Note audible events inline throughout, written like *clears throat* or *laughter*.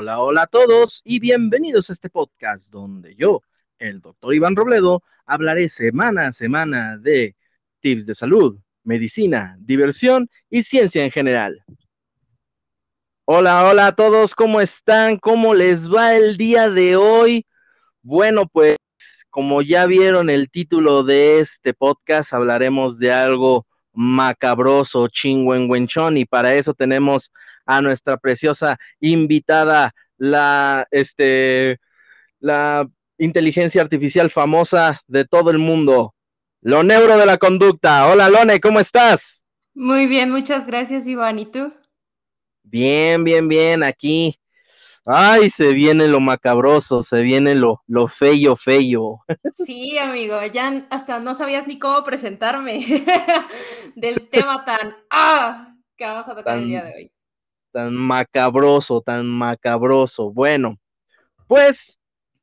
Hola, hola a todos y bienvenidos a este podcast donde yo, el doctor Iván Robledo, hablaré semana a semana de tips de salud, medicina, diversión y ciencia en general. Hola, hola a todos, ¿cómo están? ¿Cómo les va el día de hoy? Bueno, pues como ya vieron el título de este podcast, hablaremos de algo macabroso, chingüengüenchón, y para eso tenemos a nuestra preciosa invitada, la, este, la inteligencia artificial famosa de todo el mundo, lo neuro de la conducta. Hola, Lone, ¿cómo estás? Muy bien, muchas gracias, Iván. ¿Y tú? Bien, bien, bien, aquí. Ay, se viene lo macabroso, se viene lo, lo feo, feo. Sí, amigo, ya hasta no sabías ni cómo presentarme *laughs* del *laughs* tema tan ah que vamos a tocar el día de hoy tan macabroso, tan macabroso. Bueno, pues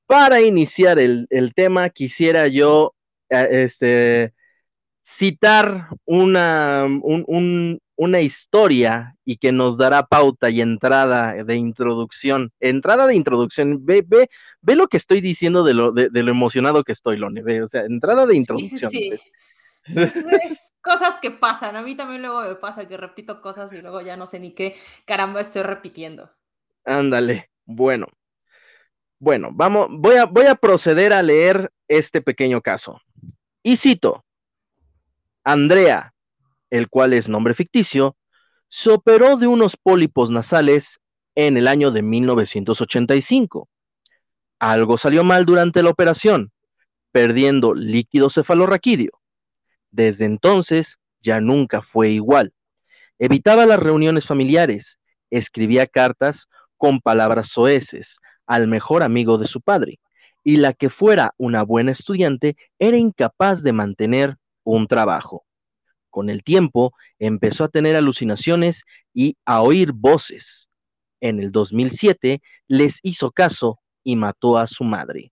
para iniciar el, tema quisiera yo eh, este, citar una, una historia y que nos dará pauta y entrada de introducción. Entrada de introducción, ve, ve, ve lo que estoy diciendo de lo, de, lo emocionado que estoy, Lone, ve, o sea, entrada de introducción. Sí, sí, es cosas que pasan. A mí también luego me pasa que repito cosas y luego ya no sé ni qué caramba estoy repitiendo. Ándale. Bueno. Bueno, vamos, voy a, voy a proceder a leer este pequeño caso. Y cito. Andrea, el cual es nombre ficticio, se operó de unos pólipos nasales en el año de 1985. Algo salió mal durante la operación, perdiendo líquido cefalorraquídeo. Desde entonces ya nunca fue igual. Evitaba las reuniones familiares, escribía cartas con palabras soeces al mejor amigo de su padre, y la que fuera una buena estudiante era incapaz de mantener un trabajo. Con el tiempo empezó a tener alucinaciones y a oír voces. En el 2007 les hizo caso y mató a su madre.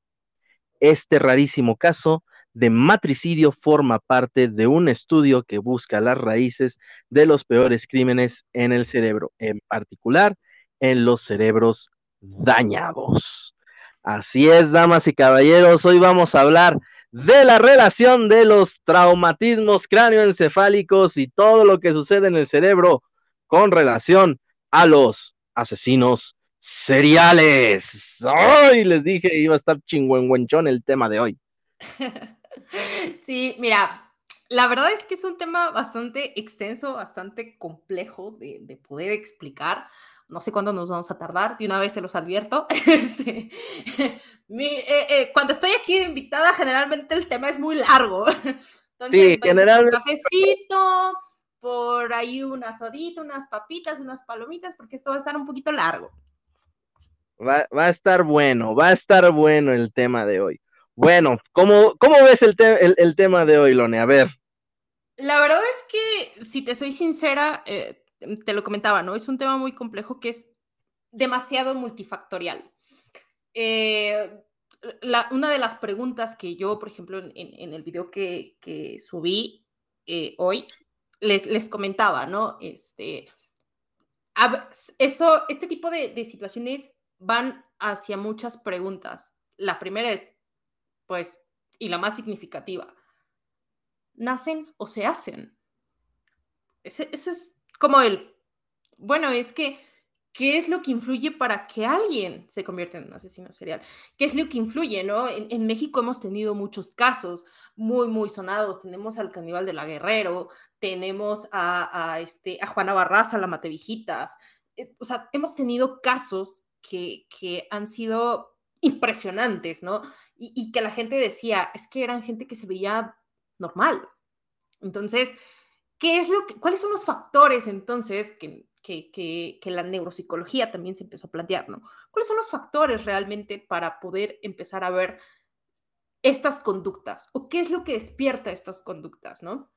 Este rarísimo caso de matricidio forma parte de un estudio que busca las raíces de los peores crímenes en el cerebro, en particular en los cerebros dañados. Así es, damas y caballeros, hoy vamos a hablar de la relación de los traumatismos cráneoencefálicos y todo lo que sucede en el cerebro con relación a los asesinos seriales. Hoy les dije iba a estar chingüengüenchón el tema de hoy. *laughs* *laughs* Sí, mira, la verdad es que es un tema bastante extenso, bastante complejo de, poder explicar. No sé cuándo nos vamos a tardar, de una vez se los advierto. *laughs* Este, *laughs* eh, eh, cuando estoy aquí invitada, generalmente el tema es muy largo. Entonces, sí, generalmente. Un cafecito, por ahí una sodita, unas papitas, unas palomitas, porque esto va a estar un poquito largo. Va, va, a estar bueno, va a estar bueno el tema de hoy. Bueno, ¿cómo, cómo ves el, el, tema de hoy, Lone? A ver. La verdad es que, si te soy sincera, eh, te lo comentaba, ¿no? Es un tema muy complejo que es demasiado multifactorial. Eh, una de las preguntas que yo, por ejemplo, en, el video que, subí eh, hoy, les, les comentaba, ¿no? Este, eso, este tipo de, de situaciones van hacia muchas preguntas. La primera es, pues, y la más significativa, ¿nacen o se hacen? Ese, es como el, bueno, es que, ¿qué es lo que influye para que alguien se convierta en un asesino serial? ¿Qué es lo que influye, no? En, México hemos tenido muchos casos muy, muy sonados. Tenemos al caníbal de la Guerrero, tenemos a, este, a Juana Barraza, la Matevijitas. Eh, o sea, hemos tenido casos que, que han sido impresionantes, ¿no? Y, que la gente decía, es que eran gente que se veía normal. Entonces, ¿qué es lo que, ¿cuáles son los factores entonces que, que, que, la neuropsicología también se empezó a plantear, ¿no? ¿Cuáles son los factores realmente para poder empezar a ver estas conductas o qué es lo que despierta estas conductas, ¿no?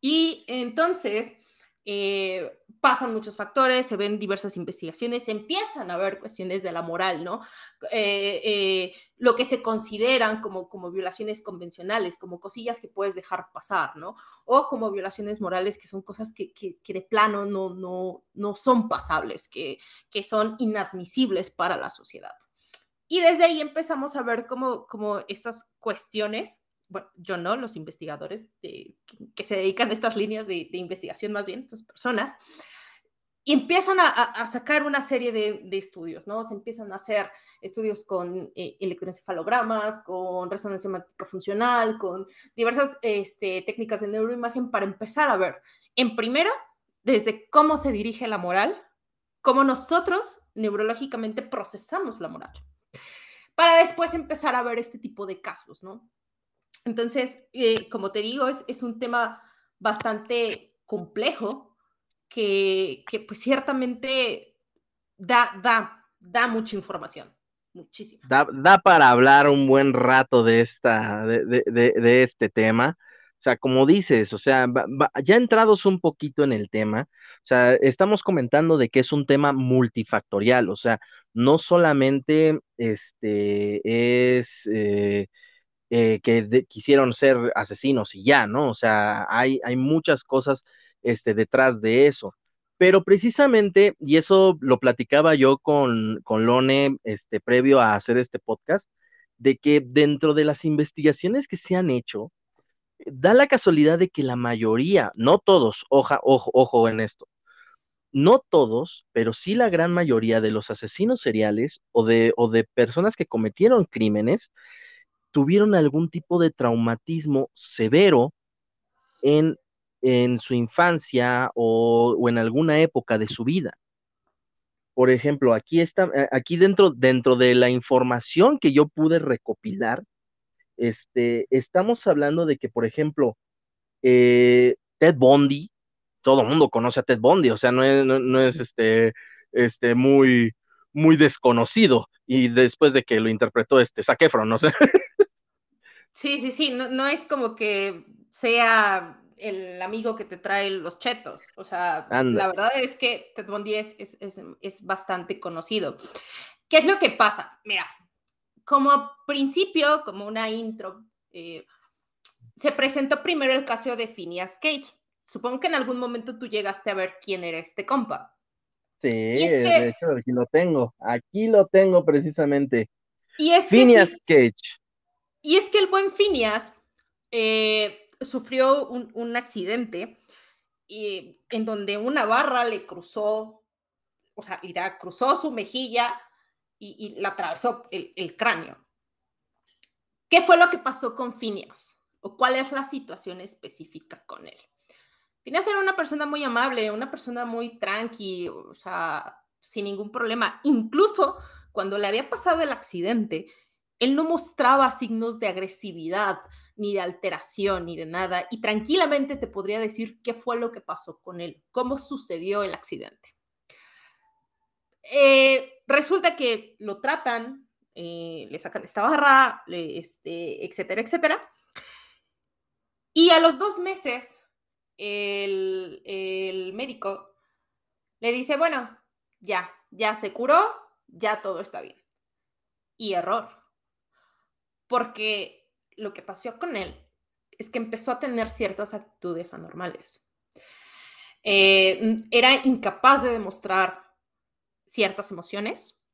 Y entonces, eh, pasan muchos factores, se ven diversas investigaciones, empiezan a ver cuestiones de la moral, ¿no? Eh, eh, lo que se consideran como, como violaciones convencionales, como cosillas que puedes dejar pasar, ¿no? O como violaciones morales, que son cosas que, que, de plano no, no, no son pasables, que, que son inadmisibles para la sociedad. Y desde ahí empezamos a ver cómo, cómo estas cuestiones bueno, yo no, los investigadores que, se dedican a estas líneas de, investigación, más bien, estas personas, y empiezan a, sacar una serie de, estudios, ¿no? Se empiezan a hacer estudios con eh, electroencefalogramas, con resonancia magnética funcional, con diversas este, técnicas de neuroimagen para empezar a ver, en primero, desde cómo se dirige la moral, cómo nosotros neurológicamente procesamos la moral, para después empezar a ver este tipo de casos, ¿no? Entonces, eh, como te digo, es, es, un tema bastante complejo que, que pues ciertamente da, da, da mucha información, muchísima. Da, da, para hablar un buen rato de, esta, de, de, de este tema. O sea, como dices, o sea, ya entrados un poquito en el tema, o sea, estamos comentando de que es un tema multifactorial, o sea, no solamente este es eh, eh, que quisieron ser asesinos y ya, ¿no? O sea, hay, hay muchas cosas este, detrás de eso. Pero precisamente, y eso lo platicaba yo con, con Lone este, previo a hacer este podcast, de que dentro de las investigaciones que se han hecho, da la casualidad de que la mayoría, no todos, ojo, ojo en esto, no todos, pero sí la gran mayoría de los asesinos seriales o de, o de personas que cometieron crímenes, tuvieron algún tipo de traumatismo severo en, en su infancia o, o, en alguna época de su vida. Por ejemplo, aquí está, eh, aquí dentro, dentro de la información que yo pude recopilar, este, estamos hablando de que, por ejemplo, eh, Ted Bundy, todo el mundo conoce a Ted Bundy, o sea, no es, no, no es este, este, muy, muy desconocido, y después de que lo interpretó este Zac Efron, no sé. *laughs* Sí, sí, sí, no, no es como que sea el amigo que te trae los chetos. O sea, la verdad es que Ted Bundy es, es, es, bastante conocido. ¿Qué es lo que pasa? Mira, como principio, como una intro, eh, se presentó primero el caso de Phineas Cage. Supongo que en algún momento tú llegaste a ver quién era este compa. Sí, de hecho, aquí lo tengo. Aquí lo tengo precisamente. Y es Phineas Cage. Y es que el buen Phineas eh, sufrió un, accidente y, en donde una barra le cruzó, o sea, cruzó su mejilla y, y le atravesó el, el, cráneo. ¿Qué fue lo que pasó con Phineas? ¿O cuál es la situación específica con él? Phineas era una persona muy amable, una persona muy tranqui, o sea, sin ningún problema. Incluso cuando le había pasado el accidente, él no mostraba signos de agresividad, ni de alteración, ni de nada, y tranquilamente te podría decir qué fue lo que pasó con él, cómo sucedió el accidente. Eh, resulta que lo tratan, eh, le sacan esta barra, este, etcétera, etcétera. Y a los dos meses, el, médico le dice, bueno, ya, ya se curó, ya todo está bien. Y error porque lo que pasó con él es que empezó a tener ciertas actitudes anormales. Eh, era incapaz de demostrar ciertas emociones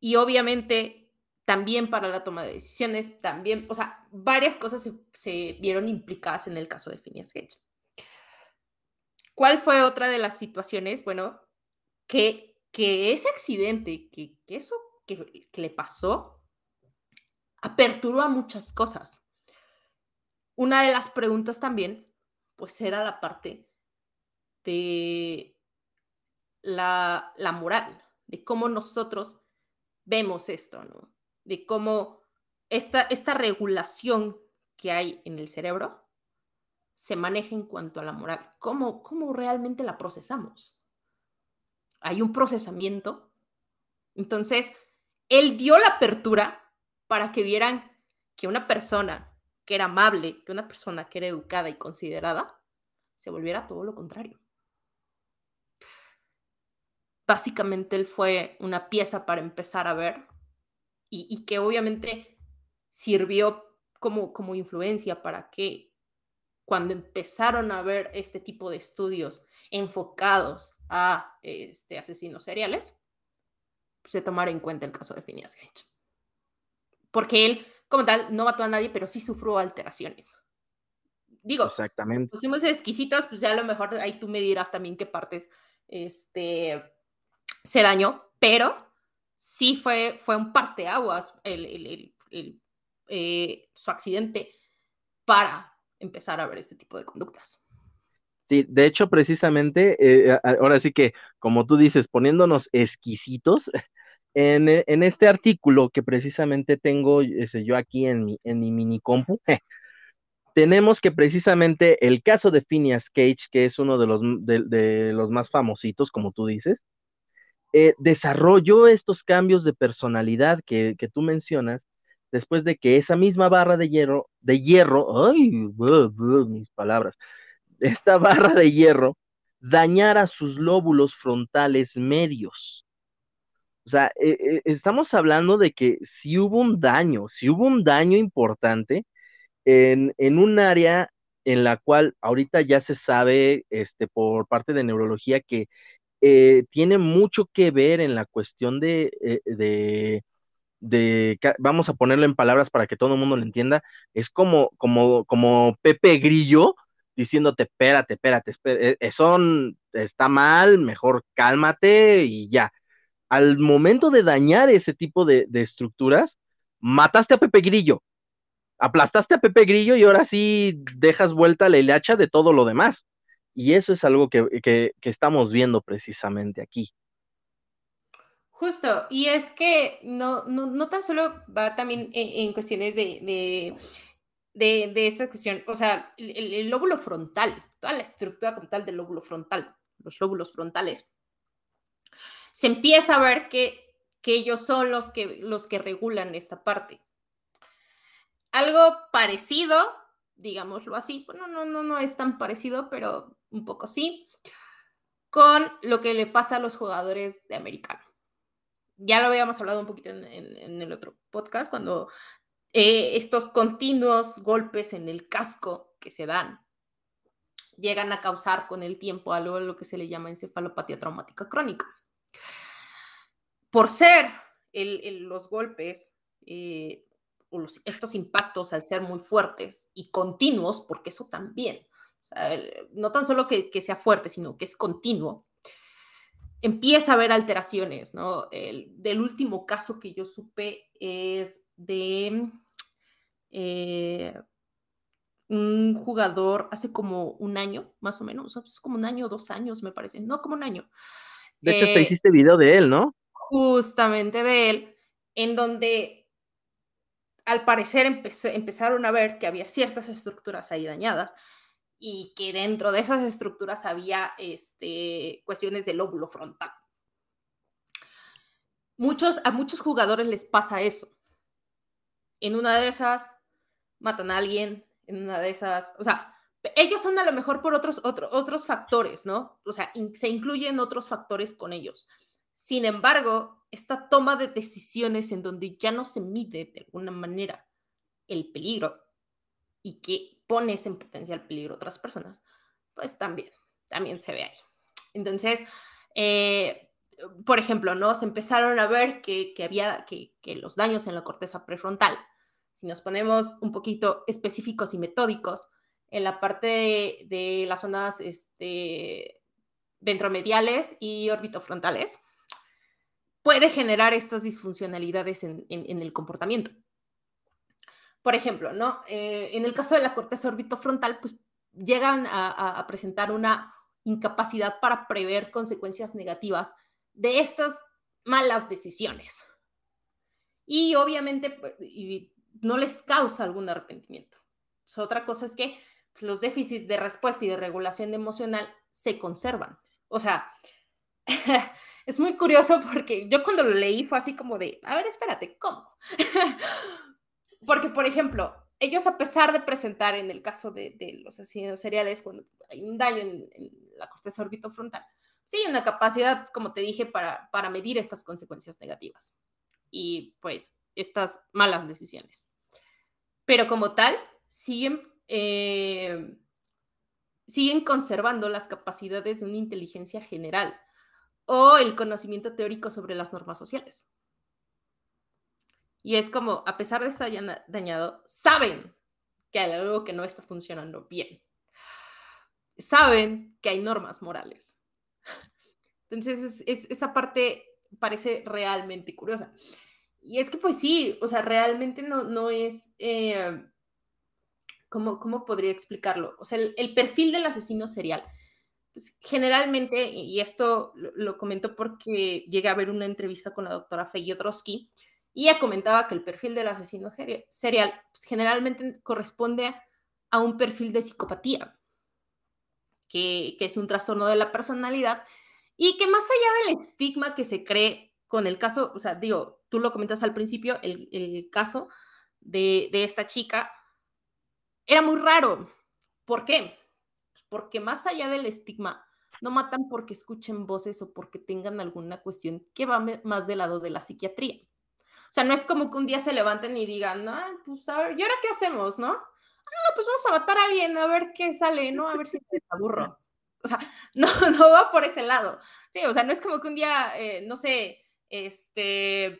y obviamente también para la toma de decisiones, también, o sea, varias cosas se, vieron implicadas en el caso de Phineas Gage. ¿Cuál fue otra de las situaciones? Bueno, que, que ese accidente, que, eso que, le pasó, aperturó muchas cosas. Una de las preguntas también, pues era la parte de la, la moral, de cómo nosotros vemos esto, ¿no? De cómo esta, esta regulación que hay en el cerebro se maneja en cuanto a la moral. ¿Cómo, cómo realmente la procesamos? Hay un procesamiento. Entonces, él dio la apertura para que vieran que una persona que era amable, que una persona que era educada y considerada, se volviera todo lo contrario. Básicamente él fue una pieza para empezar a ver y, que obviamente sirvió como, como influencia para que cuando empezaron a ver este tipo de estudios enfocados a este, asesinos seriales, se tomara en cuenta el caso de Phineas Gage. Porque él, como tal, no mató a nadie, pero sí sufrió alteraciones. Digo, Exactamente. pusimos exquisitos, pues ya a lo mejor ahí tú me dirás también qué partes este, se dañó, pero sí fue, fue un parteaguas el, el, el, eh, su accidente para empezar a ver este tipo de conductas. Sí, de hecho, precisamente, eh, ahora sí que, como tú dices, poniéndonos exquisitos, *laughs* en, en este artículo que precisamente tengo yo aquí en mi, en mi mini compu, *laughs* tenemos que precisamente el caso de Phineas Cage, que es uno de los, de, los más famositos, como tú dices, eh, desarrolló estos cambios de personalidad que, que, tú mencionas después de que esa misma barra de hierro, de hierro, ay, mis palabras, *laughs* esta barra de hierro dañara sus lóbulos frontales medios. O sea, eh, eh, estamos hablando de que si hubo un daño, si hubo un daño importante, en, un área en la cual ahorita ya se sabe este, por parte de neurología que eh, tiene mucho que ver en la cuestión de, eh, de, vamos a ponerlo en palabras para que todo el mundo lo entienda, es como, como, como Pepe Grillo diciéndote, espérate, espérate, espérate, eso está mal, mejor cálmate y ya. Al momento de dañar ese tipo de, de estructuras, mataste a Pepe Grillo, aplastaste a Pepe Grillo y ahora sí dejas vuelta la hilacha de todo lo demás. Y eso es algo que, estamos viendo precisamente aquí. Justo, y es que no, no, tan solo va también en, cuestiones de, de, esta cuestión, o sea, el, lóbulo frontal, toda la estructura como tal del lóbulo frontal, los lóbulos frontales, se empieza a ver que, que ellos son los que, los que regulan esta parte algo parecido, digámoslo así, bueno, no, no, no es tan parecido, pero un poco sí, con lo que le pasa a los jugadores de americano. Ya lo habíamos hablado un poquito en, el otro podcast, cuando eh, estos continuos golpes en el casco que se dan llegan a causar con el tiempo algo lo que se le llama encefalopatía traumática crónica. Por ser los golpes eh, estos impactos al ser muy fuertes y continuos, porque eso también, no tan solo que, sea fuerte, sino que es continuo, empieza a haber alteraciones, ¿no? El, del último caso que yo supe es de eh, un jugador hace como un año, más o menos, es como un año, dos años, me parece, no como un año. De hecho, te eh, hiciste video de él, ¿no? Justamente de él, en donde al parecer empezaron a ver que había ciertas estructuras ahí dañadas y que dentro de esas estructuras había este, cuestiones del lóbulo frontal. Muchos, a muchos jugadores les pasa eso. En una de esas matan a alguien, en una de esas, o sea, ellos son a lo mejor por otros, otros factores, ¿no? O sea, se incluyen otros factores con ellos. Sin embargo, esta toma de decisiones en donde ya no se mide de alguna manera el peligro y que pones en potencial peligro a otras personas, pues también, también se ve ahí. Entonces, eh, por ejemplo, ¿no? Se empezaron a ver que, había que, los daños en la corteza prefrontal, si nos ponemos un poquito específicos y metódicos, en la parte de, las zonas este, ventromediales y orbitofrontales, puede generar estas disfuncionalidades en, el comportamiento. Por ejemplo, ¿no? Eh, en el caso de la corteza orbitofrontal, pues llegan a, presentar una incapacidad para prever consecuencias negativas de estas malas decisiones. Y obviamente pues, no les causa algún arrepentimiento. otra cosa es que los déficits de respuesta y de regulación emocional se conservan. O sea, *laughs* es muy curioso porque yo cuando lo leí fue así como de, a ver, espérate, ¿cómo? *laughs* porque, por ejemplo, ellos a pesar de presentar en el caso de, los asesinos seriales, cuando hay un daño en, la corteza orbitofrontal, sí una capacidad, como te dije, para, para medir estas consecuencias negativas y pues estas malas decisiones. Pero como tal, siguen, eh, siguen conservando las capacidades de una inteligencia general o el conocimiento teórico sobre las normas sociales. Y es como, a pesar de estar dañado, saben que hay algo que no está funcionando bien. Saben que hay normas morales. Entonces, esa parte parece realmente curiosa. Y es que, pues sí, o sea, realmente no, no es... Eh, ¿cómo, ¿Cómo podría explicarlo? O sea, el, perfil del asesino serial, pues, generalmente, y esto lo, comento porque llegué a ver una entrevista con la doctora Feyodrowski, y comentaba que el perfil del asesino serial pues, generalmente corresponde a un perfil de psicopatía, que, es un trastorno de la personalidad y que más allá del estigma que se cree con el caso, o sea, digo, tú lo comentas al principio, el, caso de, de, esta chica era muy raro. ¿Por qué? Porque más allá del estigma, no matan porque escuchen voces o porque tengan alguna cuestión que va más del lado de la psiquiatría. O sea, no es como que un día se levanten y digan, ah, pues a ver, ¿y ahora qué hacemos, no? Ah, pues vamos a matar a alguien, a ver qué sale, ¿no? A ver si te aburro. O sea, *laughs* no, no va por ese lado. Sí, o sea, no es como que un día, eh, no sé, este, e,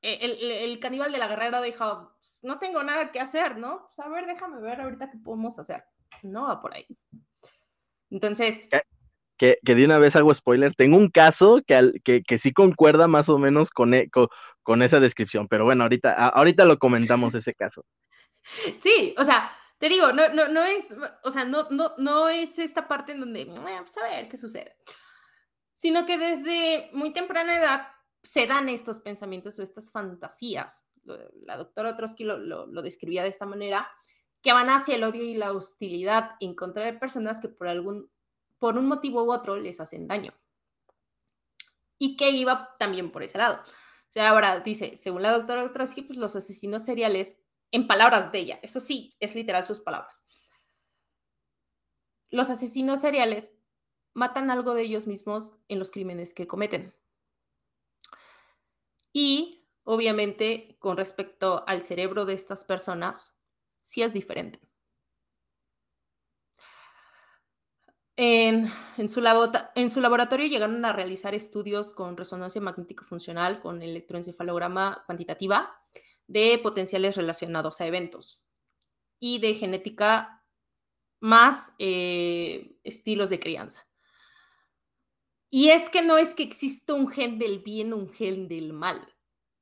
el, el, caníbal de la guerrera dijo, pues, no tengo nada que hacer, ¿no? Pues a ver, déjame ver ahorita qué podemos hacer. No va por ahí. Entonces, que, de una vez hago spoiler, tengo un caso que, que, que sí concuerda más o menos con, e, con, esa descripción, pero bueno, ahorita, ahorita lo comentamos ese caso. Sí, o sea, te digo, no, no, no es, o sea, no, no, no es esta parte en donde, pues a ver qué sucede, sino que desde muy temprana edad se dan estos pensamientos o estas fantasías. La doctora Trotsky lo, lo, lo describía de esta manera, que van hacia el odio y la hostilidad en contra de personas que por algún por un motivo u otro les hacen daño. Y que iba también por ese lado. O sea, ahora dice, según la doctora Ostrowski, pues los asesinos seriales, en palabras de ella, eso sí, es literal sus palabras. Los asesinos seriales matan algo de ellos mismos en los crímenes que cometen. Y obviamente con respecto al cerebro de estas personas, sí es diferente. En, su laboratorio llegaron a realizar estudios con resonancia magnético funcional, con electroencefalograma cuantitativa de potenciales relacionados a eventos y de genética más eh, estilos de crianza. Y es que no es que exista un gen del bien, un gen del mal.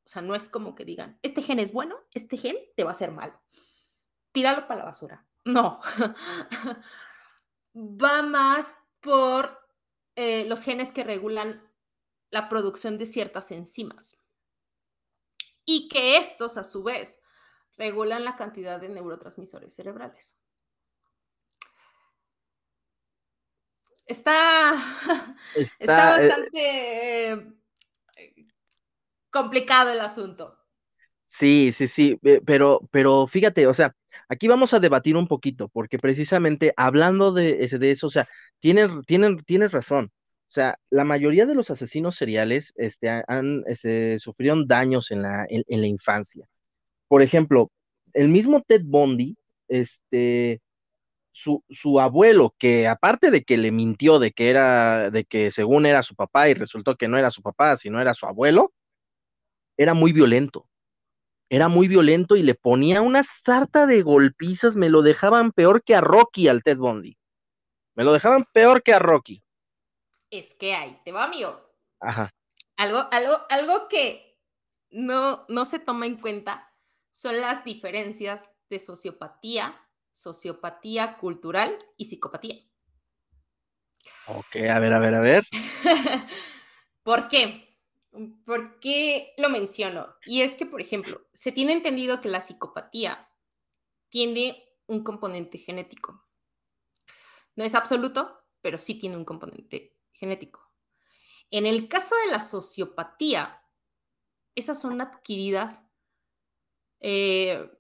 O sea, no es como que digan, este gen es bueno, este gen te va a hacer mal. Tíralo para la basura. No. *laughs* va más por eh, los genes que regulan la producción de ciertas enzimas y que estos a su vez regulan la cantidad de neurotransmisores cerebrales. Está, *laughs* está, eh, bastante eh, complicado el asunto. Sí, sí, sí, pero, pero fíjate, o sea, Aquí vamos a debatir un poquito, porque precisamente hablando de, de eso, o sea, tienen, tienen, tienes razón. O sea, la mayoría de los asesinos seriales este, han, este, sufrieron daños en la, en, la infancia. Por ejemplo, el mismo Ted Bundy, este, su, su, abuelo, que aparte de que le mintió de que era, de que según era su papá y resultó que no era su papá, sino era su abuelo, era muy violento era muy violento y le ponía una sarta de golpizas, me lo dejaban peor que a Rocky al Ted Bundy. Me lo dejaban peor que a Rocky. Es que ahí te va, amigo. Ajá. Algo, algo, algo que no, no se toma en cuenta son las diferencias de sociopatía, sociopatía cultural y psicopatía. Ok, a ver, a ver, a ver. *laughs* ¿Por qué? ¿Por qué lo menciono? Y es que, por ejemplo, se tiene entendido que la psicopatía tiene un componente genético. No es absoluto, pero sí tiene un componente genético. En el caso de la sociopatía, esas son adquiridas eh,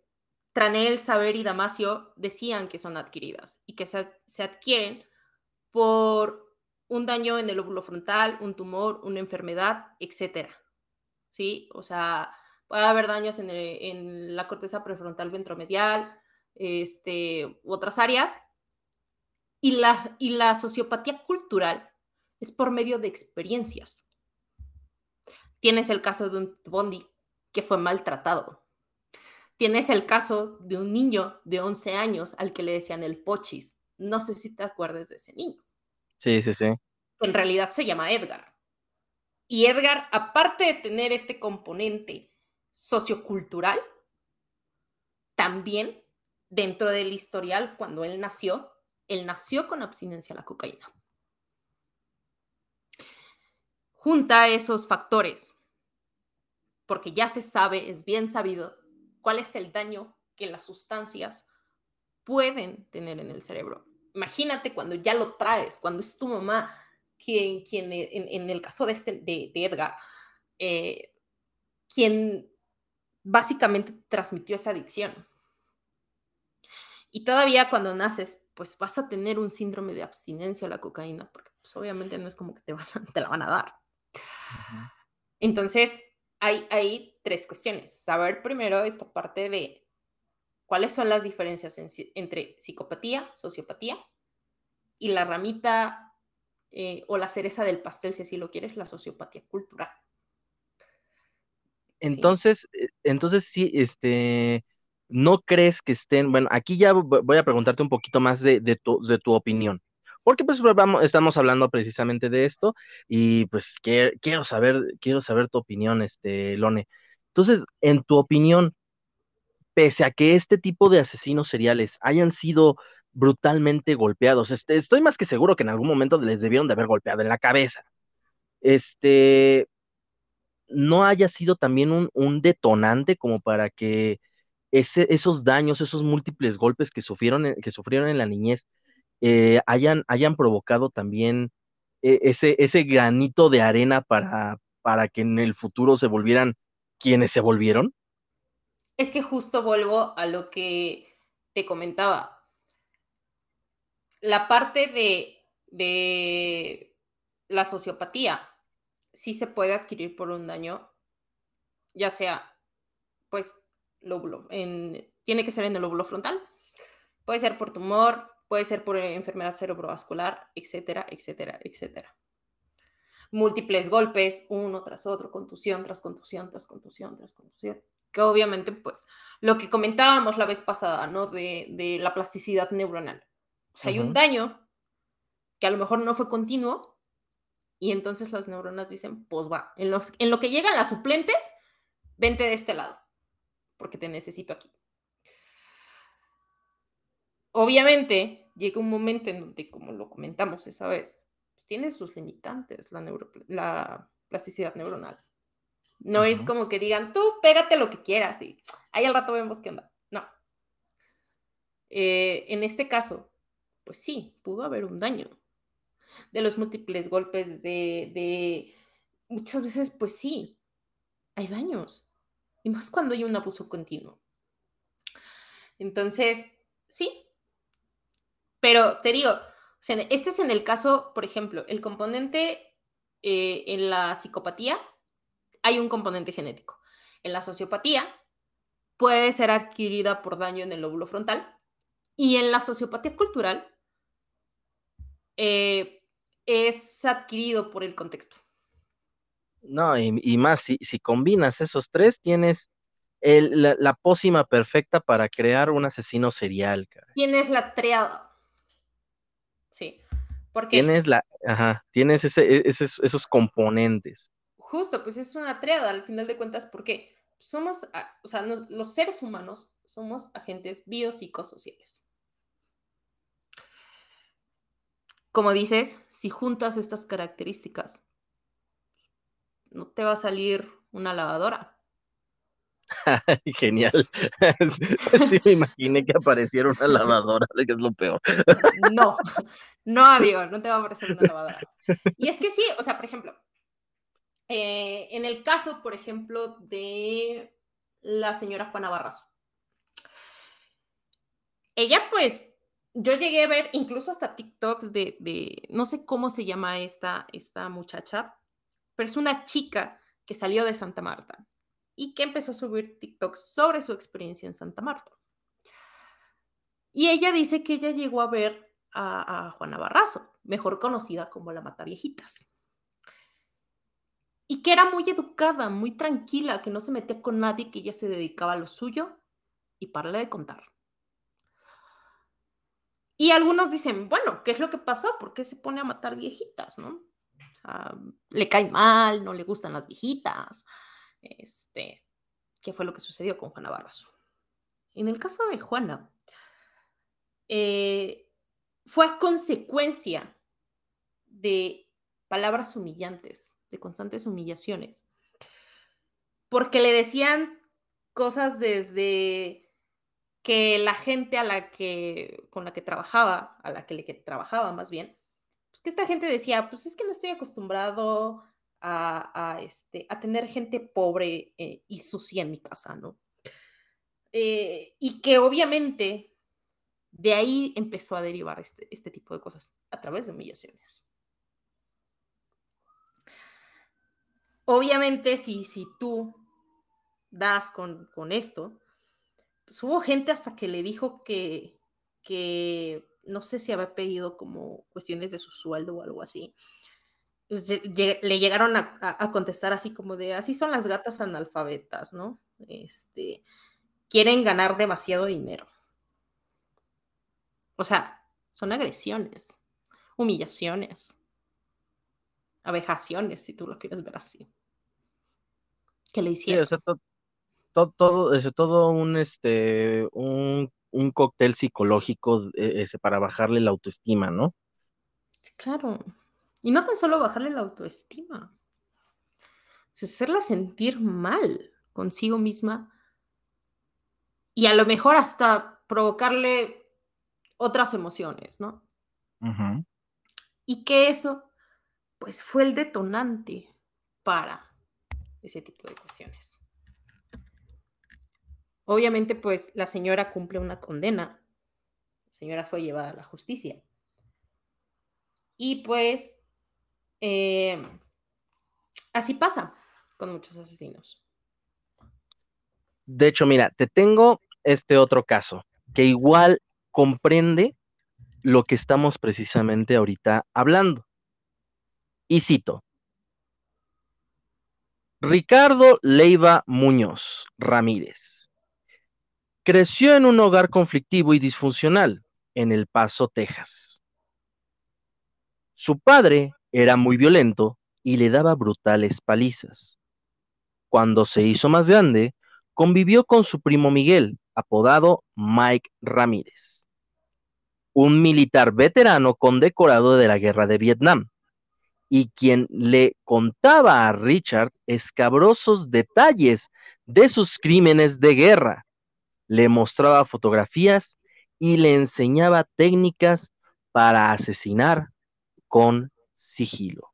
Tranel, Saber y Damasio decían que son adquiridas y que se, se adquieren por un daño en el lóbulo frontal, un tumor, una enfermedad, etcétera. ¿Sí? O sea, puede haber daños en, la corteza prefrontal ventromedial, este, otras áreas. Y la, y la sociopatía cultural es por medio de experiencias. Tienes el caso de un Bondi que fue maltratado. Tienes el caso de un niño de 11 años al que le decían el pochis. No sé si te acuerdas de ese niño. Sí, sí, sí. En realidad se llama Edgar. Y Edgar, aparte de tener este componente sociocultural, también dentro del historial, cuando él nació, él nació con abstinencia a la cocaína. Junta esos factores, porque ya se sabe, es bien sabido, cuál es el daño que las sustancias pueden tener en el cerebro imagínate cuando ya lo traes, cuando es tu mamá quien, quien eh, en, el caso de, este, de, Edgar, eh, quien básicamente transmitió esa adicción. Y todavía cuando naces, pues vas a tener un síndrome de abstinencia a la cocaína, porque pues, obviamente no es como que te, van *laughs* te la van a dar. Entonces, hay, hay tres cuestiones. Saber primero esta parte de cuáles son las diferencias entre psicopatía, sociopatía y la ramita eh, o la cereza del pastel, si así lo quieres, la sociopatía cultural. Entonces, sí. Eh, entonces sí, este, ¿no crees que estén, bueno, aquí ya voy a preguntarte un poquito más de, tu, de tu opinión, porque pues vamos, estamos hablando precisamente de esto y pues quiero saber, quiero saber tu opinión, este, Lone. Entonces, en tu opinión, pese a que este tipo de asesinos seriales hayan sido brutalmente golpeados, este, estoy más que seguro que en algún momento les debieron de haber golpeado en la cabeza. Este, no haya sido también un, detonante como para que ese, esos daños, esos múltiples golpes que sufrieron, que sufrieron en la niñez, eh, hayan, hayan provocado también eh, ese, ese granito de arena para, para que en el futuro se volvieran quienes se volvieron? Es que justo vuelvo a lo que te comentaba. La parte de, la sociopatía sí se puede adquirir por un daño, ya sea, pues, lóbulo, en, tiene que ser en el lóbulo frontal, puede ser por tumor, puede ser por enfermedad cerebrovascular, etcétera, etcétera, etcétera. Múltiples golpes, uno tras otro, contusión tras contusión, tras contusión, tras contusión que obviamente, pues, lo que comentábamos la vez pasada, ¿no? De, la plasticidad neuronal. O sea, hay un daño que a lo mejor no fue continuo y entonces las neuronas dicen, pues va, en, en lo que llegan las suplentes, vente de este lado, porque te necesito aquí. Obviamente, llega un momento en donde, como lo comentamos esa vez, tiene sus limitantes la, la plasticidad neuronal. No es como que digan, tú pégate lo que quieras y ahí al rato vemos qué onda. No. Eh, en este caso, pues sí, pudo haber un daño. De los múltiples golpes, de, de muchas veces, pues sí, hay daños. Y más cuando hay un abuso continuo. Entonces, sí. Pero te digo, este es en el caso, por ejemplo, el componente eh, en la psicopatía hay un componente genético. En la sociopatía puede ser adquirida por daño en el lóbulo frontal y en la sociopatía cultural eh, es adquirido por el contexto. No, y, más, si, combinas esos tres, tienes la, pócima perfecta para crear un asesino serial. Tienes la triada. Sí. Porque tienes la, ajá, tienes e, esos componentes. Justo, pues es una triada al final de cuentas porque somos, ah, o sea, los seres humanos somos agentes biopsicosociales. Como dices, si juntas estas características, no te va a salir una lavadora. *laughs* Genial. *laughs* Sí me imaginé que apareciera una lavadora, *laughs* que es lo peor. No, no, amigo, no te va a aparecer una lavadora. Y es que sí, o sea, por ejemplo, eh, en el caso, por ejemplo, de la señora Juana Barrazo. ella pues, yo llegué a ver incluso hasta TikToks de, no sé cómo se llama esta, esta muchacha, pero es una chica que salió de Santa Marta y que empezó a subir TikToks sobre su experiencia en Santa Marta. Y ella dice que ella llegó a ver a, Juana Barrazo, mejor conocida como la Mataviejitas. Y que era muy educada, muy tranquila, que no se metía con nadie, que ella se dedicaba a lo suyo y para de contar. Y algunos dicen, bueno, ¿qué es lo que pasó? ¿Por qué se pone a matar viejitas, no? O sea, le cae mal, no le gustan las viejitas. Este, ¿qué fue lo que sucedió con Juana Barrazo? En el caso de Juana, eh, fue a consecuencia de palabras humillantes, de constantes humillaciones, porque le decían cosas desde que la gente a la que, con la que trabajaba, a la que le trabajaba más bien, pues que esta gente decía, pues es que no estoy acostumbrado a, este, a tener gente pobre eh, y sucia en mi casa, ¿no? Eh, y que obviamente de ahí empezó a derivar este, este tipo de cosas, a través de humillaciones. Obviamente, si, si tú das con, con esto, pues, hubo gente hasta que le dijo que, que no sé si había pedido como cuestiones de su sueldo o algo así. Pues, le llegaron a, contestar así como de, así son las gatas analfabetas, ¿no? Este, quieren ganar demasiado dinero. O sea, son agresiones, humillaciones, abejaciones, si tú lo quieres ver así. Que le hicieron todo, todo, todo un, este, un, un cóctel psicológico eh, ese, para bajarle la autoestima, ¿no? claro. Y no tan solo bajarle la autoestima, es hacerla sentir mal consigo misma y a lo mejor hasta provocarle otras emociones, ¿no? Y que eso, pues fue el detonante para ese tipo de cuestiones. Obviamente, pues la señora cumple una condena. La señora fue llevada a la justicia. Y pues, eh, así pasa con muchos asesinos. De hecho, mira, te tengo este otro caso que igual comprende lo que estamos precisamente ahorita hablando. Y cito. Ricardo Leiva Muñoz Ramírez Creció en un hogar conflictivo y disfuncional en El Paso, Texas. Su padre era muy violento y le daba brutales palizas. Cuando se hizo más grande, convivió con su primo Miguel, apodado Mike Ramírez, un militar veterano condecorado de la guerra de Vietnam, y quien le contaba a Richard escabrosos detalles de sus crímenes de guerra le mostraba fotografías y le enseñaba técnicas para asesinar con sigilo.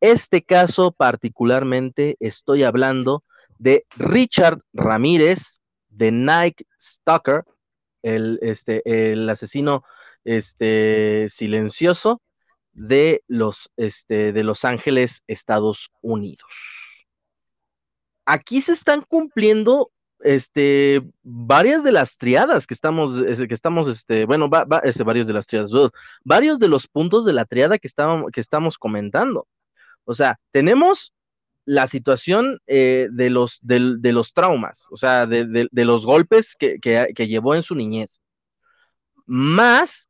Este caso particularmente estoy hablando de Richard Ramírez, de Nike Stalker, el, este, el asesino este, silencioso de los, este, de Los Ángeles, Estados Unidos. Aquí se están cumpliendo este, varias de las triadas que estamos, que estamos, este, bueno, va, este, varios de las triadas, varios de los puntos de la triada que, estábamos, que estamos comentando. O sea, tenemos la situación eh, de, los, de, los traumas, o sea, de, los golpes que, que, llevó en su niñez, más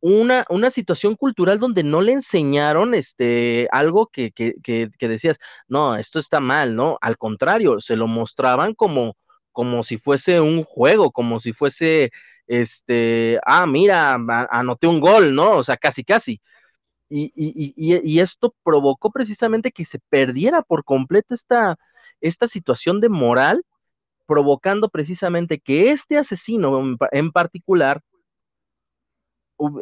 una, una, situación cultural donde no le enseñaron este, algo que, que, decías, no, esto está mal, ¿no? Al contrario, se lo mostraban como, como si fuese un juego, como si fuese, este, ah, mira, anoté un gol, ¿no? O sea, casi, casi. Y, y, y, esto provocó precisamente que se perdiera por completo esta, esta situación de moral, provocando precisamente que este asesino en, particular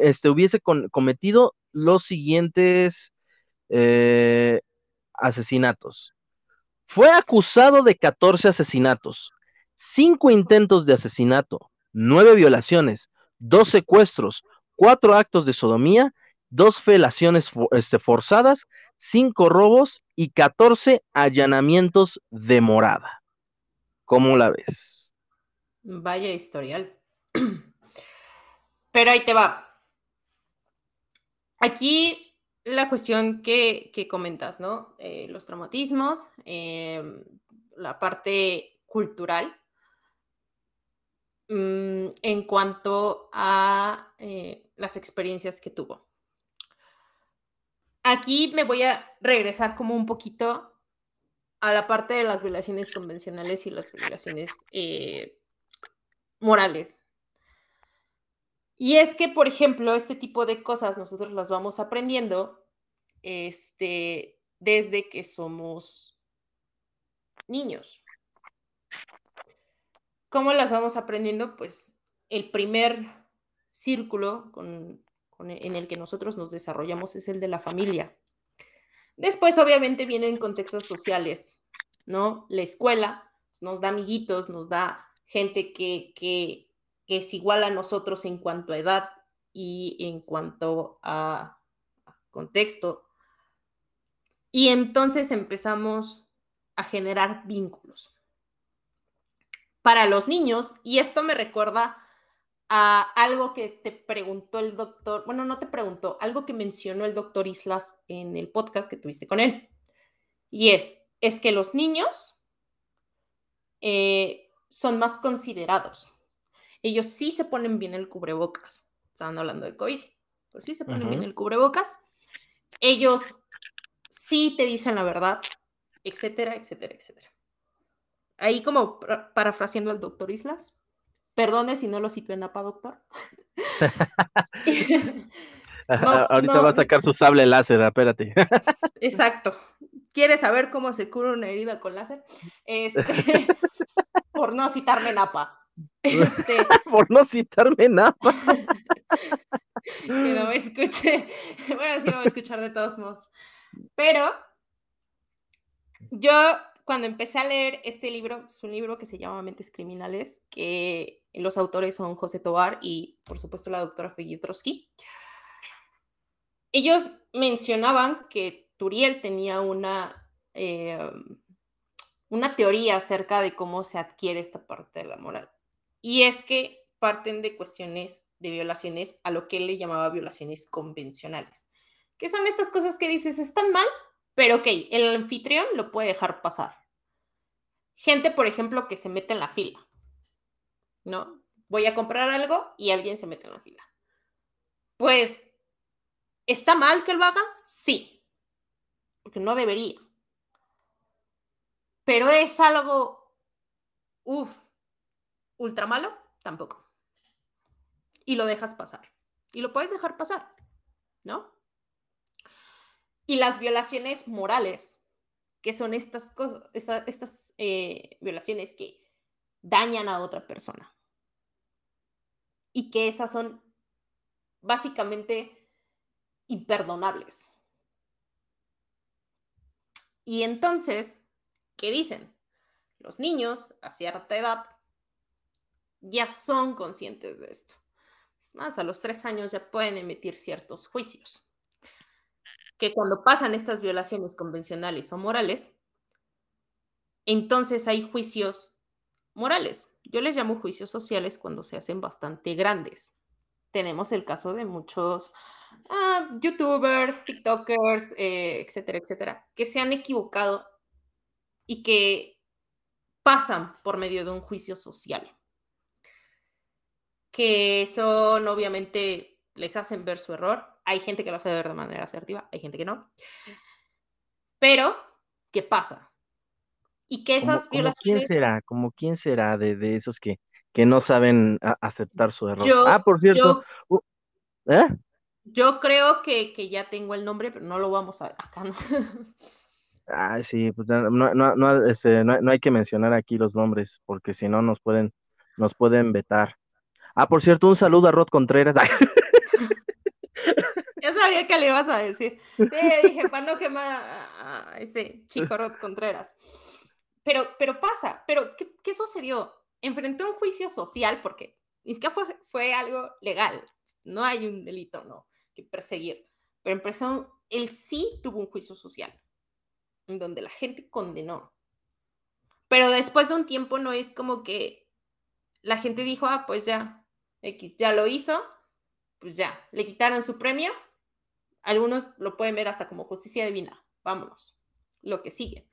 este, hubiese cometido los siguientes eh, asesinatos. Fue acusado de 14 asesinatos, cinco intentos de asesinato, nueve violaciones, dos secuestros, cuatro actos de sodomía, dos felaciones este, forzadas, cinco robos y 14 allanamientos de morada. ¿Cómo la ves? Vaya historial. *clears throat* Pero ahí te va. Aquí la cuestión que, comentas, ¿no? Eh, los traumatismos, em, la parte cultural, mm, en cuanto a eh, las experiencias que tuvo. Aquí me voy a regresar como un poquito a la parte de las violaciones convencionales y las violaciones eh, morales. Y es que, por ejemplo, este tipo de cosas nosotros las vamos aprendiendo este, desde que somos niños. ¿Cómo las vamos aprendiendo? Pues el primer círculo en el que nosotros nos desarrollamos es el de la familia. Después, obviamente, vienen contextos sociales, ¿no? La escuela nos da amiguitos, nos da gente que, que es igual a nosotros en cuanto a edad y en cuanto a contexto. Y entonces empezamos a generar vínculos. Para los niños, y esto me recuerda a algo que te preguntó el doctor, bueno, no te preguntó, algo que mencionó el doctor Islas en el podcast que tuviste con él. Y es, es que los niños eh, son más considerados. Ellos sí se ponen bien el cubrebocas. Estaban hablando de COVID. Pues sí se ponen bien el cubrebocas. Ellos sí te dicen la verdad, etcétera, etcétera, etcétera. Ahí como parafraseando al doctor Islas, Perdone si no lo cito en APA, doctor. *laughs* Ahorita va a sacar su sable láser, espérate. *laughs* Exacto. ¿Quieres saber cómo se cura una herida con láser? Este, *laughs* por no citarme en APA. Este, *laughs* por no citarme en APA. que no me escuche. Bueno, sí me voy a escuchar de todos modos. Pero yo cuando empecé a leer este libro, es un libro que se llama Mentes Criminales, que los autores son José Tobar y, por supuesto, la doctora Fegitrosky. Ellos mencionaban que Turiel tenía una, eh, una teoría acerca de cómo se adquiere esta parte de la moral. Y es que parten de cuestiones de violaciones a lo que él le llamaba violaciones convencionales. Que son estas cosas que dices, están mal, pero ok, el anfitrión lo puede dejar pasar. Gente, por ejemplo, que se mete en la fila, ¿no? Voy a comprar algo y alguien se mete en la fila. Pues, ¿está mal que lo haga? Sí, porque no debería. Pero es algo, uff, ultra malo, tampoco. Y lo dejas pasar. Y lo puedes dejar pasar, ¿no? Y las violaciones morales, que son estas cosas, estas eh, violaciones que dañan a otra persona. Y que esas son básicamente imperdonables. Y entonces, ¿qué dicen? Los niños a cierta edad ya son conscientes de esto. Es más, a los tres años ya pueden emitir ciertos juicios que cuando pasan estas violaciones convencionales o morales, entonces hay juicios morales. Yo les llamo juicios sociales cuando se hacen bastante grandes. Tenemos el caso de muchos ah, youtubers, tiktokers, eh, etcétera, etcétera, que se han equivocado y que pasan por medio de un juicio social. Que son obviamente, les hacen ver su error, hay gente que lo hace ver de manera asertiva, hay gente que no. Pero, ¿qué pasa? Y que esas violaciones... ¿Quién será? ¿Como quién será de, esos que, que no saben aceptar su error? ah, por cierto. Yo, ¿eh? yo creo que, ya tengo el nombre, pero no lo vamos a acá, ¿no? *laughs* Ah, sí, pues no, este, no, no, hay que mencionar aquí los nombres, porque si no nos pueden, nos pueden vetar. Ah, por cierto, un saludo a Rod Contreras. Ya sabía que le ibas a decir. Sí, dije, no quemar a, este chico Rod Contreras. Pero, pero pasa, pero ¿qué, ¿qué, sucedió? Enfrentó un juicio social porque Ni siquiera fue, fue algo legal. No hay un delito, no, que perseguir. Pero empezó, él sí tuvo un juicio social, en donde la gente condenó. Pero después de un tiempo no es como que la gente dijo, ah, pues ya, ya lo hizo, pues ya, le quitaron su premio. Algunos lo pueden ver hasta como justicia divina. Vámonos, lo que sigue.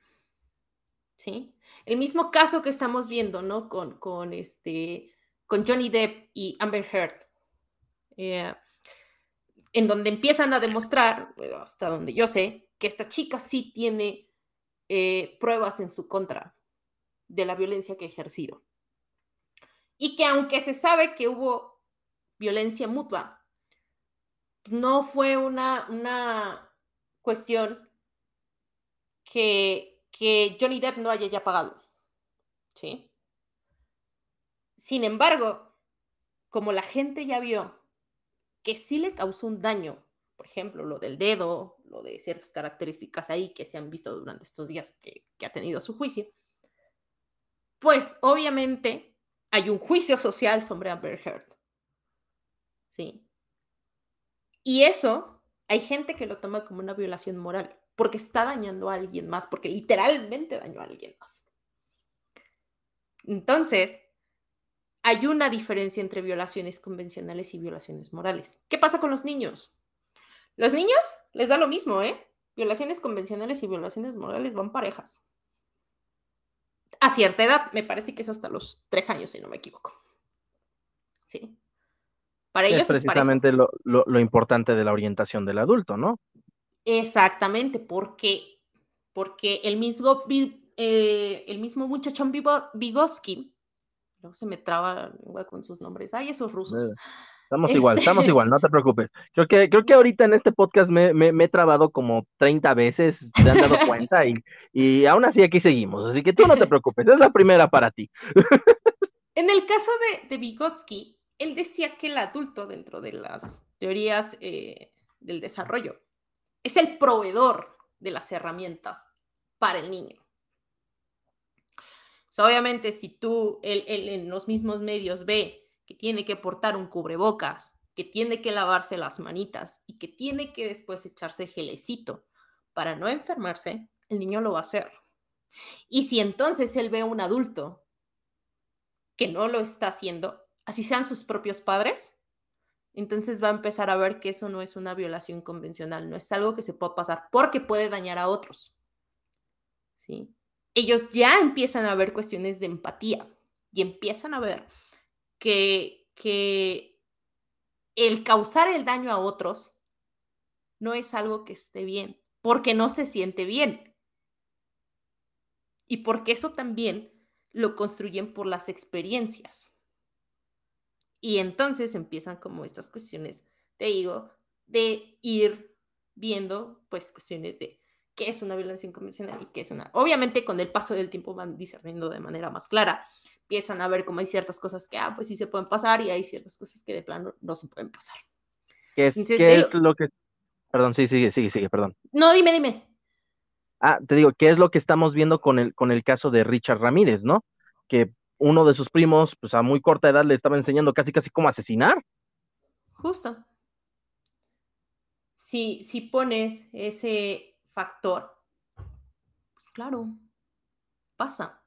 ¿Sí? El mismo caso que estamos viendo, ¿no? Con, con, este, con Johnny Depp y Amber Heard. Eh, en donde empiezan a demostrar, hasta donde yo sé, que esta chica sí tiene eh, pruebas en su contra de la violencia que ha ejercido. Y que aunque se sabe que hubo violencia mutua, no fue una, una cuestión que, que Johnny Depp no haya ya pagado. ¿Sí? Sin embargo, como la gente ya vio que sí le causó un daño, por ejemplo, lo del dedo, lo de ciertas características ahí que se han visto durante estos días que, que ha tenido su juicio, pues obviamente hay un juicio social sobre Amber Heard. ¿Sí? Y eso, hay gente que lo toma como una violación moral, porque está dañando a alguien más, porque literalmente dañó a alguien más. Entonces, hay una diferencia entre violaciones convencionales y violaciones morales. ¿Qué pasa con los niños? Los niños les da lo mismo, ¿eh? Violaciones convencionales y violaciones morales van parejas. A cierta edad, me parece que es hasta los tres años, si no me equivoco. Sí. Para ellos es precisamente lo, lo, importante de la orientación del adulto, ¿no? Exactamente, porque, porque el mismo, eh, el mismo muchachón Vygotsky Luego se me traba con sus nombres. Ay, esos rusos. Estamos igual, estamos este igual, no te preocupes. Creo que, creo que ahorita en este podcast me, me, he trabado como 30 veces, te han dado cuenta, y, y aún así aquí seguimos. Así que tú no te preocupes, es la primera para ti. *laughs* En el caso de, de Vygotsky, él decía que el adulto, dentro de las teorías eh, del desarrollo, es el proveedor de las herramientas para el niño obviamente, si tú en los mismos medios ve que tiene que portar un cubrebocas, que tiene que lavarse las manitas y que tiene que después echarse gelecito para no enfermarse, el niño lo va a hacer. Y si entonces él ve a un adulto que no lo está haciendo, así sean sus propios padres, entonces va a empezar a ver que eso no es una violación convencional, no es algo que se pueda pasar porque puede dañar a otros. ¿Sí? ellos ya empiezan a ver cuestiones de empatía y empiezan a ver que, el causar el daño a otros no es algo que esté bien, porque no se siente bien. Y porque eso también lo construyen por las experiencias. Y entonces empiezan como estas cuestiones, te digo, de ir viendo pues cuestiones de qué es una violencia inconvencional y qué es una... Obviamente con el paso del tiempo van discerniendo de manera más clara. Empiezan a ver cómo hay ciertas cosas que, ah, pues sí se pueden pasar y hay ciertas cosas que de plano no se pueden pasar. ¿Qué es, ¿qué es lo que... Perdón, sí, sigue, sigue, sigue, perdón. No, dime, dime. Ah, te digo, ¿qué es lo que estamos viendo con el, con el caso de Richard Ramírez, no? Que uno de sus primos, pues a muy corta edad le estaba enseñando casi, casi cómo asesinar. Justo. Si, si pones ese factor, pues claro, pasa.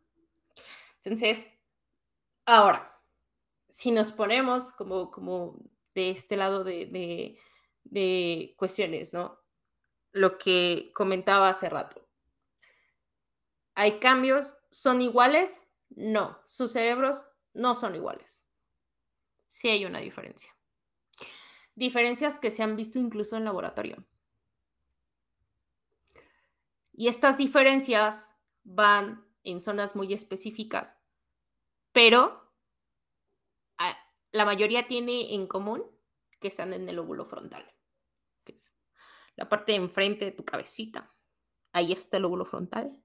Entonces, ahora, si nos ponemos como, como de este lado de, de cuestiones, ¿no? Lo que comentaba hace rato. ¿Hay cambios? ¿Son iguales? No, sus cerebros no son iguales. Sí hay una diferencia. Diferencias que se han visto incluso en laboratorio. Y estas diferencias van en zonas muy específicas, pero ah, la mayoría tiene en común que están en el óvulo frontal, que es la parte de enfrente de tu cabecita. Ahí está el óvulo frontal.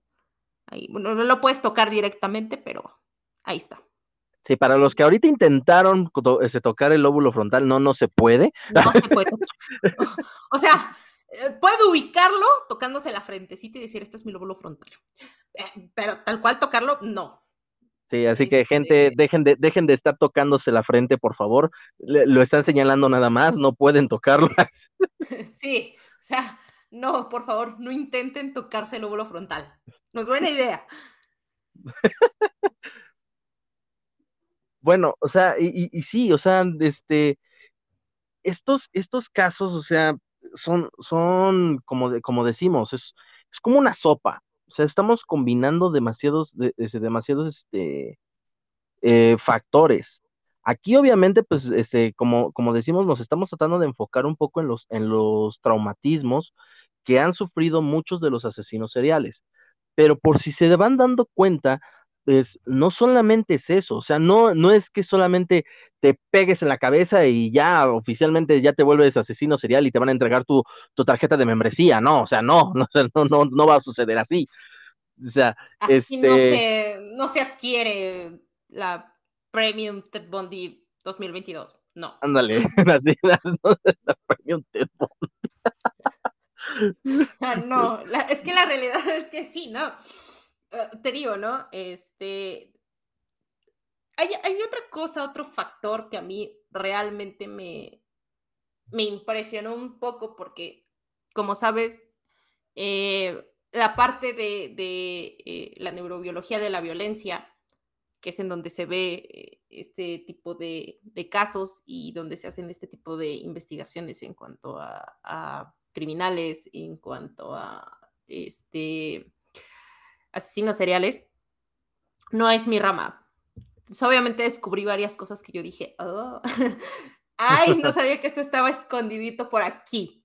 Ahí, bueno, no lo puedes tocar directamente, pero ahí está. Sí, para los que ahorita intentaron este, tocar el óvulo frontal, no, no se puede. No se puede *laughs* tocar. *laughs* O sea, eh, puedo ubicarlo tocándose la frentecita y decir, este es mi lóbulo frontal. Eh, pero tal cual tocarlo, no. Sí, así que gente, este dejen de, dejen de estar tocándose la frente, por favor. lo están señalando nada más, no pueden tocarlas. *laughs* *laughs* Sí, o sea, no, por favor, no intenten tocarse el óvulo frontal. No es buena idea. *laughs* bueno, o sea, y, y, sí, o sea, este, estos, estos casos, o sea, son, son como, de, como decimos, es, es como una sopa. O sea, estamos combinando demasiados, de, demasiados este, eh, factores. Aquí, obviamente, pues, este, como, como decimos, nos estamos tratando de enfocar un poco en los, en los traumatismos que han sufrido muchos de los asesinos seriales. Pero por si se van dando cuenta, pues no solamente es eso, o sea, no, no es que solamente te pegues en la cabeza y ya oficialmente ya te vuelves asesino serial y te van a entregar tu, tu tarjeta de membresía, no, o sea, no, *laughs* no, no, no va a suceder así. O sea, así no, este se, no se adquiere la Premium Ted Bundy 2022, no. Ándale, *laughs* así *laughs* la, la Premium Ted Bundy. Ah, no, es que la realidad es que sí, ¿no? Eh, te digo, ¿no? Este. Hay, otra cosa, otro factor que a mí realmente me, me impresionó un poco porque, como sabes, eh, la parte de, eh, la neurobiología de la violencia, que es en donde se ve este tipo de, casos y donde se hacen este tipo de investigaciones en cuanto a, a criminales, en cuanto a este asesinos seriales, no es mi rama. Entonces, obviamente descubrí varias cosas que yo dije, oh, *laughs* ay, no *laughs* sabía que esto estaba escondidito por aquí.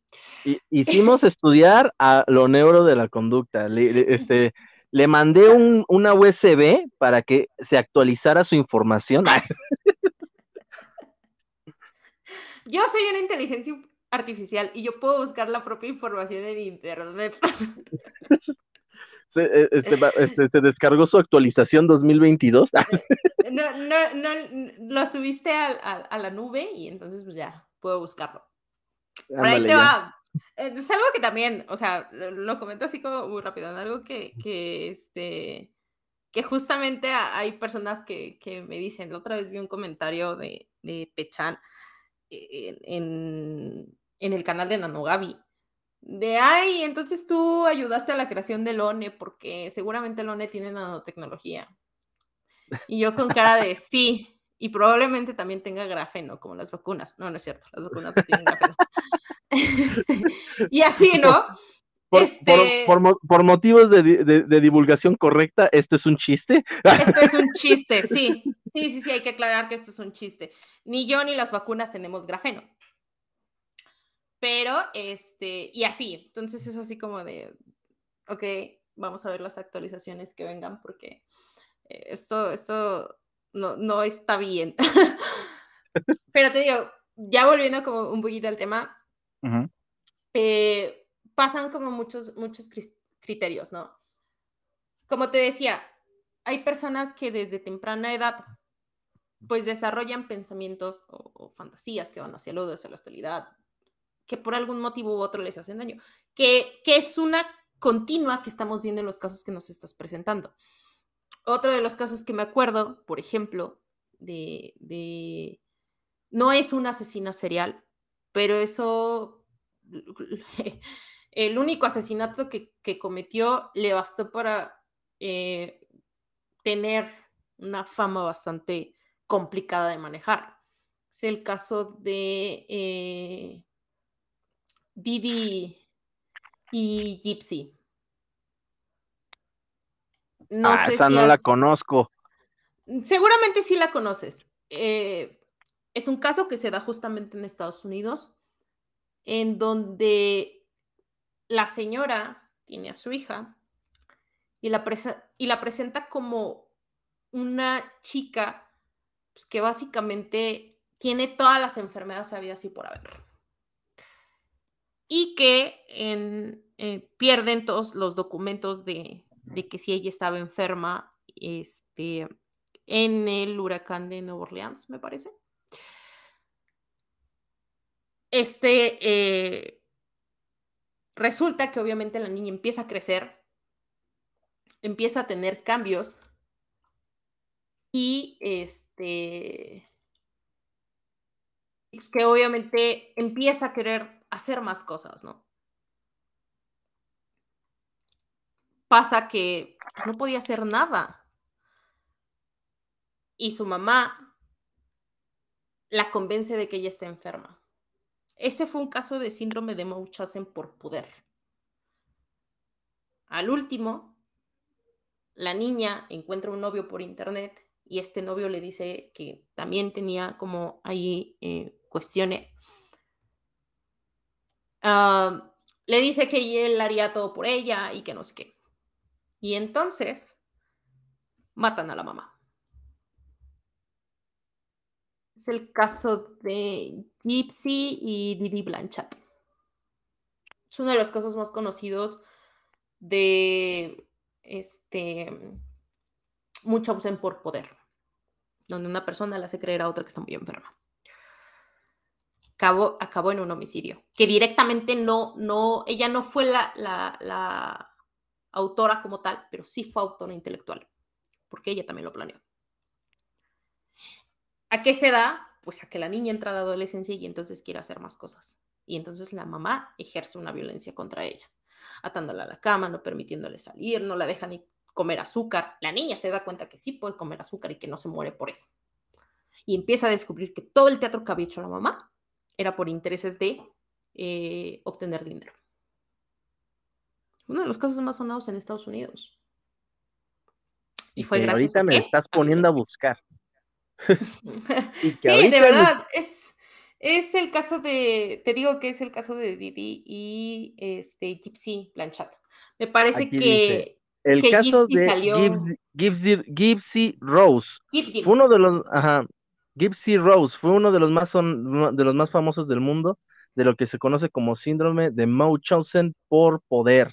Hicimos estudiar a lo neuro de la conducta. Le, este, *laughs* le mandé un, una USB para que se actualizara su información. Yo soy una inteligencia artificial y yo puedo buscar la propia información en internet. E, este, este, se descargó su actualización 2022. Eh, *laughs* no, no, no, lo subiste a, la nube y entonces pues ya puedo buscarlo. Por ahí te va. Eh, es algo que también, o sea, lo comento así como muy rápido, algo que, que, este, que justamente hay personas que, que me dicen, la otra vez vi un comentario de, de Pechan eh, en, en el canal de Nanogabi, de, ay, entonces tú ayudaste a la creación del ONE porque seguramente el ONE tiene nanotecnología. Y yo con cara de, sí, y probablemente también tenga grafeno, como las vacunas. No, no es cierto, las vacunas no tienen grafeno. *laughs* y así, *laughs* ¿no? Por, este por, motivos de, de, divulgación correcta, ¿esto es un chiste? Esto es un chiste, *laughs* sí. Sí, sí, sí, hay que aclarar que esto es un chiste. Ni yo ni las vacunas tenemos grafeno. Pero, este, y así, entonces es así como de, ok, vamos a ver las actualizaciones que vengan porque eh, esto, esto no, no está bien. *laughs* Pero te digo, ya volviendo como un poquito al tema, eh, pasan como muchos, muchos criterios, ¿no? Como te decía, hay personas que desde temprana edad pues desarrollan pensamientos o, fantasías que van hacia el odio, hacia la hostilidad, que por algún motivo u otro les hacen daño, que, que es una continua que estamos viendo en los casos que nos estás presentando. Otro de los casos que me acuerdo, por ejemplo, de, de no es un asesino serial, pero eso, *laughs* el único asesinato que, que cometió le bastó para eh, tener una fama bastante complicada de manejar. Es el caso de eh, Didi y Gypsy. No ah, sé esa no la conozco. Seguramente sí la conoces. Eh, es un caso que se da justamente en Estados Unidos, en donde la señora tiene a su hija y la, y la presenta como una chica pues, que básicamente tiene todas las enfermedades habidas y por haber y que eh, pierden todos los documentos de, que si ella estaba enferma este, en el huracán de Nueva Orleans, me parece. Este, eh, resulta que obviamente la niña empieza a crecer, empieza a tener cambios Y este, pues que obviamente empieza a querer hacer más cosas, ¿no? Pasa que pues, no podía hacer nada. Y su mamá la convence de que ella está enferma. Ese fue un caso de síndrome de Munchausen por poder. Al último, la niña encuentra un novio por internet y este novio le dice que también tenía como ahí eh, cuestiones. Le dice que él haría todo por ella y que no sé qué. Y entonces matan a la mamá. Es el caso de Gypsy y Didi Blanchard. Es uno de los casos más conocidos de este mucho abuso por poder, donde una persona le hace creer a otra que está muy enferma. Acabó, en un homicidio, que directamente no, no, ella no fue la, la, la autora como tal, pero sí fue autora intelectual, porque ella también lo planeó. ¿A qué se da? Pues a que la niña entra a la adolescencia y entonces quiere hacer más cosas. Y entonces la mamá ejerce una violencia contra ella, atándola a la cama, no permitiéndole salir, no la deja ni comer azúcar. La niña se da cuenta que sí puede comer azúcar y que no se muere por eso. Y empieza a descubrir que todo el teatro que había hecho la mamá era por intereses de eh, obtener dinero. Uno de los casos más sonados en Estados Unidos. Y fue gracias ahorita me estás poniendo a buscar. *laughs* sí, de verdad, es, es el caso de, te digo que es el caso de Didi y este Gypsy Blanchard. Me parece que el caso de salió... Gypsy, Rose fue uno de los, ajá, Gypsy Rose fue uno de los más de los más famosos del mundo de lo que se conoce como síndrome de Munchausen por poder.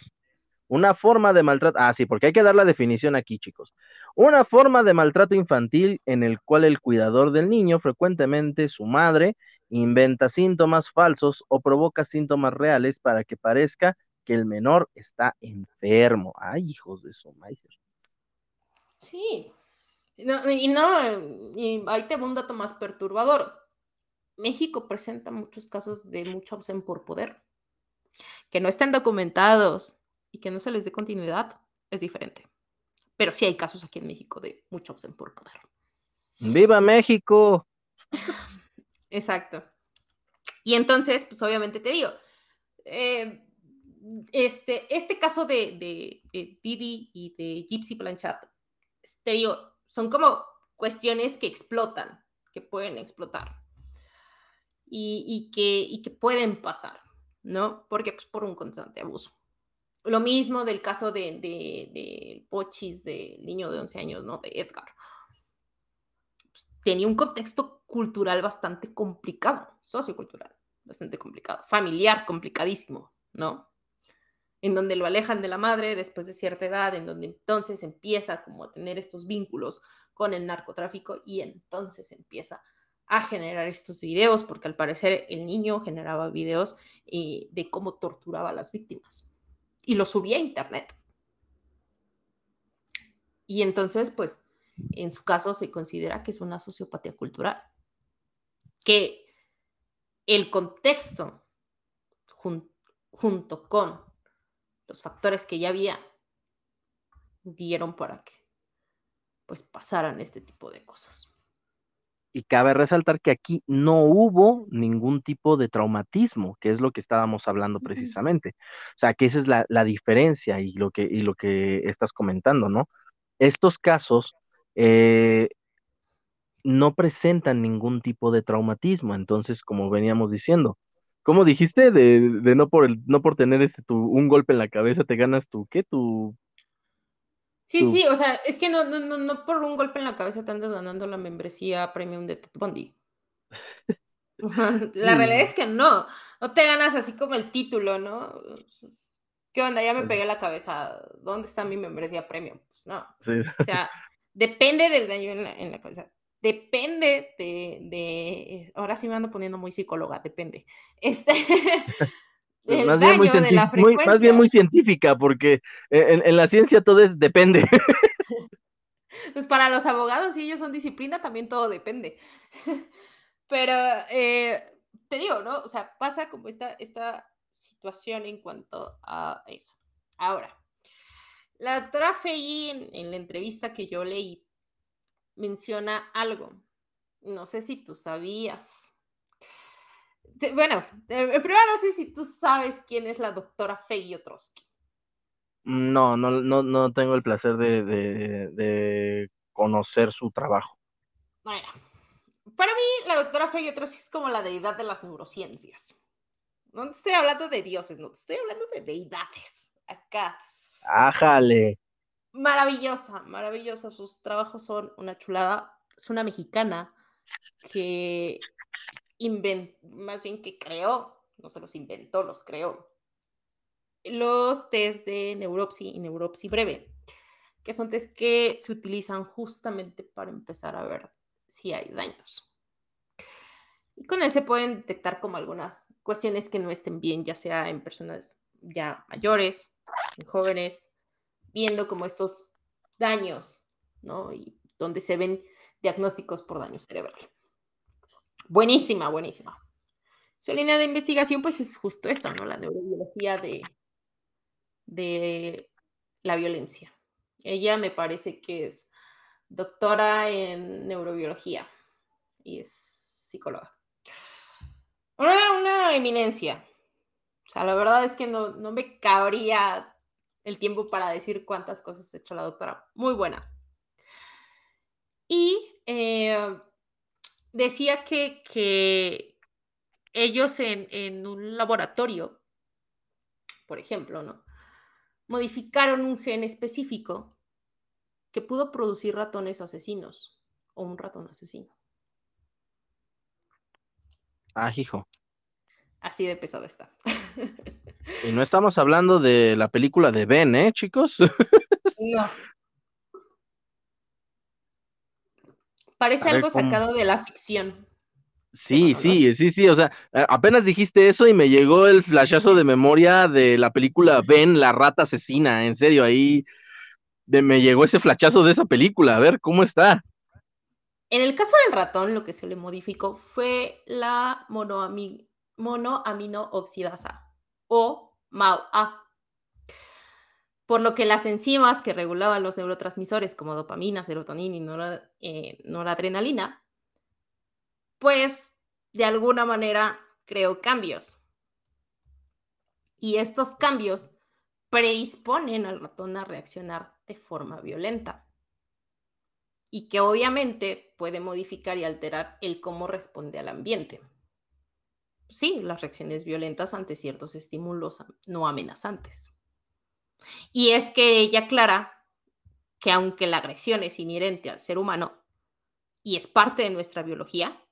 Una forma de maltrato, ah, sí, porque hay que dar la definición aquí, chicos. Una forma de maltrato infantil en el cual el cuidador del niño, frecuentemente su madre, inventa síntomas falsos o provoca síntomas reales para que parezca que el menor está enfermo. Ay, hijos de su madre. Sí. Y no, y ahí te va un dato más perturbador. México presenta muchos casos de mucho ausen por poder, que no están documentados, y que no se les dé continuidad es diferente. Pero sí hay casos aquí en México de mucho opción por poder. ¡Viva México! *laughs* Exacto. Y entonces, pues obviamente te digo, eh, este, este caso de, de, Didi y de Gypsy Planchat, te digo, son como cuestiones que explotan, que pueden explotar y, que, pueden pasar, ¿no? Porque pues por un constante abuso. Lo mismo del caso de, de, Pochis, del niño de 11 años, ¿no? De Edgar. Pues, tenía un contexto cultural bastante complicado, sociocultural, bastante complicado, familiar, complicadísimo, ¿no? En donde lo alejan de la madre después de cierta edad, en donde entonces empieza como a tener estos vínculos con el narcotráfico y entonces empieza a generar estos videos, porque al parecer el niño generaba videos eh, de cómo torturaba a las víctimas y lo subí a internet. Y entonces, pues, en su caso se considera que es una sociopatía cultural. Que el contexto junto con los factores que ya había dieron para que pues pasaran este tipo de cosas. Y cabe resaltar que aquí no hubo ningún tipo de traumatismo, que es lo que estábamos hablando precisamente. O sea, que esa es la, diferencia y lo, que, y lo que estás comentando, ¿no? Estos casos eh, no presentan ningún tipo de traumatismo, entonces, como veníamos diciendo, ¿cómo dijiste? De, no por el, no por tener este tu, un golpe en la cabeza te ganas tu, ¿qué? Tu Sí, sí, o sea, es que no, no, no, no por un golpe en la cabeza te andas ganando la membresía premium de Ted Bundy. *laughs* la realidad es que no, no te ganas así como el título, ¿no? ¿Qué onda? Ya me pegué la cabeza, ¿dónde está mi membresía premium? Pues no. O sea, *laughs* depende del daño en la, cabeza. Depende de, de, ahora sí me ando poniendo muy psicóloga, depende. *laughs* Este, Pues más, bien muy, más bien muy científica, porque en, la ciencia todo es depende. *laughs* Pues para los abogados, si ellos son disciplina, también todo depende. *laughs* Pero eh, te digo, ¿no? O sea, pasa como esta, esta situación en cuanto a eso. Ahora, la doctora Fey en, la entrevista que yo leí menciona algo. No sé si tú sabías. Bueno, eh, primero no sé si tú sabes quién es la doctora Fey Otrosky. No, no, no, no tengo el placer de, de, conocer su trabajo. Bueno, para mí la doctora Fey Otrosky es como la deidad de las neurociencias. No te estoy hablando de dioses, no te estoy hablando de deidades. Acá. Ájale. Maravillosa, maravillosa. Sus trabajos son una chulada. Es una mexicana que inventó, más bien que creó, no se los inventó, los creó. Los test de neuropsi y neuropsi breve, que son test que se utilizan justamente para empezar a ver si hay daños. Y con él se pueden detectar como algunas cuestiones que no estén bien, ya sea en personas ya mayores, en jóvenes, viendo como estos daños, ¿no? Y donde se ven diagnósticos por daño cerebral. Buenísima, buenísima. Su línea de investigación, pues es justo esto, ¿no? La neurobiología de, de la violencia. Ella me parece que es doctora en neurobiología y es psicóloga. Una, eminencia. O sea, la verdad es que no, no me cabría el tiempo para decir cuántas cosas ha hecho la doctora. Muy buena. Y eh, decía que, que ellos en, en, un laboratorio, por ejemplo, ¿no? Modificaron un gen específico que pudo producir ratones asesinos o un ratón asesino. Ah, hijo. Así de pesado está. *laughs* Y no estamos hablando de la película de Ben, ¿eh, chicos? No. *laughs* Parece algo sacado de la ficción. Sí, sí, sí, sí, o sea, apenas dijiste eso y me llegó el flashazo de memoria de la película Ben, la rata asesina, en serio, ahí me llegó ese flashazo de esa película, a ver, ¿cómo está? En el caso del ratón, lo que se le modificó fue la monoamino oxidasa o MAO-A. Por lo que las enzimas que regulaban los neurotransmisores como dopamina, serotonina y eh, noradrenalina, pues de alguna manera creó cambios. Y estos cambios predisponen al ratón a reaccionar de forma violenta y que obviamente puede modificar y alterar el cómo responde al ambiente. Sí, las reacciones violentas ante ciertos estímulos no amenazantes. Y es que ella aclara que aunque la agresión es inherente al ser humano y es parte de nuestra biología,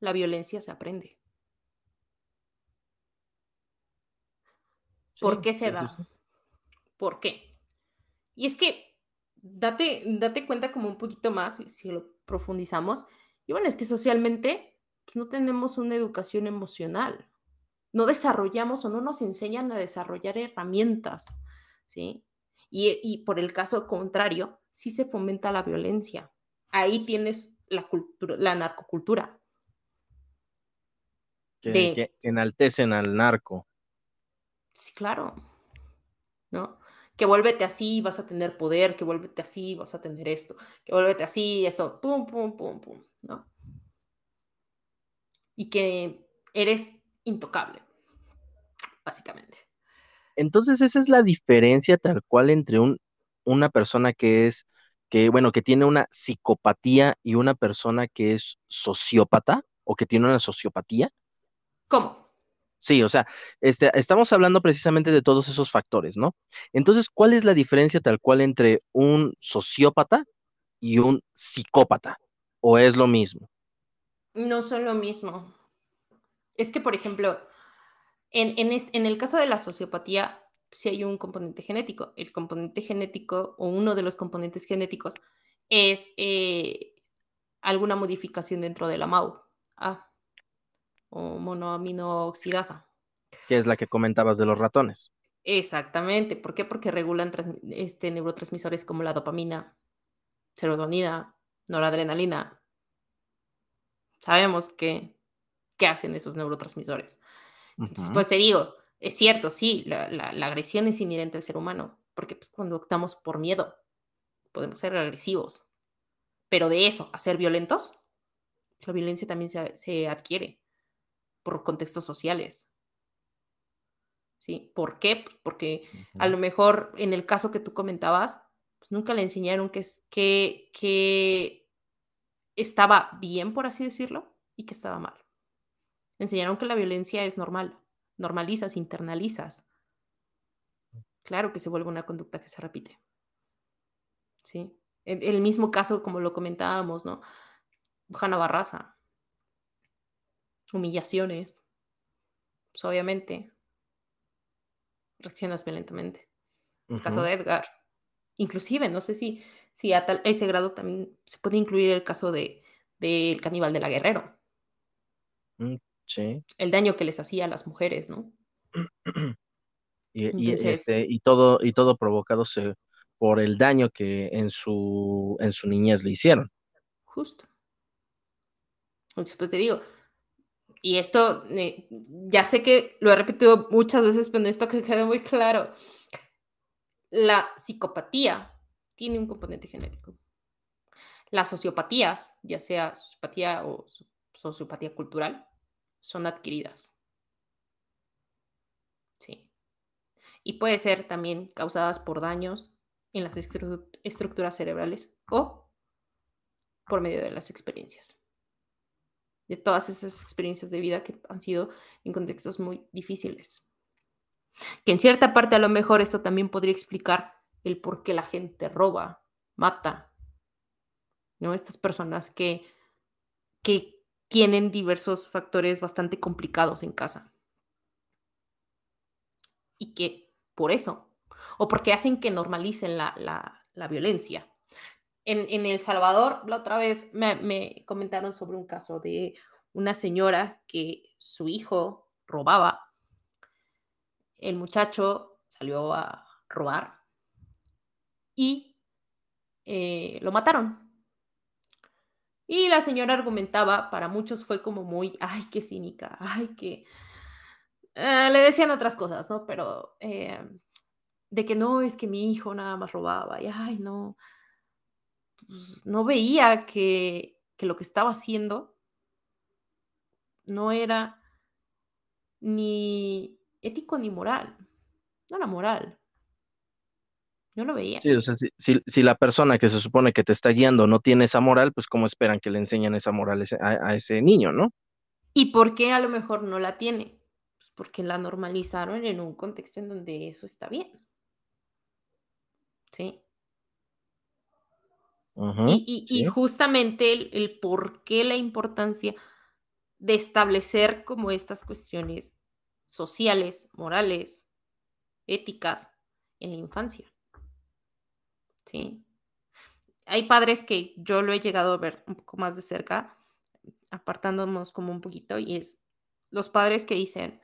la violencia se aprende. ¿Por qué se da? ¿Por qué? Y es que date, date cuenta como un poquito más, si lo profundizamos, y bueno, es que socialmente pues, no tenemos una educación emocional, no desarrollamos o no nos enseñan a desarrollar herramientas, ¿sí? Y, y por el caso contrario, sí se fomenta la violencia. Ahí tienes la cultura, la narcocultura. que enaltecen al narco. Sí, claro. ¿No? que vuélvete así, vas a tener poder, que vuélvete así, vas a tener esto, que vuélvete así, esto, pum, pum, pum, pum, ¿no? Y que eres intocable, básicamente. Entonces esa es la diferencia tal cual entre un, una persona que es, que bueno, que tiene una psicopatía y una persona que es sociópata o que tiene una sociopatía. ¿Cómo? Sí, o sea, este, estamos hablando precisamente de todos esos factores, ¿no? Entonces, ¿cuál es la diferencia tal cual entre un sociópata y un psicópata? ¿O es lo mismo? No son lo mismo. Es que, por ejemplo, en, en, el caso de la sociopatía, sí hay un componente genético. El componente genético o uno de los componentes genéticos es eh, alguna modificación dentro de la MAU. Ah, o monoamino-oxidasa. Que es la que comentabas de los ratones. Exactamente. ¿Por qué? Porque regulan este, neurotransmisores como la dopamina, serotonina, noradrenalina. Sabemos que, qué hacen esos neurotransmisores. Entonces, pues te digo, es cierto, sí, la, agresión es inherente al ser humano, porque pues, cuando optamos por miedo, podemos ser agresivos. Pero de eso, a ser violentos, la violencia también se, adquiere por contextos sociales. ¿Sí? ¿Por qué? Pues, porque a lo mejor en el caso que tú comentabas, pues nunca le enseñaron que, que, que estaba bien, por así decirlo, y que estaba mal. Enseñaron que la violencia es normal, normalizas, internalizas. Claro que se vuelve una conducta que se repite. ¿Sí? El, mismo caso, como lo comentábamos, ¿no? Jana Barraza. Humillaciones. Pues obviamente. Reaccionas violentamente. El caso de Edgar. Inclusive, no sé si, si a, ese grado también se puede incluir el caso de del caníbal de la Guerrero. Mm, sí. El daño que les hacía a las mujeres, ¿no? *clears throat* y, este, y, todo, y todo provocado por el daño que en su, en su niñez le hicieron. Justo. Entonces, pues te digo, y esto, eh, ya sé que lo he repetido muchas veces, pero esto que quede muy claro. La psicopatía tiene un componente genético. Las sociopatías, ya sea sociopatía o sociopatía cultural, son adquiridas. Sí. Y puede ser también causadas por daños en las estructuras cerebrales o por medio de las experiencias de todas esas experiencias de vida que han sido en contextos muy difíciles. Que en cierta parte a lo mejor esto también podría explicar el por qué la gente roba, mata, ¿no? Estas personas que, que tienen diversos factores bastante complicados en casa. Y que por eso, o porque hacen que normalicen la, la violencia, en, El Salvador, la otra vez me, comentaron sobre un caso de una señora que su hijo robaba. El muchacho salió a robar y eh, lo mataron. Y la señora argumentaba, para muchos fue como muy, ay, qué cínica, ay, qué... Eh, le decían otras cosas, ¿no? Pero eh, de que no, es que mi hijo nada más robaba, y ay, no, pues, no veía que, lo que estaba haciendo no era ni ético ni moral. No era moral. No lo veía. Sí, o sea, si, la persona que se supone que te está guiando no tiene esa moral, pues cómo esperan que le enseñen esa moral a, a ese niño, ¿no? ¿Y por qué a lo mejor no la tiene? Pues porque la normalizaron en un contexto en donde eso está bien. ¿Sí? y, justamente el, por qué la importancia de establecer como estas cuestiones sociales, morales, éticas en la infancia. Sí. Hay padres que yo lo he llegado a ver un poco más de cerca, apartándonos como un poquito, y es los padres que dicen,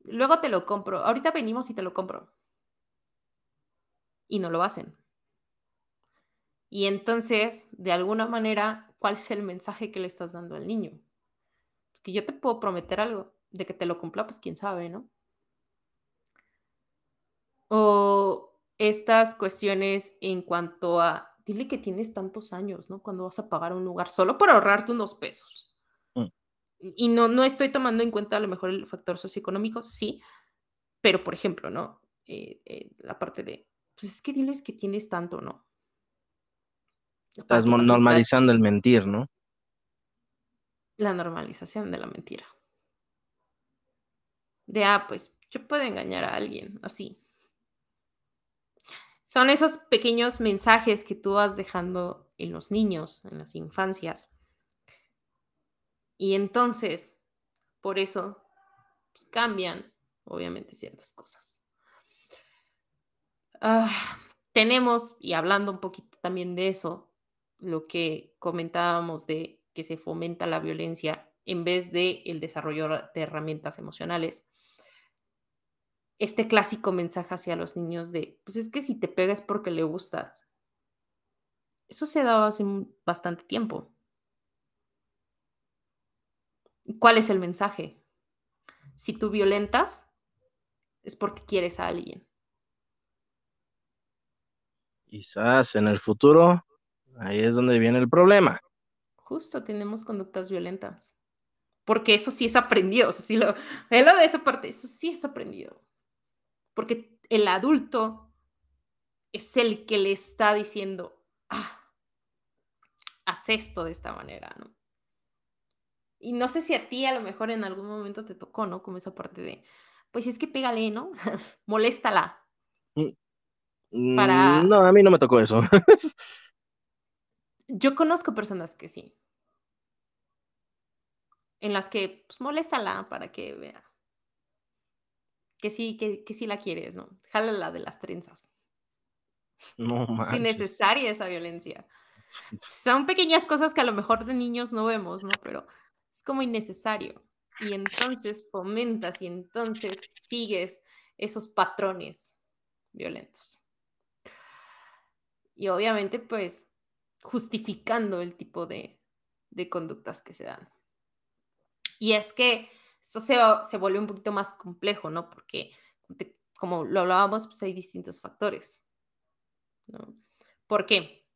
luego te lo compro, ahorita venimos y te lo compro. Y no lo hacen. Y entonces, de alguna manera, ¿cuál es el mensaje que le estás dando al niño? Pues que yo te puedo prometer algo, de que te lo cumpla, pues quién sabe, ¿no? O estas cuestiones en cuanto a, dile que tienes tantos años, ¿no? Cuando vas a pagar un lugar solo por ahorrarte unos pesos. Mm. Y no, no estoy tomando en cuenta a lo mejor el factor socioeconómico, sí, pero por ejemplo, ¿no? Eh, eh, la parte de, pues es que diles que tienes tanto, ¿no? Estás normalizando el mentir, ¿no? La normalización de la mentira. De, ah, pues yo puedo engañar a alguien, así. Son esos pequeños mensajes que tú vas dejando en los niños, en las infancias. Y entonces, por eso, pues, cambian, obviamente, ciertas cosas. Ah, tenemos, y hablando un poquito también de eso, lo que comentábamos de que se fomenta la violencia en vez de el desarrollo de herramientas emocionales. Este clásico mensaje hacia los niños de, pues es que si te pegas porque le gustas. Eso se ha dado hace bastante tiempo. ¿Cuál es el mensaje? Si tú violentas, es porque quieres a alguien. Quizás en el futuro, ahí es donde viene el problema. Justo tenemos conductas violentas. Porque eso sí es aprendido. O sea, si lo, lo de esa parte, eso sí es aprendido. Porque el adulto es el que le está diciendo, ah, haz esto de esta manera, ¿no? Y no sé si a ti a lo mejor en algún momento te tocó, ¿no? Como esa parte de, pues es que pégale, ¿no? *laughs* Moléstala. Mm, Para... No, a mí no me tocó eso. *laughs* Yo conozco personas que sí. En las que, pues, moléstala para que vea. Que sí, que, que sí la quieres, ¿no? Jálala de las trenzas. No más. Sin necesaria esa violencia. Son pequeñas cosas que a lo mejor de niños no vemos, ¿no? Pero es como innecesario. Y entonces fomentas y entonces sigues esos patrones violentos. Y obviamente, pues, justificando el tipo de, conductas que se dan. Y es que esto se, se vuelve un poquito más complejo, ¿no? Porque, como lo hablábamos, pues hay distintos factores. ¿no? ¿Por qué?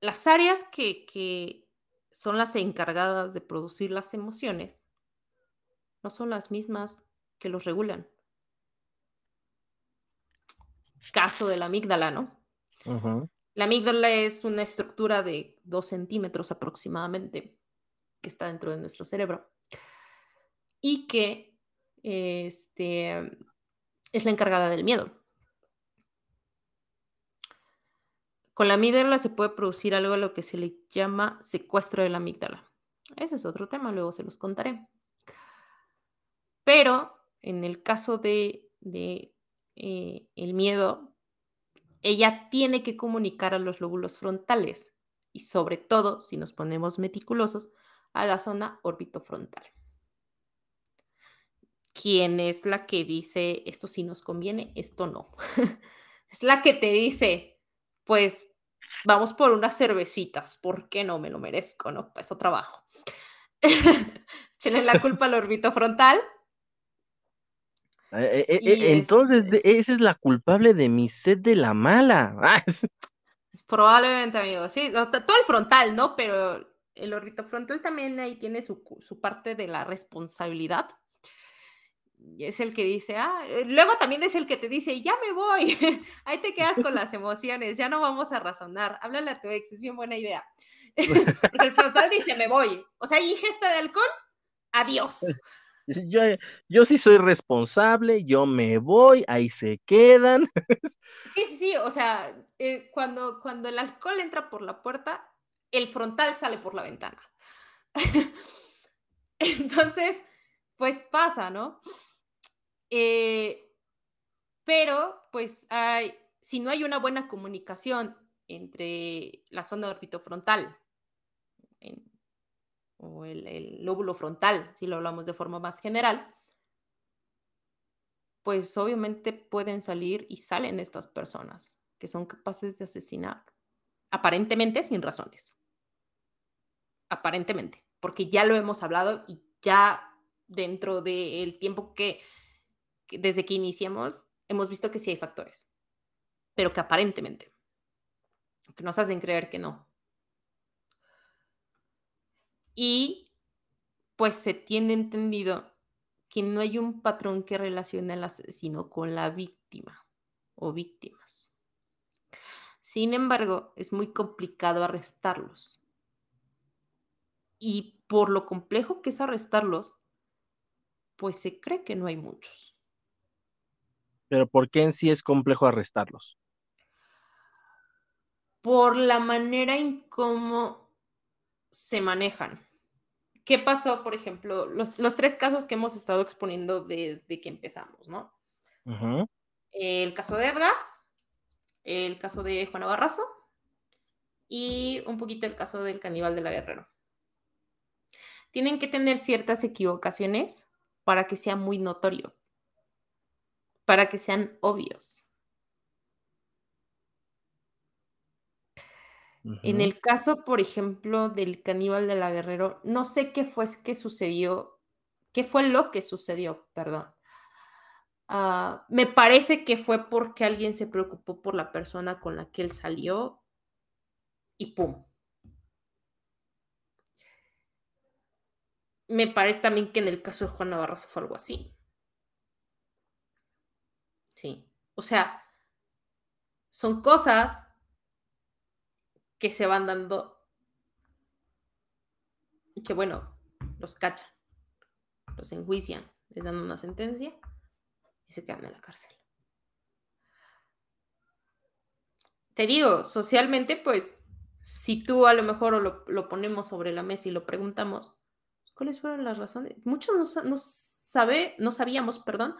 Las áreas que, que son las encargadas de producir las emociones no son las mismas que los regulan. Caso de la amígdala, ¿no? La amígdala es una estructura de dos centímetros aproximadamente que está dentro de nuestro cerebro y que este, es la encargada del miedo. Con la amígdala se puede producir algo a lo que se le llama secuestro de la amígdala. Ese es otro tema, luego se los contaré. Pero en el caso de, eh, el miedo, ella tiene que comunicar a los lóbulos frontales y sobre todo, si nos ponemos meticulosos, a la zona orbitofrontal. ¿Quién es la que dice esto sí nos conviene, esto no? *laughs* es la que te dice, pues vamos por unas cervecitas, ¿por qué no me lo merezco? ¿No? Para eso trabajo. *laughs* Echenle la culpa al orbito frontal. Eh, eh, eh, entonces, este esa es la culpable de mi sed de la mala. *laughs* Ah, probablemente, amigo. Sí, todo el frontal, ¿no? Pero el orbito frontal también ahí tiene su, su parte de la responsabilidad es el que dice, ah, eh, luego también es el que te dice, ya me voy, *laughs* ahí te quedas con las emociones, ya no vamos a razonar, háblale a tu ex, es bien buena idea. *laughs* Porque el frontal dice, me voy. O sea, ingesta de alcohol, adiós. *laughs* Yo, yo sí soy responsable, yo me voy, ahí se quedan. Sí, sí, sí, o sea, eh, cuando, cuando el alcohol entra por la puerta, el frontal sale por la ventana. Entonces, pues pasa, ¿no? Eh, pero, pues, hay, si no hay una buena comunicación entre la zona orbitofrontal o el, lóbulo frontal, si lo hablamos de forma más general, pues obviamente pueden salir y salen estas personas que son capaces de asesinar, aparentemente sin razones. Aparentemente, porque ya lo hemos hablado y ya dentro del tiempo que desde que iniciamos, hemos visto que sí hay factores, pero que aparentemente, que nos hacen creer que no. Y pues se tiene entendido que no hay un patrón que relacione al asesino con la víctima o víctimas. Sin embargo, es muy complicado arrestarlos. Y por lo complejo que es arrestarlos, pues se cree que no hay muchos. Pero ¿por qué en sí es complejo arrestarlos? Por la manera en cómo se manejan. ¿Qué pasó, por ejemplo, los, tres casos que hemos estado exponiendo desde que empezamos, ¿no? El caso de Edgar, el caso de Juana Barrazo y un poquito el caso del caníbal de la Guerrero. Tienen que tener ciertas equivocaciones para que sea muy notorio para que sean obvios. En el caso, por ejemplo, del caníbal de la Guerrero, no sé qué fue que sucedió, qué fue lo que sucedió, perdón. Ah, me parece que fue porque alguien se preocupó por la persona con la que él salió y ¡pum! Me parece también que en el caso de Juan Navarro fue algo así. Sí. O sea, son cosas que se van dando y que bueno, los cachan, los enjuician, les dan una sentencia y se quedan en la cárcel. Te digo, socialmente, pues, si tú a lo mejor lo, ponemos sobre la mesa y lo preguntamos, ¿cuáles fueron las razones? Muchos no, sabe, no sabíamos, perdón,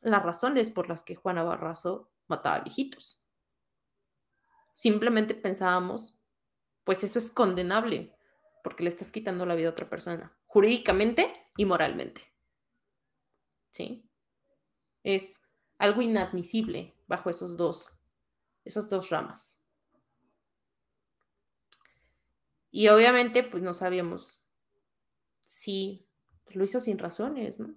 las razones por las que Juana Barrazo mataba viejitos. Simplemente pensábamos, pues eso es condenable, porque le estás quitando la vida a otra persona, jurídicamente y moralmente. ¿Sí? Es algo inadmisible bajo esos dos, esas dos ramas. Y obviamente, pues no sabíamos si lo hizo sin razones, ¿no?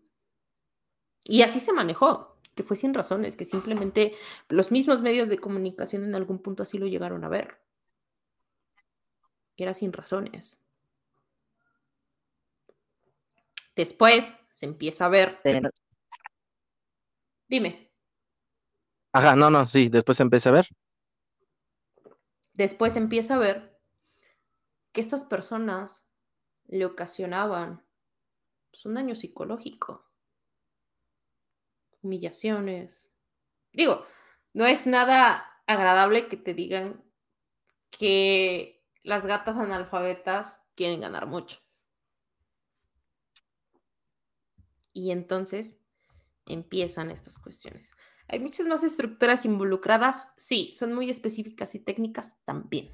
Y así se manejó, que fue sin razones, que simplemente los mismos medios de comunicación en algún punto así lo llegaron a ver. Que era sin razones. Después se empieza a ver Dime. Ajá, no, no, sí, después empieza a ver. Después empieza a ver que estas personas le ocasionaban pues, un daño psicológico, humillaciones. Digo, no es nada agradable que te digan que las gatas analfabetas quieren ganar mucho. Y entonces empiezan estas cuestiones. ¿Hay muchas más estructuras involucradas? Sí, son muy específicas y técnicas también.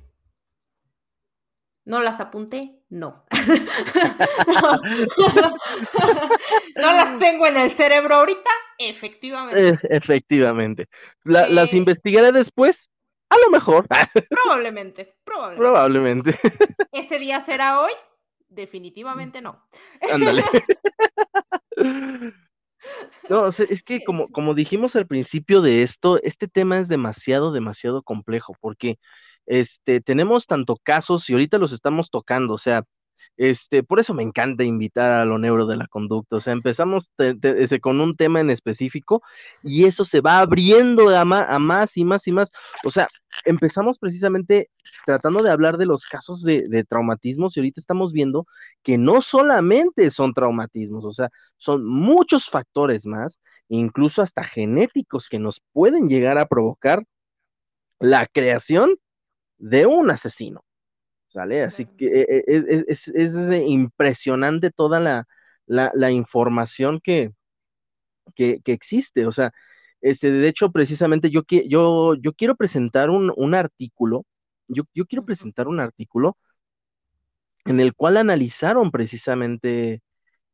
¿No las apunté? No. *laughs* no. las tengo en el cerebro ahorita, efectivamente. Eh, efectivamente. ¿Las eh, investigaré después? A lo mejor. probablemente, probablemente. Probablemente. *laughs* ¿Ese día será hoy? Definitivamente no. Ándale. *laughs* No, es que como, como dijimos al principio de esto, este tema es demasiado, demasiado complejo, porque este, tenemos tanto casos y ahorita los estamos tocando, o sea, este, por eso me encanta invitar a lo neuro de la conducta. O sea, empezamos con un tema en específico y eso se va abriendo a, más y más y más. O sea, empezamos precisamente tratando de hablar de los casos de, de, traumatismos y ahorita estamos viendo que no solamente son traumatismos, o sea, son muchos factores más, incluso hasta genéticos que nos pueden llegar a provocar la creación de un asesino. ¿sale? Así que eh, eh, es, impresionante toda la, información que, que, existe, o sea, este, de hecho, precisamente yo, yo, yo quiero presentar un, artículo, yo, quiero presentar un artículo en el cual analizaron precisamente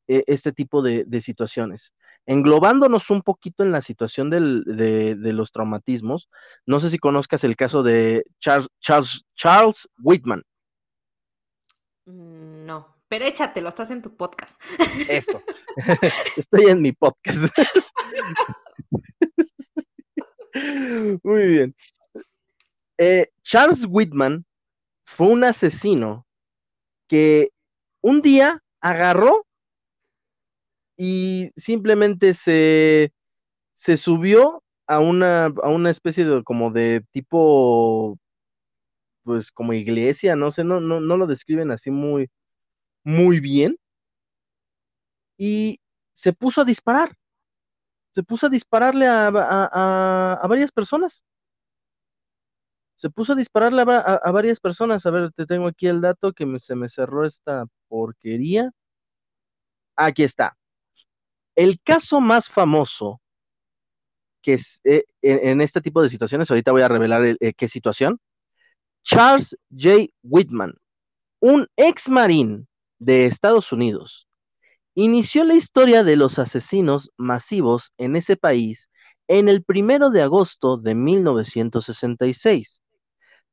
eh, este tipo de, situaciones. Englobándonos un poquito en la situación de, los traumatismos, no sé si conozcas el caso de Charles, Charles, Charles Whitman. Mm, no, pero échatelo, estás en tu podcast. Eso. *laughs* *laughs* Estoy en mi podcast. *laughs* Muy bien. Eh, Charles Whitman fue un asesino que un día agarró y simplemente se, se subió a una, a una especie de como de tipo pues como iglesia, no sé, no, no, no lo describen así muy, muy bien. Y se puso a disparar. Se puso a dispararle a, a, varias personas. Se puso a dispararle a, varias personas. A ver, te tengo aquí el dato que se me cerró esta porquería. Aquí está. El caso más famoso que es eh, en, este tipo de situaciones, ahorita voy a revelar eh, qué situación, Charles J. Whitman, un ex marín de Estados Unidos, inició la historia de los asesinos masivos en ese país en el primero de agosto de 1966.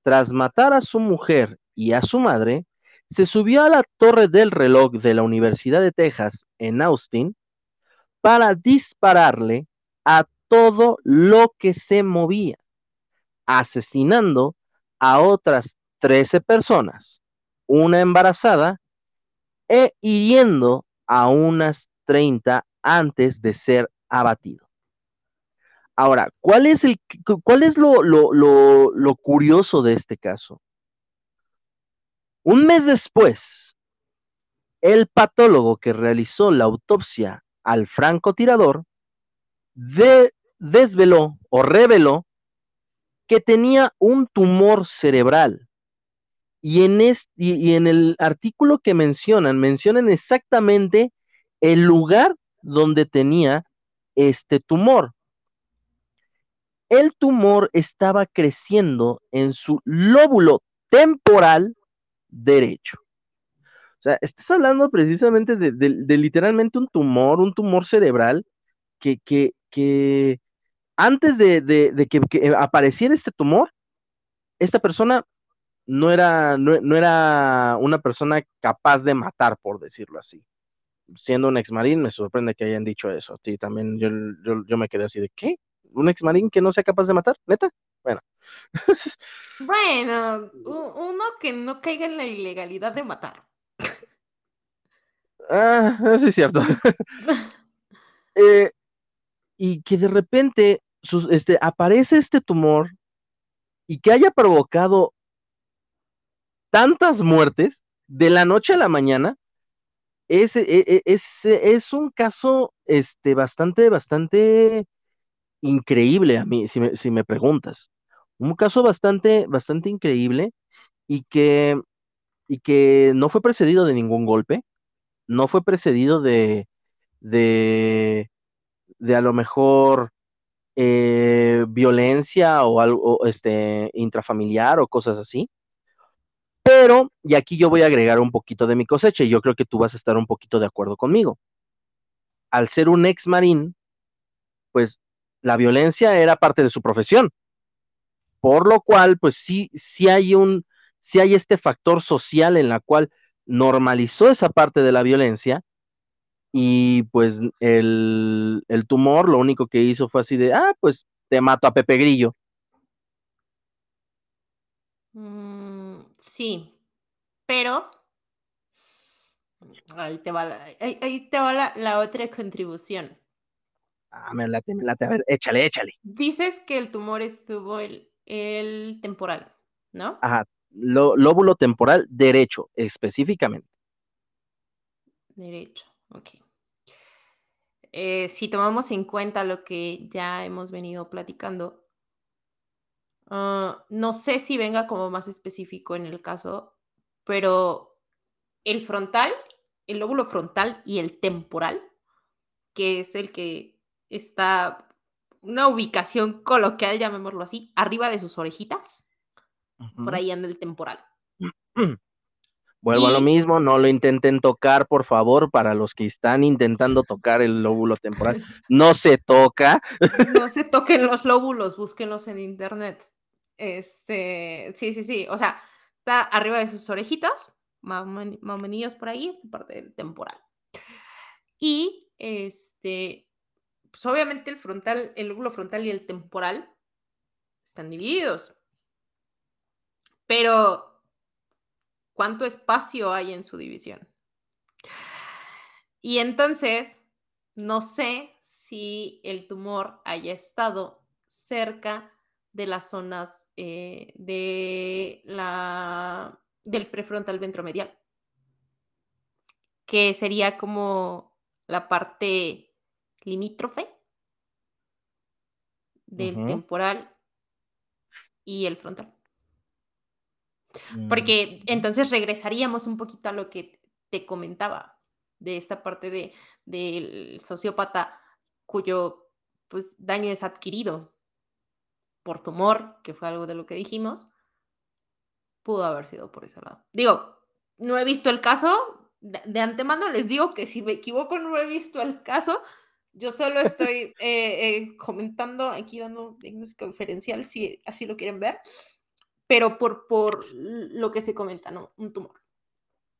tras matar a su mujer y a su madre, se subió a la torre del reloj de la Universidad de Texas en Austin para dispararle a todo lo que se movía, asesinando a otras 13 personas, una embarazada, e hiriendo a unas 30 antes de ser abatido. Ahora, ¿cuál es, el, cuál es lo, lo curioso de este caso? Un mes después, el patólogo que realizó la autopsia al francotirador desveló o reveló que tenía un tumor cerebral. Y en, y en el artículo que mencionan, mencionan exactamente el lugar donde tenía este tumor. El tumor estaba creciendo en su lóbulo temporal derecho. O sea, estás hablando precisamente de, literalmente un tumor, un tumor cerebral que, que, antes de, que, apareciera este tumor, esta persona no era, no, era una persona capaz de matar, por decirlo así. Siendo un ex marín, me sorprende que hayan dicho eso. Sí, también yo, yo me quedé así de, ¿qué? ¿Un ex marín que no sea capaz de matar? ¿Neta? Bueno. *laughs* Bueno, uno que no caiga en la ilegalidad de matar. Ah, *laughs* eso es cierto. *laughs* Eh, y que de repente este, aparece este tumor y que haya provocado tantas muertes de la noche a la mañana, es, e, e, es, es, un caso este, bastante, bastante increíble a mí, si me, si me preguntas un caso bastante, bastante increíble y que, y que no fue precedido de ningún golpe, no fue precedido de, de, de a lo mejor eh, violencia o algo este, intrafamiliar o cosas así. Pero, y aquí yo voy a agregar un poquito de mi cosecha y yo creo que tú vas a estar un poquito de acuerdo conmigo. Al ser un ex marín, pues la violencia era parte de su profesión. Por lo cual, pues sí, sí hay un, sí hay este factor social en la cual normalizó esa parte de la violencia y pues el, tumor lo único que hizo fue así de, ah, pues te mato a Pepe Grillo. Mm, sí, pero ahí te va, la, ahí, te va la, otra contribución. Ah, me late, me late. A ver, échale, échale. Dices que el tumor estuvo el, el temporal, ¿no? Ajá, lóbulo temporal derecho, específicamente. Derecho, ok. Eh, si tomamos en cuenta lo que ya hemos venido platicando, ah, no sé si venga como más específico en el caso, pero el frontal, el lóbulo frontal y el temporal, que es el que está una ubicación coloquial, llamémoslo así, arriba de sus orejitas. Por ahí anda el temporal. Vuelvo a lo mismo, no lo intenten tocar, por favor, para los que están intentando tocar el lóbulo temporal. No se toca. *laughs* No se toquen los lóbulos, búsquenlos en internet. Este, sí, sí, sí. O sea, está arriba de sus orejitas, mamenillos por ahí, esta parte del temporal. Y este, pues obviamente el frontal, el lóbulo frontal y el temporal están divididos. Pero, ¿cuánto espacio hay en su división? Y entonces, no sé si el tumor haya estado cerca de las zonas eh, de la, del prefrontal ventromedial, que sería como la parte limítrofe del temporal y el frontal. Mm, Porque entonces regresaríamos un poquito a lo que te comentaba de esta parte de, del sociópata cuyo pues, daño es adquirido por tumor, que fue algo de lo que dijimos, pudo haber sido por ese lado. Digo, no he visto el caso, de, de antemano les digo que si me equivoco no he visto el caso, yo solo estoy *laughs* eh, eh, comentando, aquí dando diagnóstico diferencial, si así lo quieren ver. Pero por, por lo que se comenta, ¿no? Un tumor.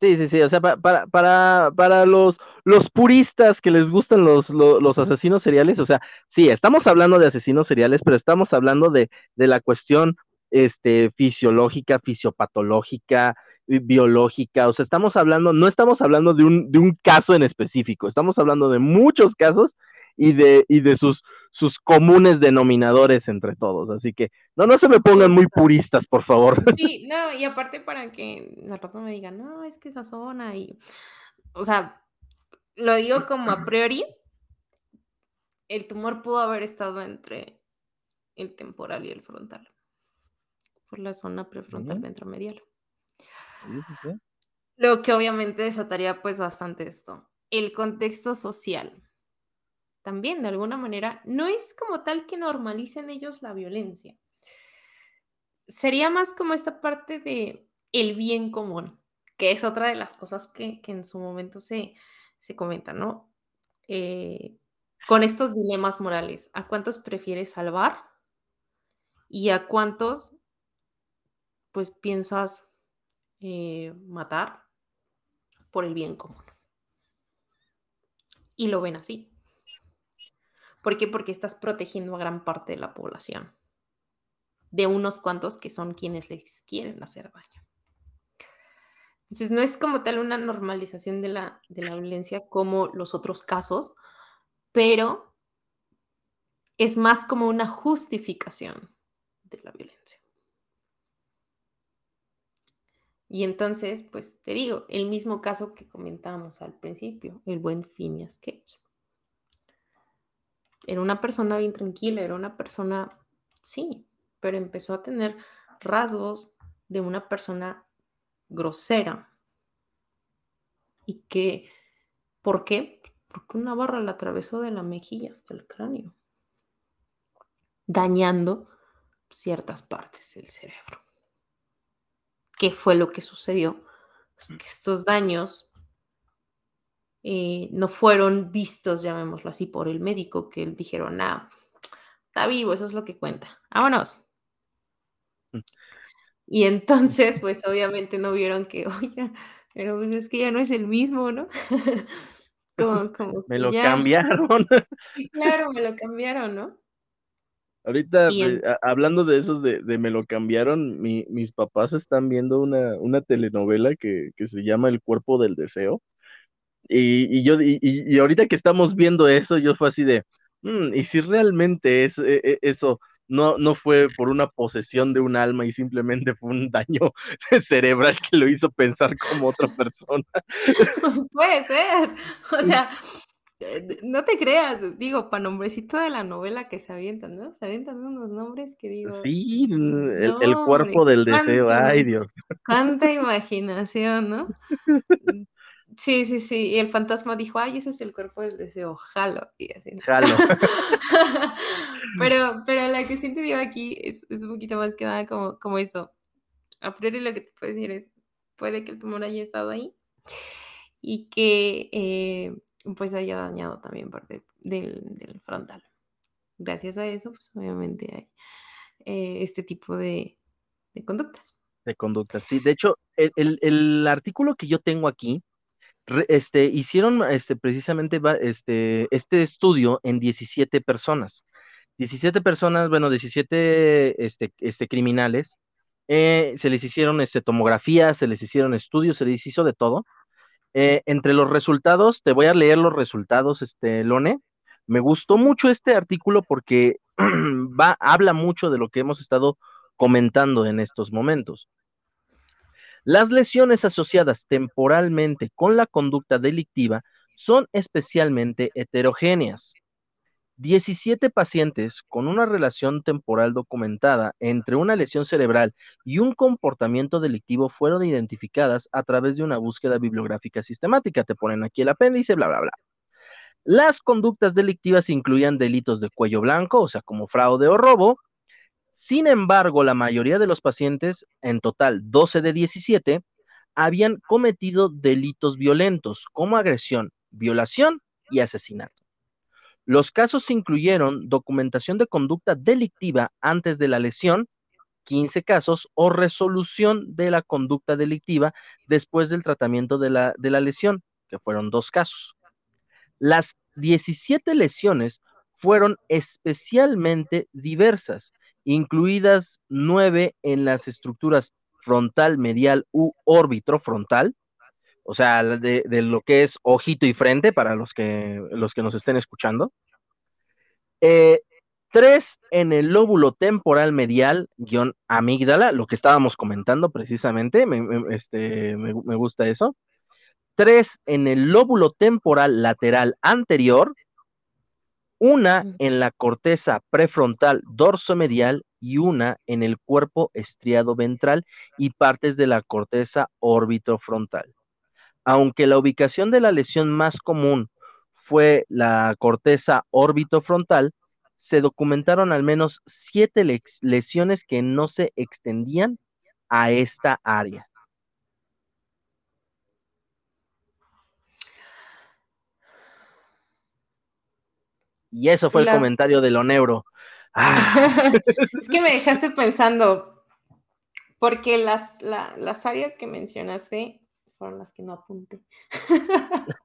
Sí, sí, sí, o sea, para, para, para los, los puristas que les gustan los, los, asesinos seriales, o sea, sí, estamos hablando de asesinos seriales, pero estamos hablando de, de la cuestión este, fisiológica, fisiopatológica, biológica, o sea, estamos hablando, no estamos hablando de un, de un caso en específico, estamos hablando de muchos casos y de, y de sus, sus comunes denominadores entre todos. Así que no, no se me pongan muy puristas, por favor. Sí, no, y aparte para que la rato me digan, no, es que esa zona y, o sea, lo digo como a priori, el tumor pudo haber estado entre el temporal y el frontal, por la zona prefrontal ventromedial. Lo que obviamente desataría pues bastante esto. El contexto social también de alguna manera, no es como tal que normalicen ellos la violencia. Sería más como esta parte de el bien común, que es otra de las cosas que, en su momento se, se comenta, ¿no? Eh, con estos dilemas morales, ¿a cuántos prefieres salvar? ¿Y a cuántos, pues, piensas eh, matar por el bien común? Y lo ven así. ¿Por qué? Porque estás protegiendo a gran parte de la población, de unos cuantos que son quienes les quieren hacer daño. Entonces, no es como tal una normalización de la, de la violencia como los otros casos, pero es más como una justificación de la violencia. Y entonces, pues te digo, el mismo caso que comentábamos al principio, el buen Phineas Cage. Era una persona bien tranquila, era una persona, sí, pero empezó a tener rasgos de una persona grosera. Y que, ¿por qué? Porque una barra la atravesó de la mejilla hasta el cráneo, dañando ciertas partes del cerebro. ¿Qué fue lo que sucedió? Pues que estos daños eh, no fueron vistos, llamémoslo así, por el médico, que él dijeron, ah, está vivo, eso es lo que cuenta, vámonos. Mm. Y entonces, pues obviamente no vieron que, *laughs* oye, pero pues es que ya no es el mismo, ¿no? *laughs* *laughs* como, me lo cambiaron. Sí, claro, me lo cambiaron, ¿no? Ahorita, hablando de esos de, me lo cambiaron, mis papás están viendo una, una telenovela que, que, se llama El cuerpo del deseo. Y, yo, y, ahorita que estamos viendo eso, yo fue así de, mm, y si realmente es, e, e, eso no, no fue por una posesión de un alma y simplemente fue un *laughs* daño cerebral que lo hizo pensar como otra persona. *laughs* Pues puede ser, o sea, eh, no te creas, digo, para nombrecito de la novela que se avientan, ¿no? Se avientan unos nombres que digo. Sí, el, cuerpo del deseo, ay Dios. Cuánta imaginación, ¿no? *laughs* Sí, sí, sí. Y el fantasma dijo, ay, ese es el cuerpo del deseo, jalo. Y así. Jalo. *laughs* pero, pero la que siento digo aquí es, un poquito más que nada como, como esto. A priori lo que te puedo decir es, puede que el tumor haya estado ahí y que eh, pues haya dañado también parte del, frontal. Gracias a eso, pues obviamente hay eh, este tipo de, conductas. De conductas, sí. De hecho, el, el artículo que yo tengo aquí, este, hicieron este, precisamente este, este estudio en 17 personas. 17 personas, bueno, 17 este, este, criminales, eh, se les hicieron este, tomografías, se les hicieron estudios, se les hizo de todo. Eh, entre los resultados, te voy a leer los resultados, este, Lone. Me gustó mucho este artículo porque *clears throat* habla mucho de lo que hemos estado comentando en estos momentos. Las lesiones asociadas temporalmente con la conducta delictiva son especialmente heterogéneas. 17 pacientes con una relación temporal documentada entre una lesión cerebral y un comportamiento delictivo fueron identificadas a través de una búsqueda bibliográfica sistemática. Te ponen aquí el apéndice, bla, bla, bla. Las conductas delictivas incluían delitos de cuello blanco, o sea, como fraude o robo, sin embargo, la mayoría de los pacientes, en total 12 de 17, habían cometido delitos violentos como agresión, violación y asesinato. Los casos incluyeron documentación de conducta delictiva antes de la lesión 15 casos o resolución de la conducta delictiva después del tratamiento de la, de la lesión, que fueron dos casos. Las 17 lesiones fueron especialmente diversas, incluidas nueve en las estructuras frontal, medial u órbitro frontal, o sea, de, lo que es ojito y frente para los que, los que nos estén escuchando. Eh, tres en el lóbulo temporal medial, guion amígdala, lo que estábamos comentando precisamente, me, este, me, gusta eso. Tres en el lóbulo temporal lateral anterior, una en la corteza prefrontal dorsomedial y una en el cuerpo estriado ventral y partes de la corteza frontal. Aunque la ubicación de la lesión más común fue la corteza frontal, se documentaron al menos siete lesiones que no se extendían a esta área. Y eso fue el comentario de lo neuro. Ah. *laughs* es que me *laughs* dejaste pensando, porque las, las áreas que mencionaste fueron las que no apunté. *laughs*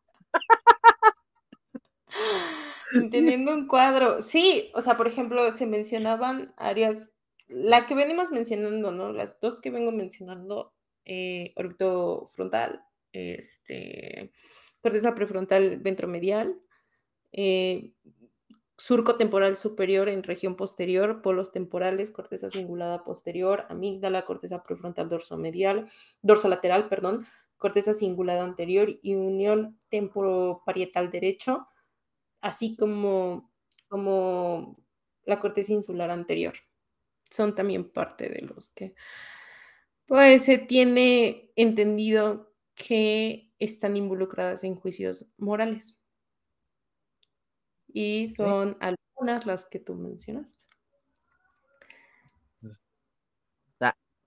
Teniendo un cuadro. Sí, o sea, por ejemplo, se mencionaban áreas, la que venimos mencionando, ¿no? Las dos que vengo mencionando, eh, frontal, este, corteza prefrontal ventromedial, eh, surco temporal superior en región posterior, polos temporales, corteza cingulada posterior, amígdala, corteza prefrontal dorsomedial, dorsolateral, perdón, corteza cingulada anterior y unión temporoparietal derecho, así como, como la corteza insular anterior. Son también parte de los que pues se tiene entendido que están involucradas en juicios morales. Y son algunas las que tú mencionaste.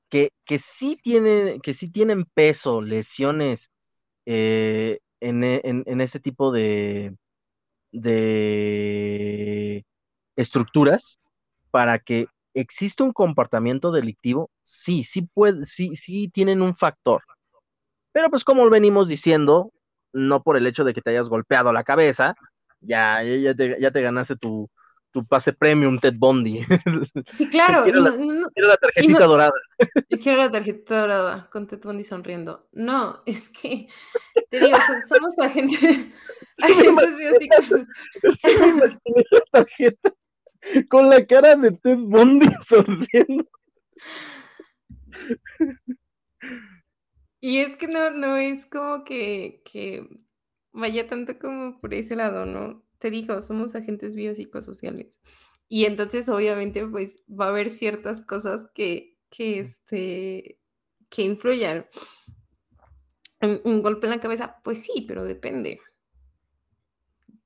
Que, que, sí tienen, que sí tienen peso, lesiones eh, en, en, en, ese tipo de, de estructuras para que exista un comportamiento delictivo, sí, sí puede, sí, sí tienen un factor. Pero pues como venimos diciendo, no por el hecho de que te hayas golpeado la cabeza, ya, ya, te, ya te ganaste tu, tu pase premium Ted Bundy. *laughs* Sí, claro. quiero, la, la, tarjetita dorada. Quiero la tarjetita dorada con Ted Bundy sonriendo. No, es que, te digo, somos agentes, *laughs* agentes biopsicos. la tarjeta con la cara de Ted Bundy *laughs* sonriendo. Y es que no, no es como que, que vaya tanto como por ese lado, ¿no? Te dijo, somos agentes biopsicosociales. Y entonces, obviamente, pues va a haber ciertas cosas que, que, este, que influyan. Un, golpe en la cabeza, pues sí, pero depende.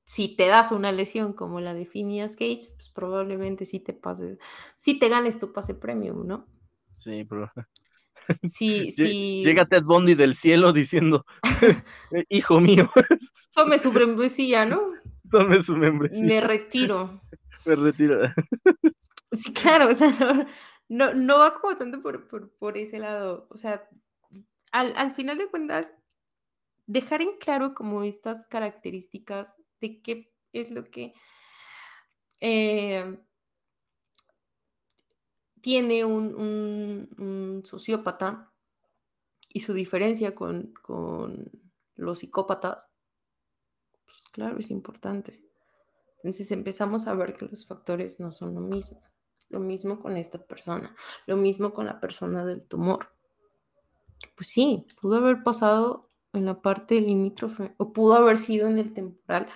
Si te das una lesión como la de Phineas Gage, pues probablemente sí te pases, sí te ganes tu pase premium, ¿no? Sí, pero Sí, *laughs* sí. Llega Ted Bundy del cielo diciendo, *laughs* hijo mío. *laughs* Tome su membresía, ¿no? Tome su membresía. Me retiro. Me retiro. Sí, claro, o sea, no, no, va como tanto por, ese lado. O sea, al, final de cuentas, dejar en claro como estas características de qué es lo que eh, tiene un, sociópata y su diferencia con, los psicópatas, pues claro, es importante. Entonces empezamos a ver que los factores no son lo mismo. Lo mismo con esta persona, lo mismo con la persona del tumor. Pues sí, pudo haber pasado en la parte limítrofe, o pudo haber sido en el temporal,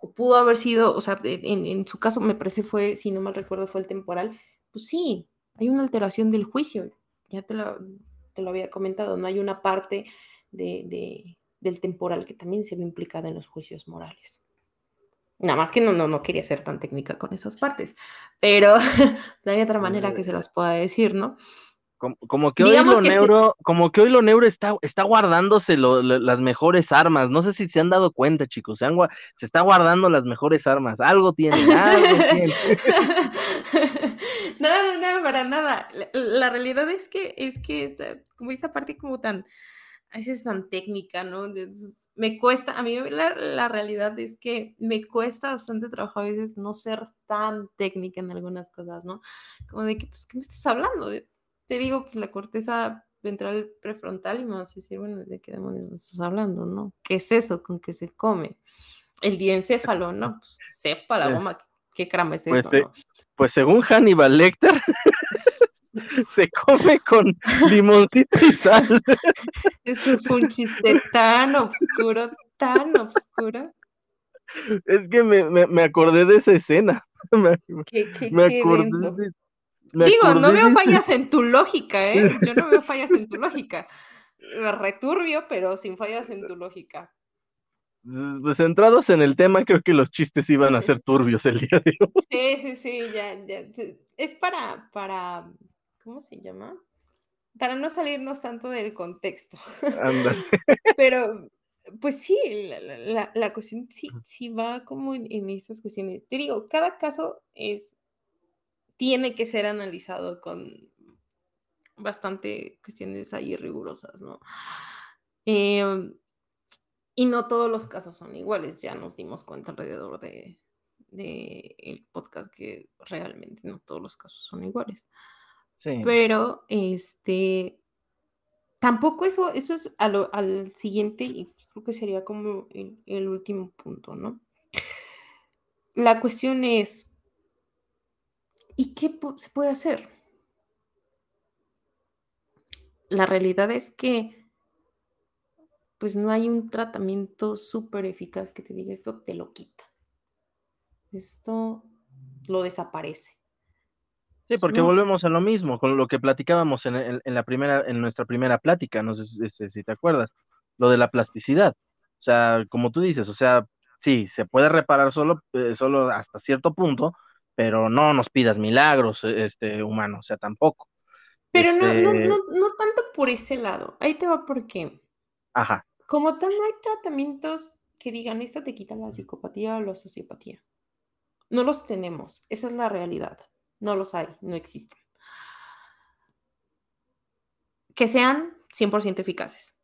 o pudo haber sido, o sea, en, en su caso me parece fue, si no mal recuerdo, fue el temporal. Pues sí, hay una alteración del juicio, ya te lo, te lo había comentado, no hay una parte de, del temporal que también se ve implicada en los juicios morales. Nada más que no, no, no quería ser tan técnica con esas partes, pero *laughs* no hay otra manera que se las pueda decir, ¿no? Como, que, hoy lo este neuro, como que hoy lo neuro está, está guardándose las mejores armas. No sé si se han dado cuenta, chicos. Se, se está guardando las mejores armas. Algo tiene, algo tiene. No, no, no, para nada. La, realidad es que, es que, como esa parte como tan, a veces tan técnica, ¿no? me cuesta, a mí la, realidad es que me cuesta bastante trabajo a veces no ser tan técnica en algunas cosas, ¿no? Como de que, pues, ¿qué me estás hablando? Te digo, pues la corteza ventral prefrontal y me vas a decir, bueno, ¿de qué demonios estás hablando, no? ¿Qué es eso con qué se come? El diencéfalo, ¿no? Pues sepa la goma, ¿qué crama es pues, eso? Pues según Hannibal Lecter, *laughs* se come con limoncito y sal. *laughs* Eso fue un chiste tan oscuro, tan oscuro. Es que me, me, acordé de esa escena. *laughs* Me, ¿Qué, qué, acordé Digo, no veo fallas en tu lógica, ¿eh? *laughs* Yo no veo fallas en tu lógica. Returbio, pero sin fallas en tu lógica. Pues centrados en el tema, creo que los chistes iban a ser turbios el día de hoy. Sí, sí, sí, ya, ya. Es para, para, ¿cómo se llama? Para no salirnos tanto del contexto. *laughs* Pero, pues sí, la, la, cuestión sí, sí va como en, en esas cuestiones. Te digo, cada caso es, tiene que ser analizado con bastante cuestiones ahí rigurosas, ¿no? Eh, y no todos los casos son iguales, ya nos dimos cuenta alrededor de, el podcast que realmente no todos los casos son iguales. Sí. Pero este tampoco eso, eso es al siguiente, y creo que sería como el, el último punto, ¿no? La cuestión es, ¿y qué se puede hacer? La realidad es que pues no hay un tratamiento súper eficaz que te diga esto te lo quita. Esto lo desaparece. Sí, porque volvemos a lo mismo, con lo que platicábamos en, la primera, en nuestra primera plática, no sé si, te acuerdas, lo de la plasticidad. O sea, como tú dices, o sea, sí, se puede reparar solo, eh, solo hasta cierto punto, pero no nos pidas milagros, e, este humano, o sea, tampoco. Pero no, no, este no, no tanto por ese lado. Ahí te va por qué. Ajá. Como tal, no hay tratamientos que digan, esto te quita la psicopatía o la sociopatía. No los tenemos, esa es la realidad. No los hay, no existen. Que sean 100% eficaces.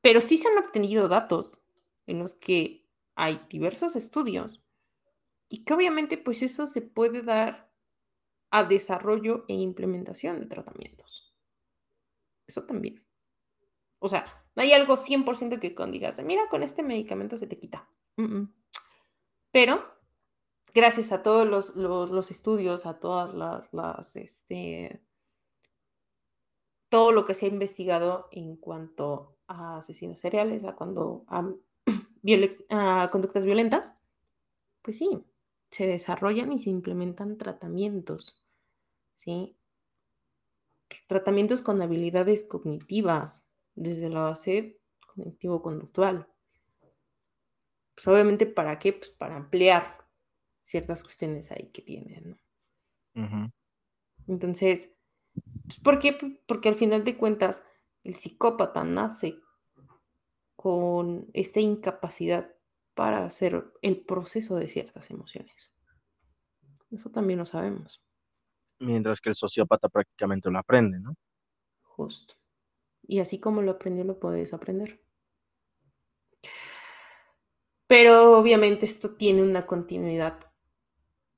Pero sí se han obtenido datos en los que hay diversos estudios y que obviamente pues eso se puede dar a desarrollo e implementación de tratamientos. Eso también. O sea, no hay algo 100% que con digas, mira, con este medicamento se te quita. Pero, gracias a todos los, estudios, a todas las, este, todo lo que se ha investigado en cuanto a asesinos seriales, a cuando a, *clears throat* a conductas violentas, pues sí, se desarrollan y se implementan tratamientos, ¿sí? Tratamientos con habilidades cognitivas, desde la base cognitivo-conductual. Pues obviamente, ¿para qué? Pues para ampliar ciertas cuestiones ahí que tienen, ¿no? Entonces, pues, ¿por qué? Porque al final de cuentas, el psicópata nace con esta incapacidad para hacer el proceso de ciertas emociones. Eso también lo sabemos. Mientras que el sociópata prácticamente lo aprende, ¿no? Justo. Y así como lo aprendió, lo puedes aprender. Pero obviamente esto tiene una continuidad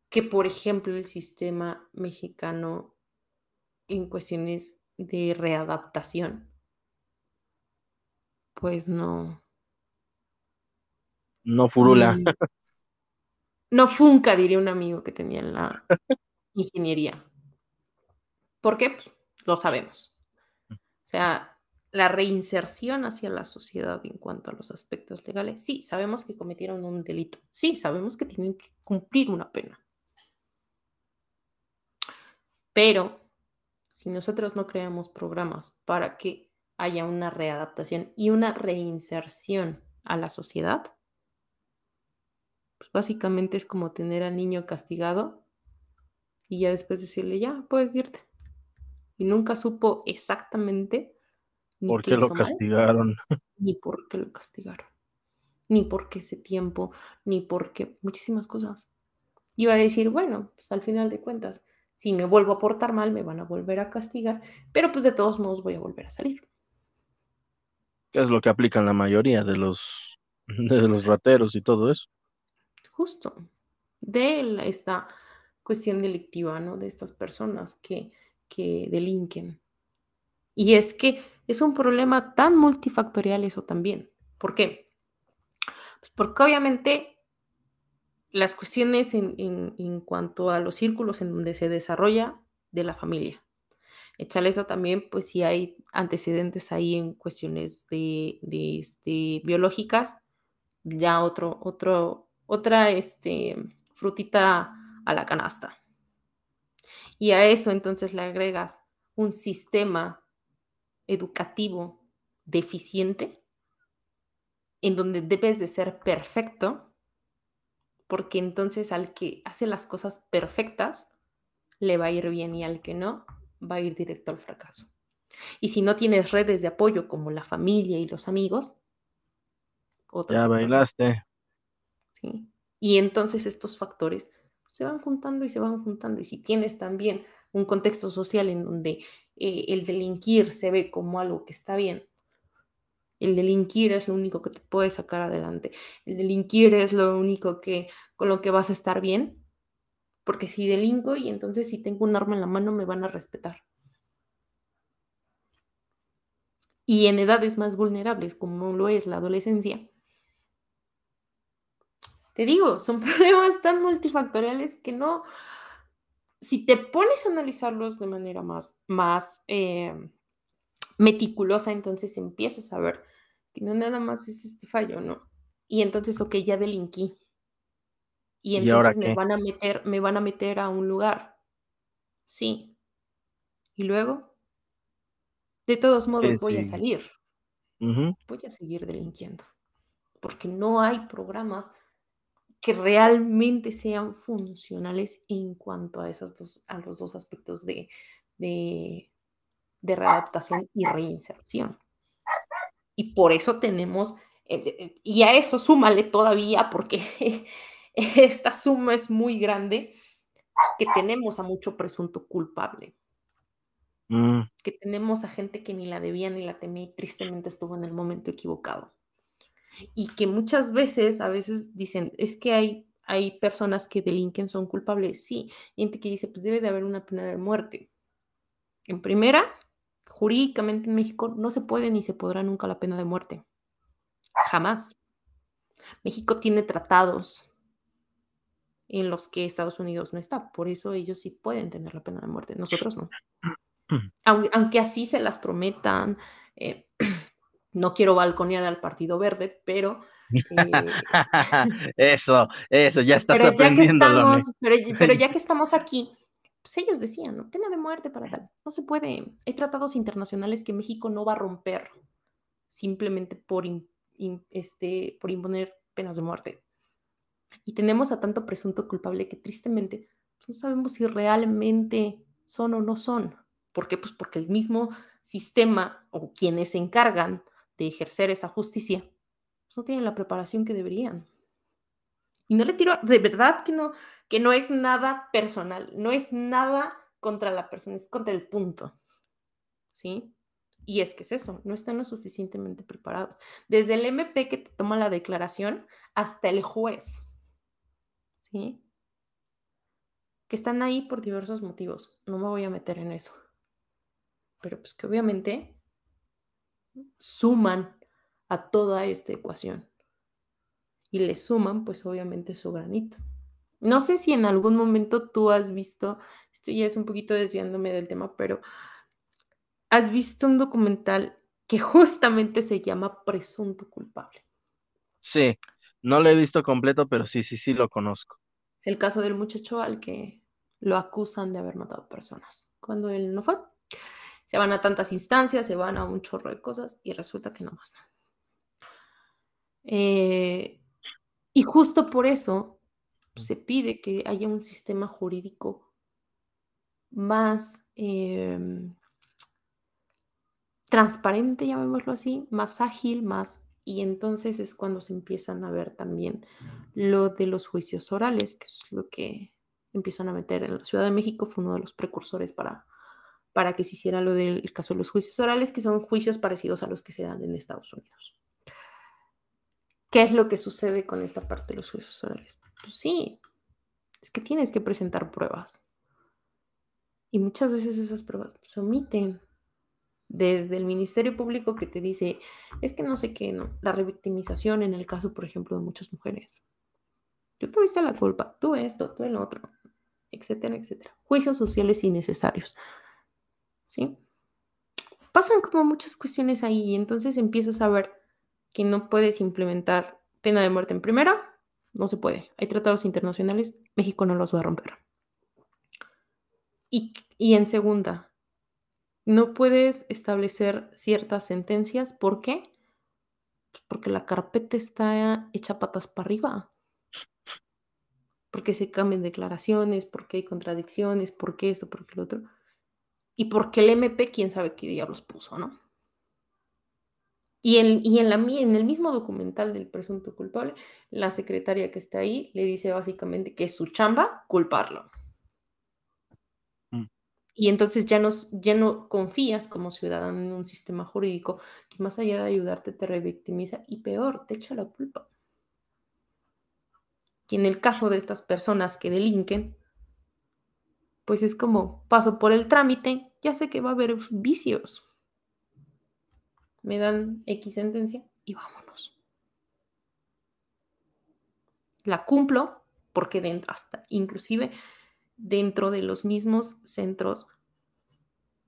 que, por ejemplo, el sistema mexicano en cuestiones de readaptación, pues no. No furula. Mm. No funca, diría un amigo que tenía en la *laughs* ingeniería. ¿Por qué? Pues lo sabemos. O sea, la reinserción hacia la sociedad en cuanto a los aspectos legales. Sí, sabemos que cometieron un delito. Sí, sabemos que tienen que cumplir una pena. Pero si nosotros no creamos programas para que haya una readaptación y una reinserción a la sociedad, pues básicamente es como tener al niño castigado y ya después decirle, ya, puedes irte. Y nunca supo exactamente ¿Por qué lo castigaron? *laughs* ni por qué lo castigaron. Ni por qué ese tiempo, ni por qué muchísimas cosas. Iba a decir, bueno, pues al final de cuentas, Si me vuelvo a portar mal, me van a volver a castigar, pero pues de todos modos voy a volver a salir. Que es lo que aplican la mayoría de los, *laughs* de los rateros y todo eso. Justo. De esta cuestión delictiva, ¿no? De estas personas que, que delinquen. Y es que es un problema tan multifactorial eso también. ¿Por qué? Pues porque obviamente las cuestiones en, cuanto a los círculos en donde se desarrolla de la familia. Echarle eso también, pues si hay antecedentes ahí en cuestiones de, este, biológicas, ya otro, otro, otra este, frutita a la canasta. Y a eso entonces le agregas un sistema educativo deficiente en donde debes de ser perfecto porque entonces al que hace las cosas perfectas le va a ir bien y al que no va a ir directo al fracaso. Y si no tienes redes de apoyo como la familia y los amigos, ya bailaste. Y entonces estos factores se van juntando y se van juntando. Y si tienes también un contexto social en donde eh, el delinquir se ve como algo que está bien, el delinquir es lo único que te puede sacar adelante. El delinquir es lo único que con lo que vas a estar bien. Porque si delinco y entonces si tengo un arma en la mano me van a respetar. Y en edades más vulnerables, como lo es la adolescencia, te digo, son *laughs* problemas tan multifactoriales que no, si te pones a analizarlos de manera más, más eh, meticulosa, entonces empiezas a ver que no nada más es este fallo, ¿no? Y entonces, ok, ya delinquí. Y entonces me van a meter, me van a meter a un lugar. Sí. Y luego, de todos modos, voy a salir. Voy a seguir delinquiendo. Porque no hay programas que realmente sean funcionales en cuanto a, esas dos, a los dos aspectos de, de, de readaptación y reinserción. Y por eso tenemos, eh, eh, y a eso súmale todavía, porque *laughs* esta suma es muy grande, que tenemos a mucho presunto culpable. Mm. Que tenemos a gente que ni la debía ni la temía y tristemente estuvo en el momento equivocado. Y que muchas veces, a veces dicen, es que hay, hay personas que delinquen, son culpables. Sí, gente que dice, pues debe de haber una pena de muerte. En primera, Jurídicamente en México no se puede ni se podrá nunca la pena de muerte. Jamás. México tiene tratados en los que Estados Unidos no está. Por eso ellos sí pueden tener la pena de muerte. Nosotros no. Aunque, así se las prometan. Eh, no quiero balconear al Partido Verde, pero... Eh, *laughs* eso, eso, ya está pero ya que estamos, pero ya que *laughs* estamos aquí, pues ellos decían, ¿no? Pena de muerte para tal. No se puede. Hay tratados internacionales que México no va a romper simplemente por, este, por imponer penas de muerte. Y tenemos a tanto presunto culpable que tristemente pues, no sabemos si realmente son o no son. ¿Por qué? Pues porque el mismo sistema o quienes se encargan de ejercer esa justicia pues no tienen la preparación que deberían. Y no le tiro, de verdad que no, que no es nada personal, no es nada contra la persona, es contra el punto. ¿Sí? Y es que es eso, no están lo suficientemente preparados. Desde el MP que te toma la declaración hasta el juez. ¿Sí? Que están ahí por diversos motivos. No me voy a meter en eso. Pero pues que obviamente suman a toda esta ecuación. Y le suman pues obviamente su granito. No sé si en algún momento tú has visto, esto ya es un poquito desviándome del tema, pero has visto un documental que justamente se llama Presunto culpable. Sí, no lo he visto completo, pero sí, sí, sí lo conozco. Es el caso del muchacho al que lo acusan de haber matado personas, cuando él no fue. Se van a tantas instancias, se van a un chorro de cosas y resulta que no más. Eh, y justo por eso se pide que haya un sistema jurídico más em, transparente, llamémoslo así, más ágil, más... Y entonces es cuando se empiezan a ver también lo de los juicios orales, que es lo que empiezan a meter en la Ciudad de México, fue uno de los precursores para, para que se hiciera lo del caso de los juicios orales, que son juicios parecidos a los que se dan en Estados Unidos. ¿Qué es lo que sucede con esta parte de los juicios orales? Pues sí, es que tienes que presentar pruebas. Y muchas veces esas pruebas se omiten. Desde el Ministerio Público que te dice, es que no sé qué. La revictimización en el caso, por ejemplo, de muchas mujeres. Tú tuviste la culpa, tú esto, tú el otro, etcétera, etcétera. Juicios sociales innecesarios. ¿Sí? Pasan como muchas cuestiones ahí y entonces empiezas a ver que no puedes implementar pena de muerte en primera, no se puede. Hay tratados internacionales, México no los va a romper. Y, en segunda, no puedes establecer ciertas sentencias. ¿Por qué? Pues porque la carpeta está hecha patas para arriba. Porque se cambian declaraciones, porque hay contradicciones, porque eso, porque lo otro. Y porque el MP, quién sabe qué diablos puso, ¿no? Y, en, y en, la, en el mismo documental del presunto culpable, la secretaria que está ahí le dice básicamente que es su chamba culparlo. Mm. Y entonces ya no, ya no confías como ciudadano en un sistema jurídico que más allá de ayudarte te revictimiza y peor, te echa la culpa. Y en el caso de estas personas que delinquen, pues es como paso por el trámite, ya sé que va a haber vicios me dan X sentencia y vámonos. La cumplo porque dentro, hasta inclusive dentro de los mismos centros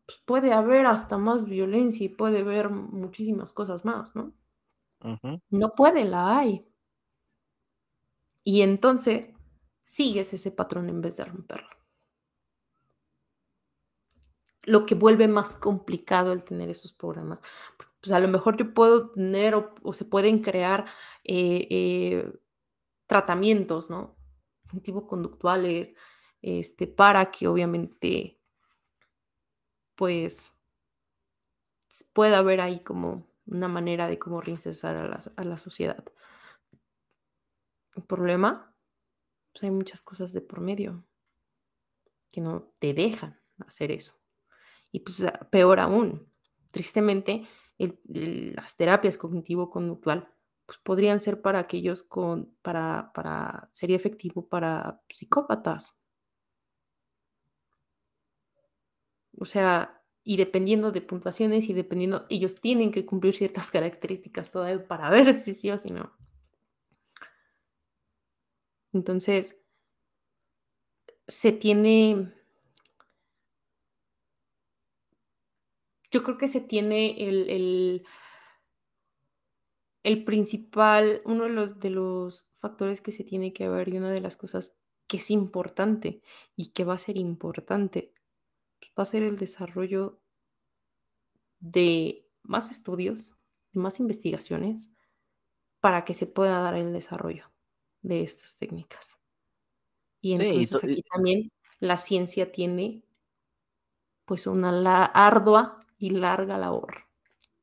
pues, puede haber hasta más violencia y puede haber muchísimas cosas más, ¿no? No puede, la hay. Y entonces sigues ese patrón en vez de romperlo. Lo que vuelve más complicado el tener esos programas, pues a lo mejor yo puedo tener o, se pueden crear eh, eh, tratamientos, ¿no? Tipo conductuales, este, para que obviamente, pues, pueda haber ahí como una manera de cómo reinsertar a la, a la sociedad. El problema, pues hay muchas cosas de por medio que no te dejan hacer eso. Y pues peor aún, tristemente, las terapias cognitivo-conductual pues podrían ser para aquellos con, para, para, sería efectivo para psicópatas. O sea, y dependiendo de puntuaciones y dependiendo, ellos tienen que cumplir ciertas *laughs* características todavía para ver si sí o si no. Entonces, se tiene yo creo que se tiene el, el, principal, uno de los, de los factores que se tiene que ver y una de las cosas que es importante y que va a ser importante va a ser el desarrollo de más estudios, de más investigaciones para que se pueda dar el desarrollo de estas técnicas. Y entonces aquí también la ciencia tiene pues una ardua y larga labor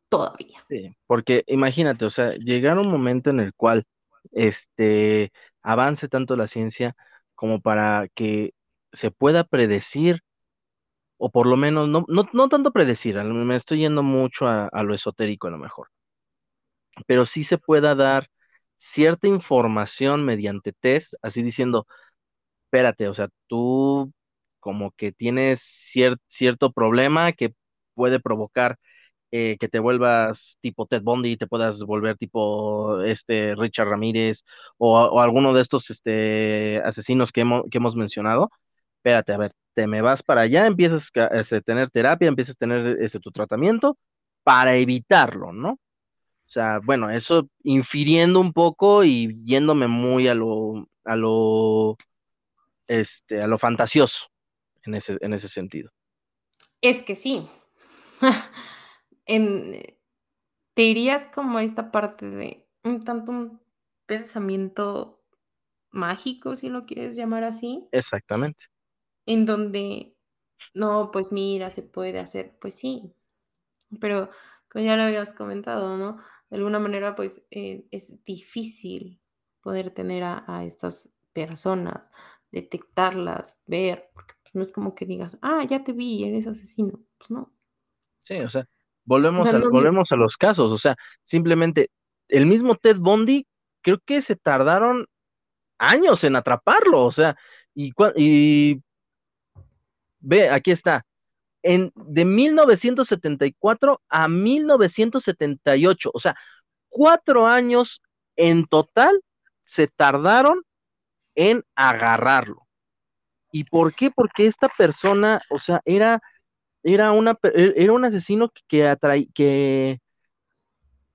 todavía. Sí, porque imagínate, o sea, llegar un momento en el cual este avance tanto la ciencia como para que se pueda predecir, o por lo menos, no, no, no tanto predecir, me estoy yendo mucho a, a lo esotérico a lo mejor, pero sí se pueda dar cierta información mediante test, así diciendo, espérate, o sea, tú como que tienes cierto problema que puede provocar eh, que te vuelvas tipo Ted Bundy, te puedas volver tipo este Richard Ramírez o, alguno de estos este, asesinos que hemos, que hemos mencionado. Espérate, a ver, te me vas para allá, empiezas a este, tener terapia, empiezas a tener ese, tu tratamiento para evitarlo, ¿no? O sea, bueno, eso infiriendo un poco y yéndome muy a lo, a lo, este, a lo fantasioso en ese, en ese sentido. Es que sí, *laughs* en, te irías como a esta parte de un tanto un pensamiento mágico, si lo quieres llamar así. Exactamente. En donde, no, pues mira, se puede hacer, pues sí, pero como ya lo habías comentado, ¿no? De alguna manera, pues eh, es difícil poder tener a, a, estas personas detectarlas, ver, porque pues, no es como que digas, ah, ya te vi, eres asesino. Pues no. Sí, o sea, volvemos, a, volvemos a los casos, o sea, simplemente el mismo Ted Bundy, creo que se tardaron años en atraparlo, o sea, y, y ve, aquí está, en, de 1974 a 1978, o sea, cuatro años en total se tardaron en agarrarlo. ¿Y por qué? Porque esta persona, o sea, era, era, una, e, era un asesino que, que,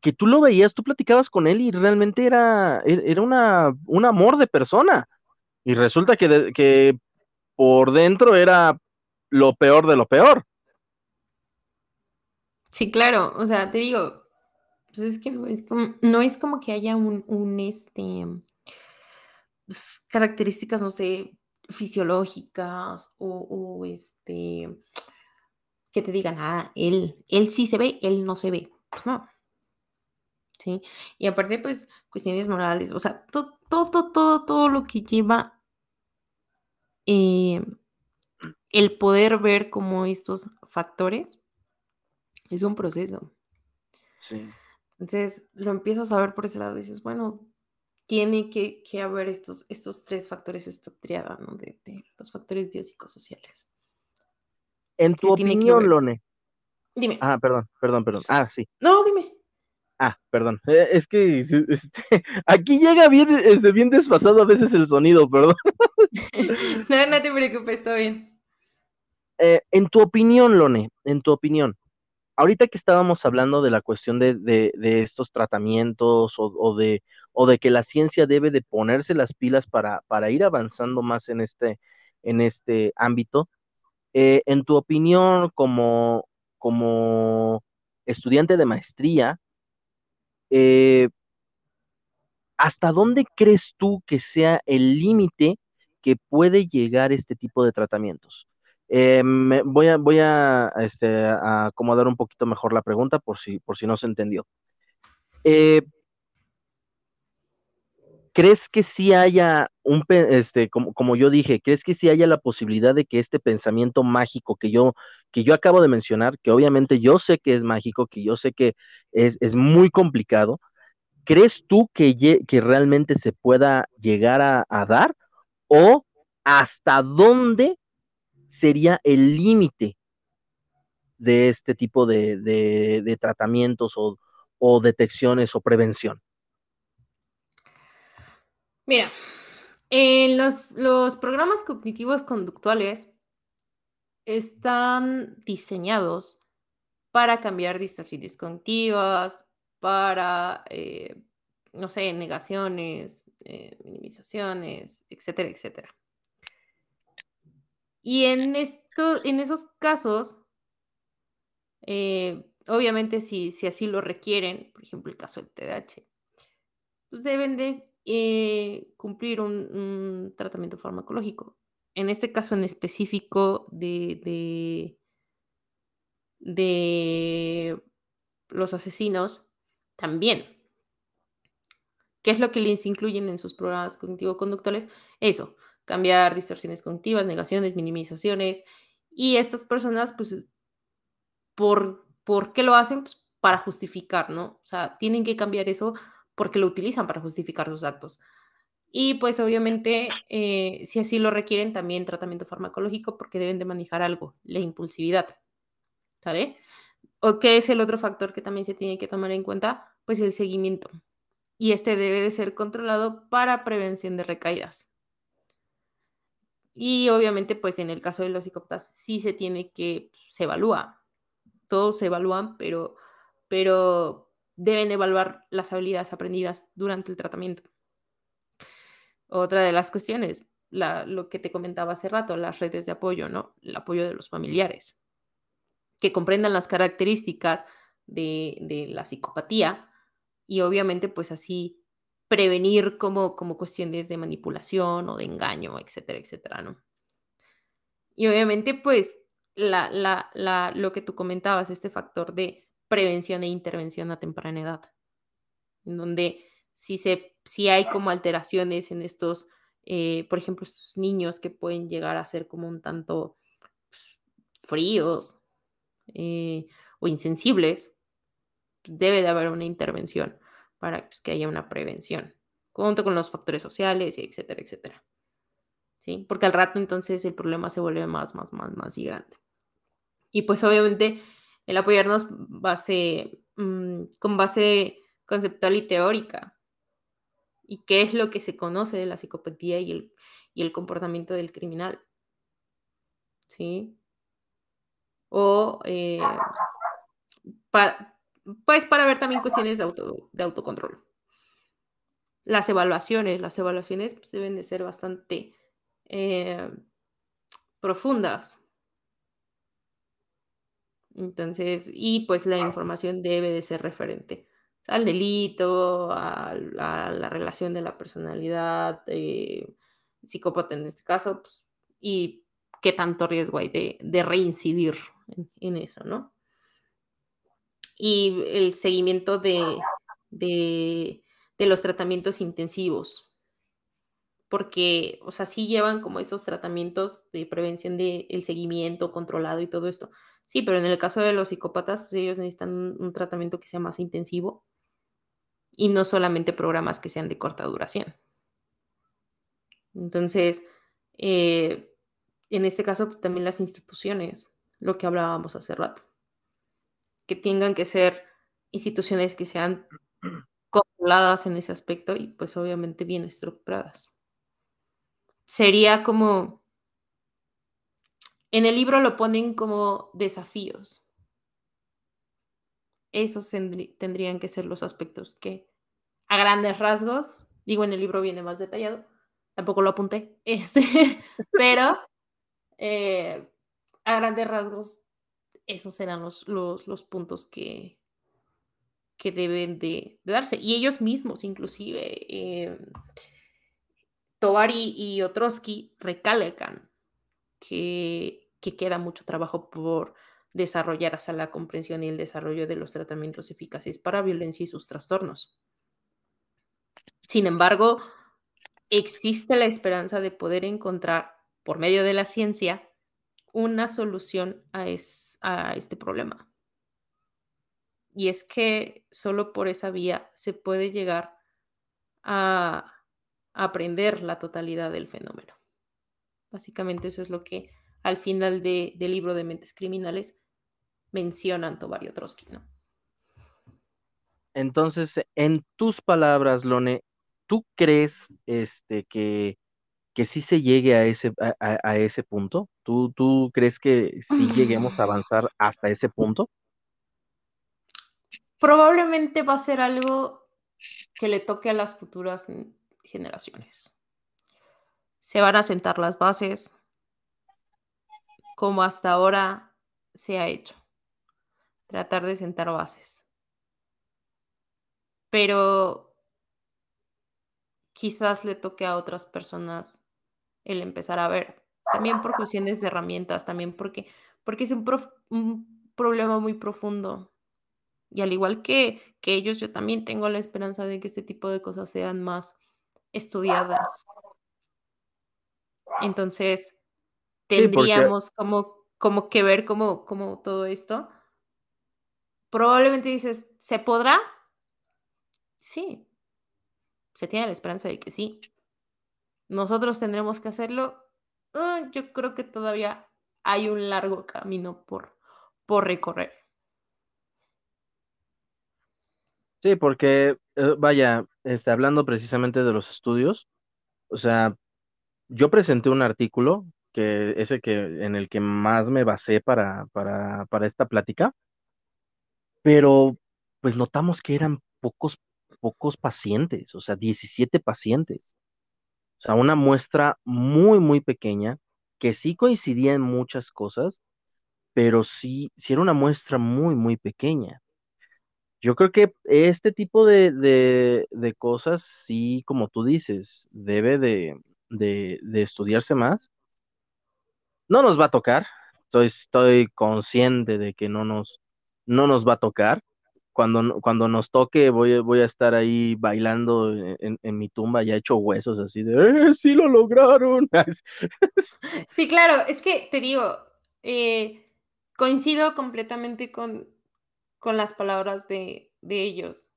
que tú lo veías, tú platicabas con él y realmente era, e, era una, un amor de persona. Y resulta que, que por dentro era lo peor de lo peor. Sí, claro, o sea, te digo, pues es que no es como, no es como que haya un, este, pues, características, no sé, fisiológicas o, este, que te digan, ah, él, él sí se ve, él no se ve. Pues no. ¿Sí? Y aparte, pues, cuestiones morales, o sea, todo, todo, todo, todo lo que lleva eh, el poder ver como estos factores es un proceso. Sí. Entonces lo empiezas a ver por ese lado dices, bueno, tiene que, haber estos, estos tres factores, esta triada, ¿no? De, los factores biopsicosociales. En tu opinión, Lone. Dime. Ah, perdón, perdón, perdón. Ah, sí. No, dime. Ah, perdón. Eh, es que este, *laughs* aquí llega bien, este, bien desfasado a veces el sonido, perdón. *laughs* no, no te preocupes, está bien. Eh, en tu opinión, Lone, en tu opinión, ahorita que estábamos hablando de la cuestión de, de, estos tratamientos o, de, o de que la ciencia debe de ponerse las pilas para, para ir avanzando más en este, en este ámbito, eh, en tu opinión como, como estudiante de maestría, eh, ¿hasta dónde crees tú que sea el límite que puede llegar este tipo de tratamientos? Eh, voy a, voy a, este, acomodar un poquito mejor la pregunta por si, por si no se entendió. Eh, ¿Crees que sí haya un, este, como, como, yo dije, crees que sí haya la posibilidad de que este pensamiento mágico que yo, que yo acabo de mencionar, que obviamente yo sé que es mágico, que yo sé que es, es muy complicado, ¿crees tú que, que realmente se pueda llegar a, a dar? ¿O hasta dónde sería el límite de este tipo de, tratamientos o, detecciones o prevención? Mira, en los, los programas cognitivos conductuales están diseñados para cambiar distorsiones cognitivas, para, eh, no sé, negaciones, eh, minimizaciones, etcétera, etcétera. Y en, esto, en esos casos, eh, obviamente si, si, así lo requieren, por ejemplo el caso del TDAH, pues deben de eh, cumplir un, tratamiento farmacológico. En este caso en específico de, de, los asesinos, también. ¿Qué es lo que les incluyen en sus programas cognitivo-conductuales? Eso, cambiar distorsiones cognitivas, negaciones, minimizaciones. Y estas personas, pues, ¿por, ¿por qué lo hacen? Pues para justificar, ¿no? O sea, tienen que cambiar eso porque lo utilizan para justificar sus actos. Y pues obviamente, eh, si así lo requieren, también tratamiento farmacológico porque deben de manejar algo, la impulsividad. ¿Sale? ¿O qué es el otro factor que también se tiene que tomar en cuenta? Pues el seguimiento. Y este debe de ser controlado para prevención de recaídas. Y obviamente, pues en el caso de los psicópatas sí se tiene que, se evalúa, todos se evalúan, pero, pero deben evaluar las habilidades aprendidas durante el tratamiento. Otra de las cuestiones, lo que te comentaba hace rato, las redes de apoyo, ¿no? El apoyo de los familiares, que comprendan las características de, de la psicopatía y obviamente pues así prevenir como, como cuestiones de manipulación o de engaño, etcétera, etcétera, ¿no? Y obviamente, pues, la, la, lo que tú comentabas, este factor de prevención e intervención a temprana edad, en donde si, se, si hay como alteraciones en estos eh, por ejemplo, estos niños que pueden llegar a ser como un tanto pues, fríos eh, o insensibles, debe de haber una intervención para pues, que haya una prevención, junto con los factores sociales, etcétera, etcétera. ¿Sí? Porque al rato entonces el problema se vuelve más, más, más, más y grande. Y pues obviamente el apoyarnos base, mm, con base conceptual y teórica. ¿Y qué es lo que se conoce de la psicopatía y el, y el comportamiento del criminal? ¿Sí? O eh, pues para ver también cuestiones de, auto, de autocontrol. Las evaluaciones, las evaluaciones pues, deben de ser bastante eh, profundas. Entonces, y pues la información debe de ser referente al delito, a, la relación de la personalidad, eh, psicópata en este caso, pues, y qué tanto riesgo hay de, reincidir en, eso, ¿no? Y el seguimiento de, de, los tratamientos intensivos, porque, o sea, sí llevan como esos tratamientos de prevención del seguimiento controlado y todo esto. Sí, pero en el caso de los psicópatas, pues ellos necesitan un tratamiento que sea más intensivo y no solamente programas que sean de corta duración. Entonces, eh, en este caso, pues, también las instituciones, lo que hablábamos hace rato, que tengan que ser instituciones que sean controladas en ese aspecto y pues obviamente bien estructuradas. Sería como, en el libro lo ponen como desafíos esos tendrían que ser los aspectos que a grandes rasgos, digo en el libro viene más detallado, tampoco lo apunté, *laughs* este, pero eh, a grandes rasgos esos serán los, los, puntos que, que deben de, darse. Y ellos mismos, inclusive, eh, y Otrosky recalcan que, que queda mucho trabajo por desarrollar hasta la comprensión y el desarrollo de los tratamientos eficaces para violencia y sus trastornos. Sin embargo, existe la esperanza de poder encontrar, por medio de la ciencia, una solución a, este problema. Y es que solo por esa vía se puede llegar a aprender la totalidad del fenómeno. Básicamente eso es lo que al final del libro de Mentes Criminales mencionan Tobario Trotsky, ¿no? Entonces, en tus palabras, Lone, ¿tú crees este, que, que sí se llegue a ese, a, ese punto? ¿Tú, ¿Tú crees que sí lleguemos a *laughs* avanzar hasta ese punto? Probablemente va a ser algo que le toque a las futuras generaciones. Se van a sentar las bases como hasta ahora se ha hecho tratar de sentar bases. Pero quizás le toque a otras personas el empezar a ver, también por cuestiones de herramientas, también porque, porque es un, un problema muy profundo. Y al igual que, que ellos, yo también tengo la esperanza de que este tipo de cosas sean más estudiadas. Entonces, tendríamos como, como que ver como, como todo esto probablemente dices, ¿se podrá? Sí, se tiene la esperanza de que sí. Nosotros tendremos que hacerlo. Ah, yo creo que todavía hay un largo camino por, por recorrer. Sí, porque, eh, vaya, este, hablando precisamente de los estudios, o sea, yo presenté un artículo que ese que en el que más me basé para, para, para esta plática, pero pues notamos que eran pocos, pocos pacientes, o sea, 17 pacientes. O sea, una muestra muy, muy pequeña, que sí coincidía en muchas cosas, pero sí, sí era una muestra muy, muy pequeña. Yo creo que este tipo de, de, cosas, sí, como tú dices, debe de, de, estudiarse más. No nos va a tocar, estoy, estoy consciente de que no nos, no nos va a tocar, cuando, cuando nos toque voy, voy a estar ahí bailando en, mi tumba ya hecho huesos así de, ¡eh, sí lo lograron! *laughs* sí, claro, es que te digo, eh, coincido completamente con, con las palabras de, de ellos.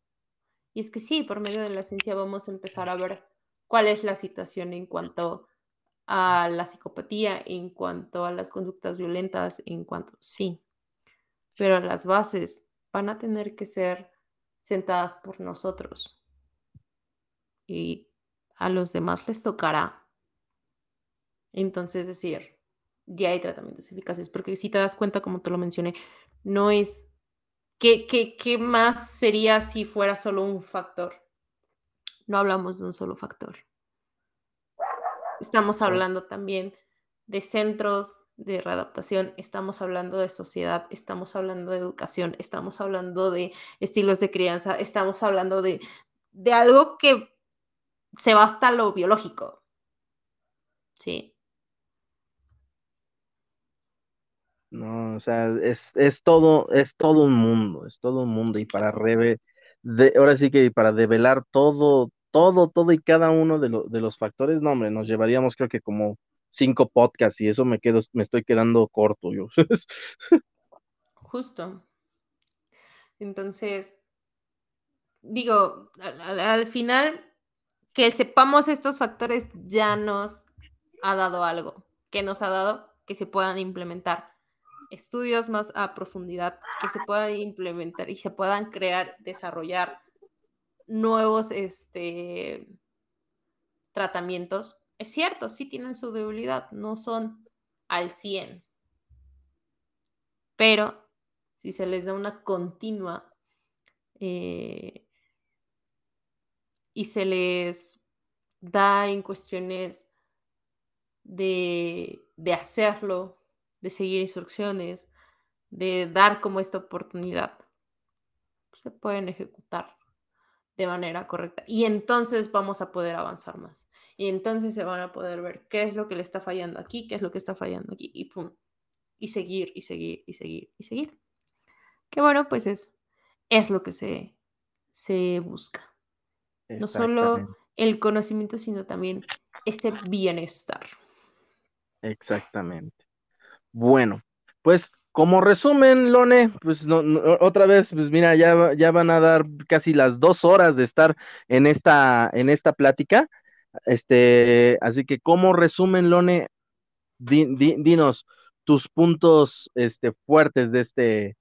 Y es que sí, por medio de la ciencia vamos a empezar a ver cuál es la situación en cuanto a la psicopatía, en cuanto a las conductas violentas, en cuanto, sí, pero las bases van a tener que ser sentadas por nosotros. Y a los demás les tocará. Entonces, decir, ya hay tratamientos eficaces, porque si te das cuenta, como te lo mencioné, no es ¿Qué, qué, qué más sería si fuera solo un factor? No hablamos de un solo factor. Estamos hablando también de centros de readaptación, estamos hablando de sociedad, estamos hablando de educación, estamos hablando de estilos de crianza, estamos hablando de, de algo que se va hasta lo biológico. ¿Sí? No, o sea, es, es todo, es todo un mundo, es todo un mundo. y para reve, de, ahora sí que para develar todo, todo, todo y cada uno de, de los factores, no, hombre, nos llevaríamos creo que como cinco podcasts y eso me quedo, me estoy quedando corto yo. *laughs* Justo. Entonces, digo, al, final, que sepamos estos factores ya nos ha dado algo, que nos ha dado que se puedan implementar estudios más a profundidad, que se puedan implementar y se puedan crear, desarrollar nuevos este, tratamientos. Es cierto, sí tienen su debilidad, no son al 100, pero si se les da una continua eh, y se les da en cuestiones de, de hacerlo de seguir instrucciones, de dar como esta oportunidad, se pueden ejecutar de manera correcta. Y entonces vamos a poder avanzar más. Y entonces se van a poder ver qué es lo que le está fallando aquí, qué es lo que está fallando aquí, y pum. Y seguir, y seguir, y seguir, y seguir. Que bueno, pues es, es lo que se, se busca. No solo el conocimiento, sino también ese bienestar. Exactamente. Bueno, pues como resumen, Lone, pues no, otra vez, pues mira, ya, ya van a dar casi las dos horas de estar en esta, en esta plática. Este, así que como resumen, Lone, dinos tus puntos este, fuertes de este,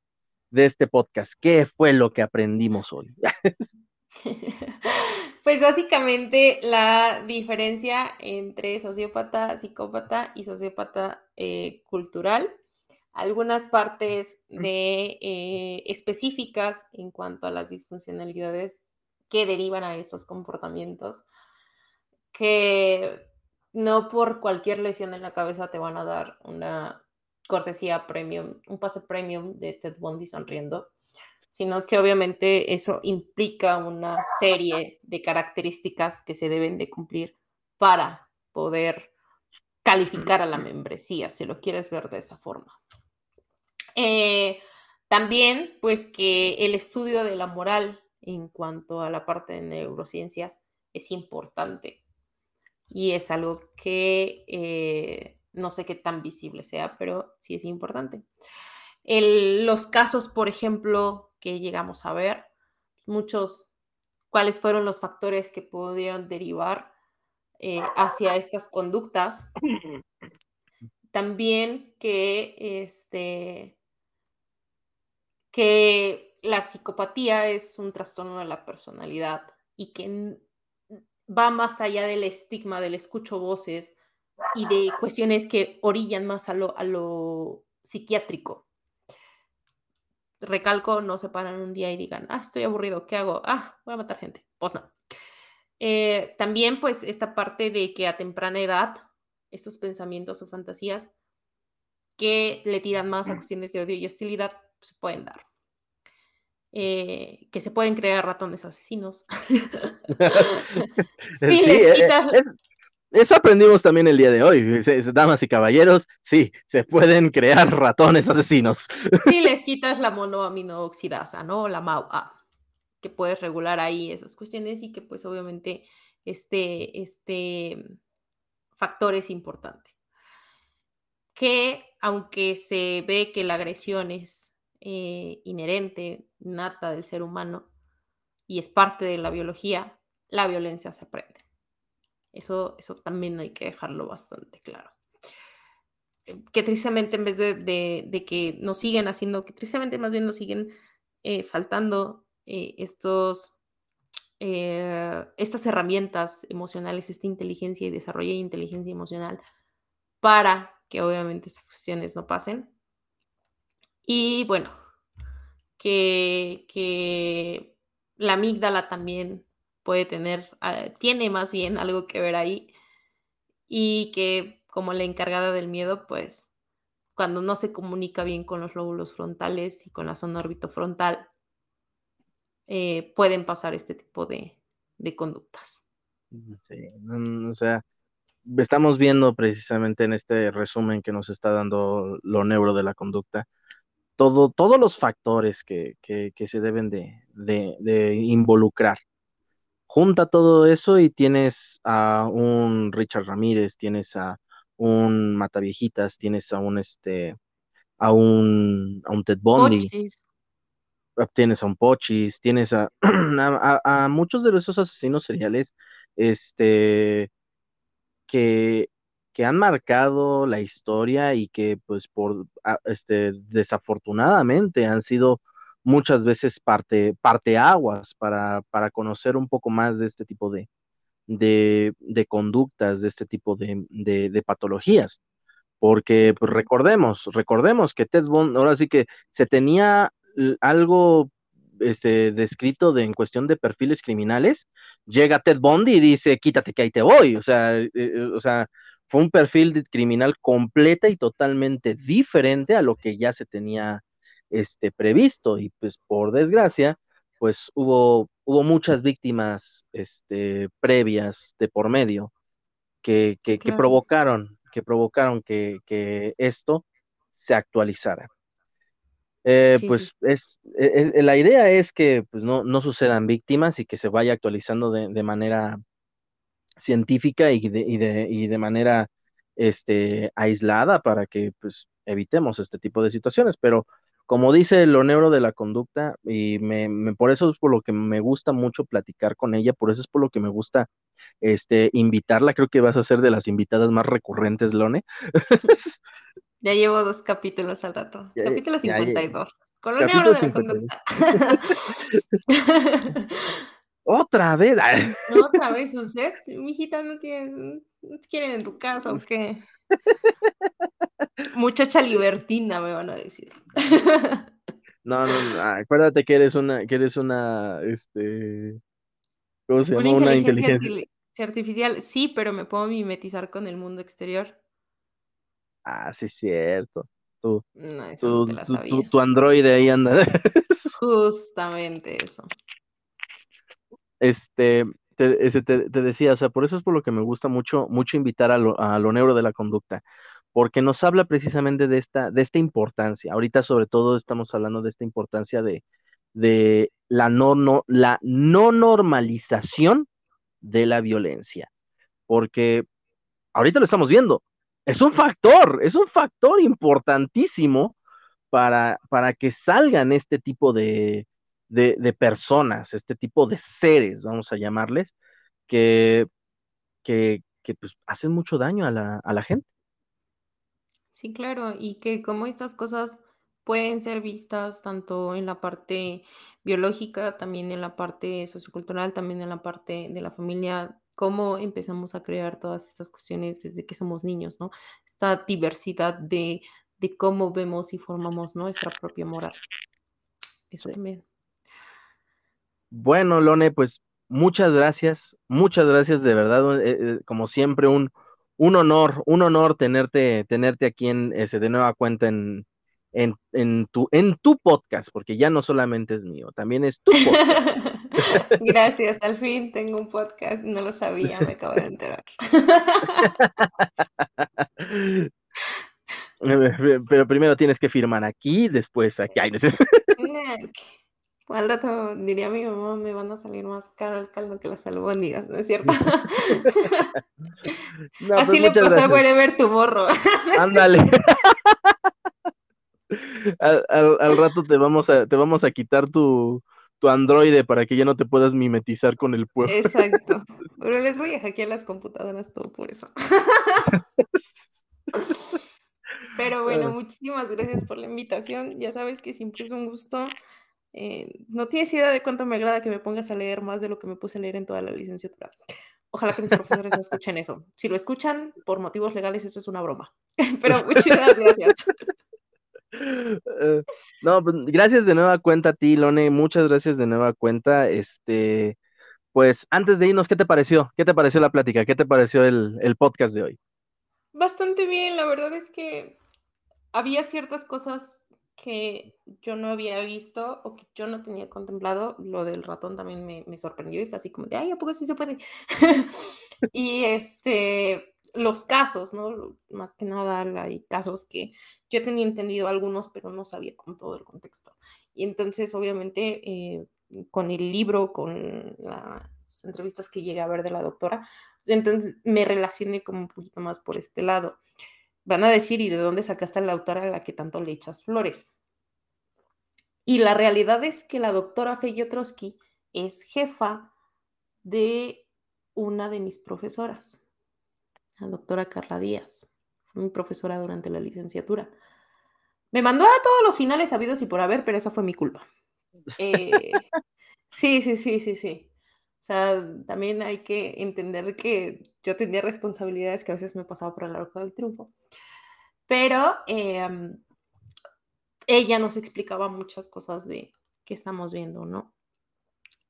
de este podcast. ¿Qué fue lo que aprendimos hoy? *laughs* *laughs* Pues básicamente la diferencia entre sociópata psicópata y sociópata eh, cultural. Algunas partes de, eh, específicas en cuanto a las disfuncionalidades que derivan a estos comportamientos, que no por cualquier lesión en la cabeza te van a dar una cortesía premium, un pase premium de Ted Bundy sonriendo sino que obviamente eso implica una serie de características que se deben de cumplir para poder calificar a la membresía, si lo quieres ver de esa forma. Eh, también, pues que el estudio de la moral en cuanto a la parte de neurociencias es importante y es algo que eh, no sé qué tan visible sea, pero sí es importante. los casos, por ejemplo, que llegamos a ver, muchos, cuáles fueron los factores que pudieron derivar eh, hacia estas conductas. También que, este, que la psicopatía es un trastorno de la personalidad y que va más allá del estigma del escucho voces y de cuestiones que orillan más a lo, a lo psiquiátrico recalco, no se paran un día y digan, ah, estoy aburrido, ¿qué hago? Ah, voy a matar gente. Pues no. Eh, también, pues, esta parte de que a temprana edad, estos pensamientos o fantasías que le tiran más a cuestiones de odio y hostilidad se pueden dar. Eh, que se pueden crear ratones asesinos. *laughs* sí, les eh, quitas. Eso aprendimos también el día de hoy, damas y caballeros, sí, se pueden crear ratones asesinos. *laughs* Sí, les quitas la monoaminooxidasa, ¿no? La MAUA, que puedes regular ahí esas cuestiones y que pues obviamente este, este factor es importante. Que aunque se ve que la agresión es eh, inherente, nata del ser humano y es parte de la biología, la violencia se aprende. Eso, eso también hay que dejarlo bastante claro. Eh, que tristemente en vez de, que nos siguen haciendo, que tristemente más bien nos siguen eh, faltando estos, estas herramientas emocionales, esta inteligencia y desarrollo de inteligencia emocional para que obviamente estas cuestiones no pasen. Y bueno, que, que la amígdala también puede tener, ah, tiene más bien algo que ver ahí y que como la encargada del miedo, pues cuando no se comunica bien con los lóbulos frontales y con la zona orbitofrontal, eh, pueden pasar este tipo de, conductas. Sí, o sea, estamos viendo precisamente en este resumen que nos está dando lo neuro de la conducta, todo, todos los factores que, se deben de involucrar. Junta todo eso y tienes a un Richard Ramírez, tienes a un Mataviejitas, tienes a un este a un, a un Ted Bundy, tienes a un Pochis, tienes *clears throat* a, a, muchos de esos asesinos seriales este que, que han marcado la historia y que pues por ah, este desafortunadamente han sido muchas veces parte, parte aguas para, para conocer un poco más de este tipo de, de, conductas, de este tipo de, de, patologías. Porque pues, recordemos, recordemos que Ted Bundy, ahora sí que se tenía algo este, descrito de, en cuestión de perfiles criminales, llega Ted Bundy y dice, quítate que ahí te voy. O sea, eh, eh, o sea, fue un perfil criminal completa y totalmente diferente a lo que ya se tenía este, previsto. Y pues por desgracia, pues hubo, hubo muchas víctimas este, previas de por medio que, que, provocaron, que provocaron que, que, esto se actualizara. Eh, pues Es, e, e, la idea es que pues, no, no, sucedan víctimas y que se vaya actualizando de, de manera científica y de, y de, y de manera este, aislada para que pues, evitemos este tipo de situaciones. Pero como dice lo neuro de la conducta, y me, por eso es por lo que me gusta mucho platicar con ella, por eso es por lo que me gusta este, invitarla, creo que vas a ser de las invitadas más recurrentes, Lone. *laughs* Ya llevo dos capítulos al rato. Capítulo 52. Con lo neuro de la conducta. *laughs* *laughs* Otra vez. *laughs* Otra vez, usted, mijita, no tienes, no te quieren en tu casa o qué. Muchacha libertina, me van a decir. *laughs* No, no, acuérdate que eres una, que eres una, este, ¿cómo se llama? Una, inteligencia, artificial. Sí, pero me puedo mimetizar con el mundo exterior. Ah, sí, cierto. Tú, tu, androide ahí anda. *laughs* Justamente eso. Este, te, te, decía, o sea, por eso es por lo que me gusta mucho, mucho invitar a lo, a lo neuro de la conducta porque nos habla precisamente de esta, de esta importancia. Ahorita sobre todo estamos hablando de esta importancia de, de la, no, no, la no normalización de la violencia, porque ahorita lo estamos viendo, es un factor, es un factor importantísimo para, para que salgan este tipo de, de, personas, este tipo de seres, vamos a llamarles, que, que, que pues, hacen mucho daño a la, a la gente. Sí, claro, y que como estas cosas pueden ser vistas tanto en la parte biológica, también en la parte sociocultural, también en la parte de la familia, cómo empezamos a crear todas estas cuestiones desde que somos niños, ¿no? Esta diversidad de, de cómo vemos y formamos nuestra propia moral. Eso también. Bueno, Lone, pues muchas gracias, muchas gracias de verdad, eh, eh, como siempre, un, un honor, un honor tenerte, tenerte aquí en ese de nueva cuenta en, en, en, tu, en tu podcast, porque ya no solamente es mío, también es tu podcast. *laughs* Gracias, al fin tengo un podcast, no lo sabía, me acabo de enterar. *laughs* Pero primero tienes que firmar aquí, después aquí. Al rato diría mi mamá, me van a salir más caro el caldo que las albóndigas, ¿no es cierto? *laughs* Pues Así le pasó a Wherever tu morro. *laughs* Ándale. *laughs* al, rato te vamos a, te vamos a quitar tu, tu androide para que ya no te puedas mimetizar con el pueblo. Exacto. Pero les voy a hackear las computadoras todo por eso. Pero bueno, muchísimas gracias por la invitación. Ya sabes que siempre es un gusto. Eh, no tienes idea de cuánto me agrada que me pongas a leer más de lo que me puse a leer en toda la licenciatura. Ojalá que mis profesores no escuchen eso. Si lo escuchan por motivos legales, eso es una broma. *laughs* Pero muchas gracias. Eh, no, pues gracias de nueva cuenta a ti, Lone. Muchas gracias de nueva cuenta. Este, pues antes de irnos, ¿qué te pareció? ¿Qué te pareció la plática? ¿Qué te pareció el, el podcast de hoy? Bastante bien, la verdad es que había ciertas cosas que yo no había visto o que yo no tenía contemplado. Lo del ratón también me, me sorprendió y fue así como de, ay, ¿a poco sí se puede? *laughs* y este, los casos, ¿no? Más que nada hay casos que yo tenía entendido algunos, pero no sabía con todo el contexto. Y entonces, obviamente, eh, con el libro, con las entrevistas que llegué a ver de la doctora, entonces me relacioné como un poquito más por este lado. Van a decir, ¿y de dónde sacaste a la autora a la que tanto le echas flores? Y la realidad es que la doctora Feyotrowski es jefa de una de mis profesoras, la doctora Carla Díaz. Fue mi profesora durante la licenciatura. Me mandó a todos los finales habidos y por haber, pero esa fue mi culpa. *laughs* Eh, sí, sí, sí, sí, sí. O sea, también hay que entender que yo tenía responsabilidades que a veces me pasaba por el arco del triunfo. Pero em, ella nos explicaba muchas cosas de que estamos viendo, ¿no?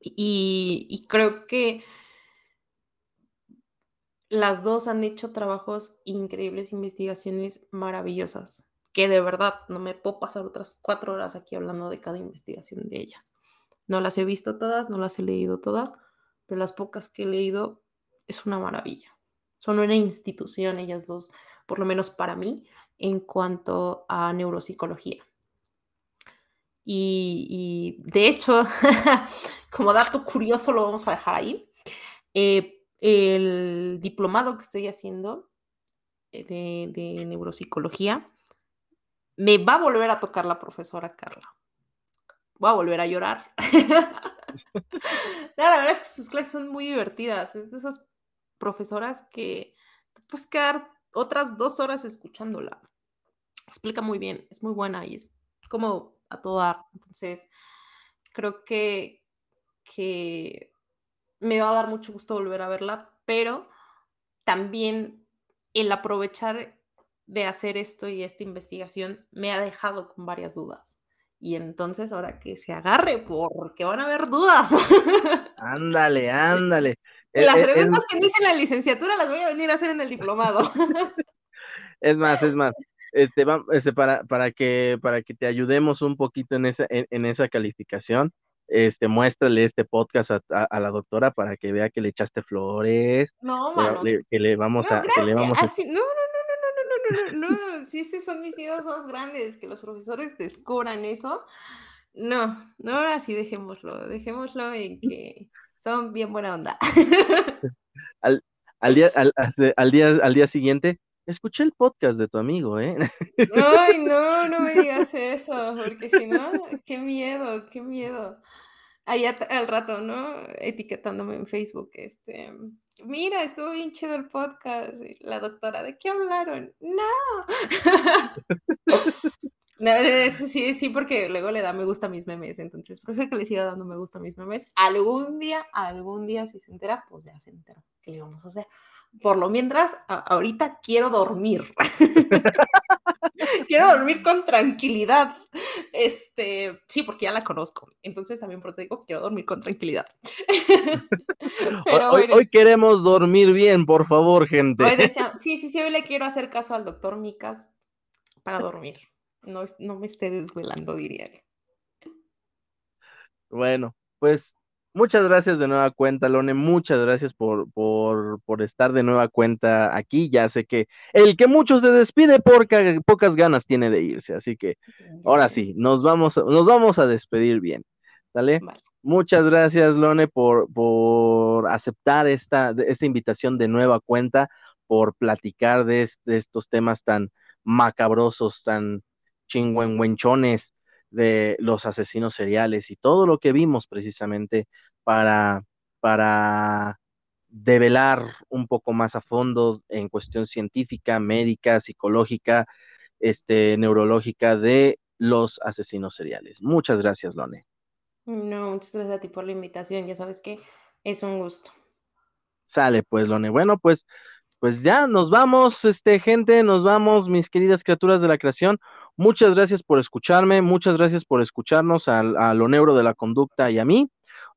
y creo que las dos han hecho trabajos increíbles, investigaciones maravillosas, que de verdad no me puedo pasar otras cuatro horas aquí hablando de cada investigación de ellas. No las he visto todas, no las he leído todas, pero las pocas que he leído es una maravilla. Son una institución ellas dos, por lo menos para mí, en cuanto a neuropsicología. Y, de hecho, *laughs* como dato curioso lo vamos a dejar ahí. Eh, el diplomado que estoy haciendo eh, de, neuropsicología, me va a volver a tocar la profesora Carla. Voy a volver a llorar. *laughs* la verdad es que sus clases son muy divertidas. Es de esas profesoras que te puedes quedar otras dos horas escuchándola. Explica muy bien, es muy buena y es como a todo dar. Entonces, creo que, que me va a dar mucho gusto volver a verla, pero también el aprovechar de hacer esto y esta investigación me ha dejado con varias dudas. Y entonces ahora que se agarre, porque van a haber dudas. *laughs* Ándale, ándale. Las e, e, preguntas que me hice en la licenciatura las voy a venir a hacer en el diplomado. *laughs* Es más, es más. Este, este, para, para, que, para que te ayudemos un poquito en esa, en esa calificación, este, muéstrale este podcast a, la doctora para que vea que le echaste flores. No, mano. que le vamos a. Que le vamos a... no, no, no, *laughs* no, si esos son mis ideas más grandes, que los profesores descubran eso. No, no, ahora sí dejémoslo, dejémoslo en *laughs* que son bien buena onda. *laughs* al, al, día, al, al, día, al día siguiente, escuché el podcast de tu amigo, ¿eh? Ay, no, no me digas eso, porque si no, qué miedo, qué miedo ahí al rato, ¿no? Etiquetándome en Facebook, este, mira, estuvo bien chido el podcast. la doctora, ¿de qué hablaron? No. *laughs* no. Eso sí, sí, porque luego le da me gusta a mis memes, entonces prefiero que le siga dando me gusta a mis memes. Algún día, algún día, si se entera, pues ya se entera. ¿Qué le vamos a hacer? Por lo mientras, ahorita quiero dormir. *laughs* quiero dormir con tranquilidad. Este, sí, porque ya la conozco. Entonces también por eso digo, quiero dormir con tranquilidad. *laughs* hoy, queremos dormir bien, por favor, gente. *laughs* sí, sí, sí, hoy le quiero hacer caso al doctor Micas para dormir. no, no me esté desvelando, diría. Bueno, pues muchas gracias de nueva cuenta, Lone. Muchas gracias por, por, por estar de nueva cuenta aquí. Ya sé que el que muchos se despide porque pocas ganas tiene de irse. Así que ahora sí, nos vamos, nos vamos a despedir bien. ¿Sale? Muchas gracias, Lone, por, por aceptar esta, esta invitación de nueva cuenta, por platicar de, de estos temas tan macabrosos, tan chingüengüenchones de los asesinos seriales y todo lo que vimos precisamente para, para develar un poco más a fondo en cuestión científica, médica, psicológica, este, neurológica de los asesinos seriales. Muchas gracias, Lone. No, muchas gracias a ti por la invitación. Ya sabes que es un gusto. Sale, pues, Lone. Bueno, pues, pues ya nos vamos, este, gente, nos vamos, mis queridas criaturas de la creación. Muchas gracias por escucharme, muchas gracias por escucharnos a, lo neuro de la conducta y a mí.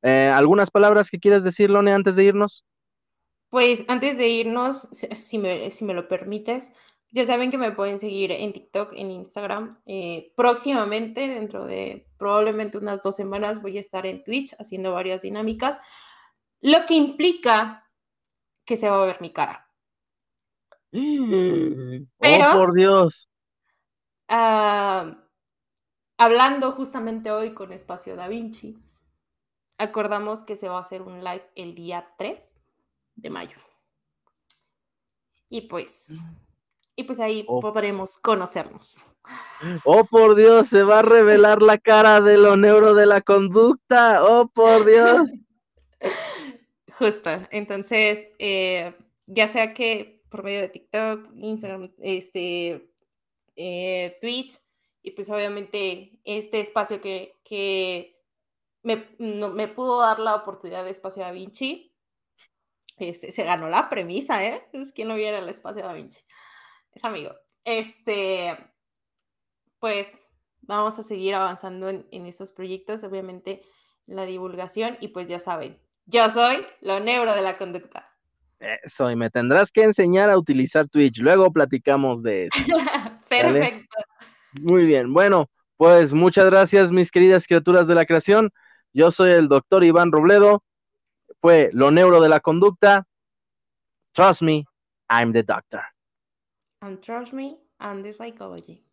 Eh, ¿Algunas palabras que quieras decir, Lone, antes de irnos? Pues antes de irnos, si me, si me lo permites, ya saben que me pueden seguir en TikTok, en Instagram. Eh, próximamente, dentro de probablemente unas dos semanas, voy a estar en Twitch haciendo varias dinámicas, lo que implica que se va a ver mi cara. oh, por Dios. Ah, hablando justamente hoy con Espacio Da Vinci, acordamos que se va a hacer un live el día 3 de mayo. Y pues, y pues ahí oh. podremos conocernos. Oh, por Dios, se va a revelar la cara de lo neuro de la conducta. Oh, por Dios. *laughs* Justo, entonces, eh, ya sea que por medio de TikTok, Instagram, este, eh, Twitch y pues obviamente este espacio que, me, me, pudo dar la oportunidad de Espacio Da Vinci, este, se ganó la premisa, ¿eh? Es que no viera el Espacio Da Vinci. Es amigo. Este, pues vamos a seguir avanzando en, en esos proyectos, obviamente la divulgación y pues ya saben, yo soy lo neuro de la conducta. Eso, y me tendrás que enseñar a utilizar Twitch. Luego platicamos de eso. *laughs* Perfecto. Muy bien. Bueno, pues muchas gracias, mis queridas criaturas de la creación. Yo soy el doctor Iván Robledo. Fue lo neuro de la conducta. Trust me, I'm the doctor. And trust me, I'm the psychology.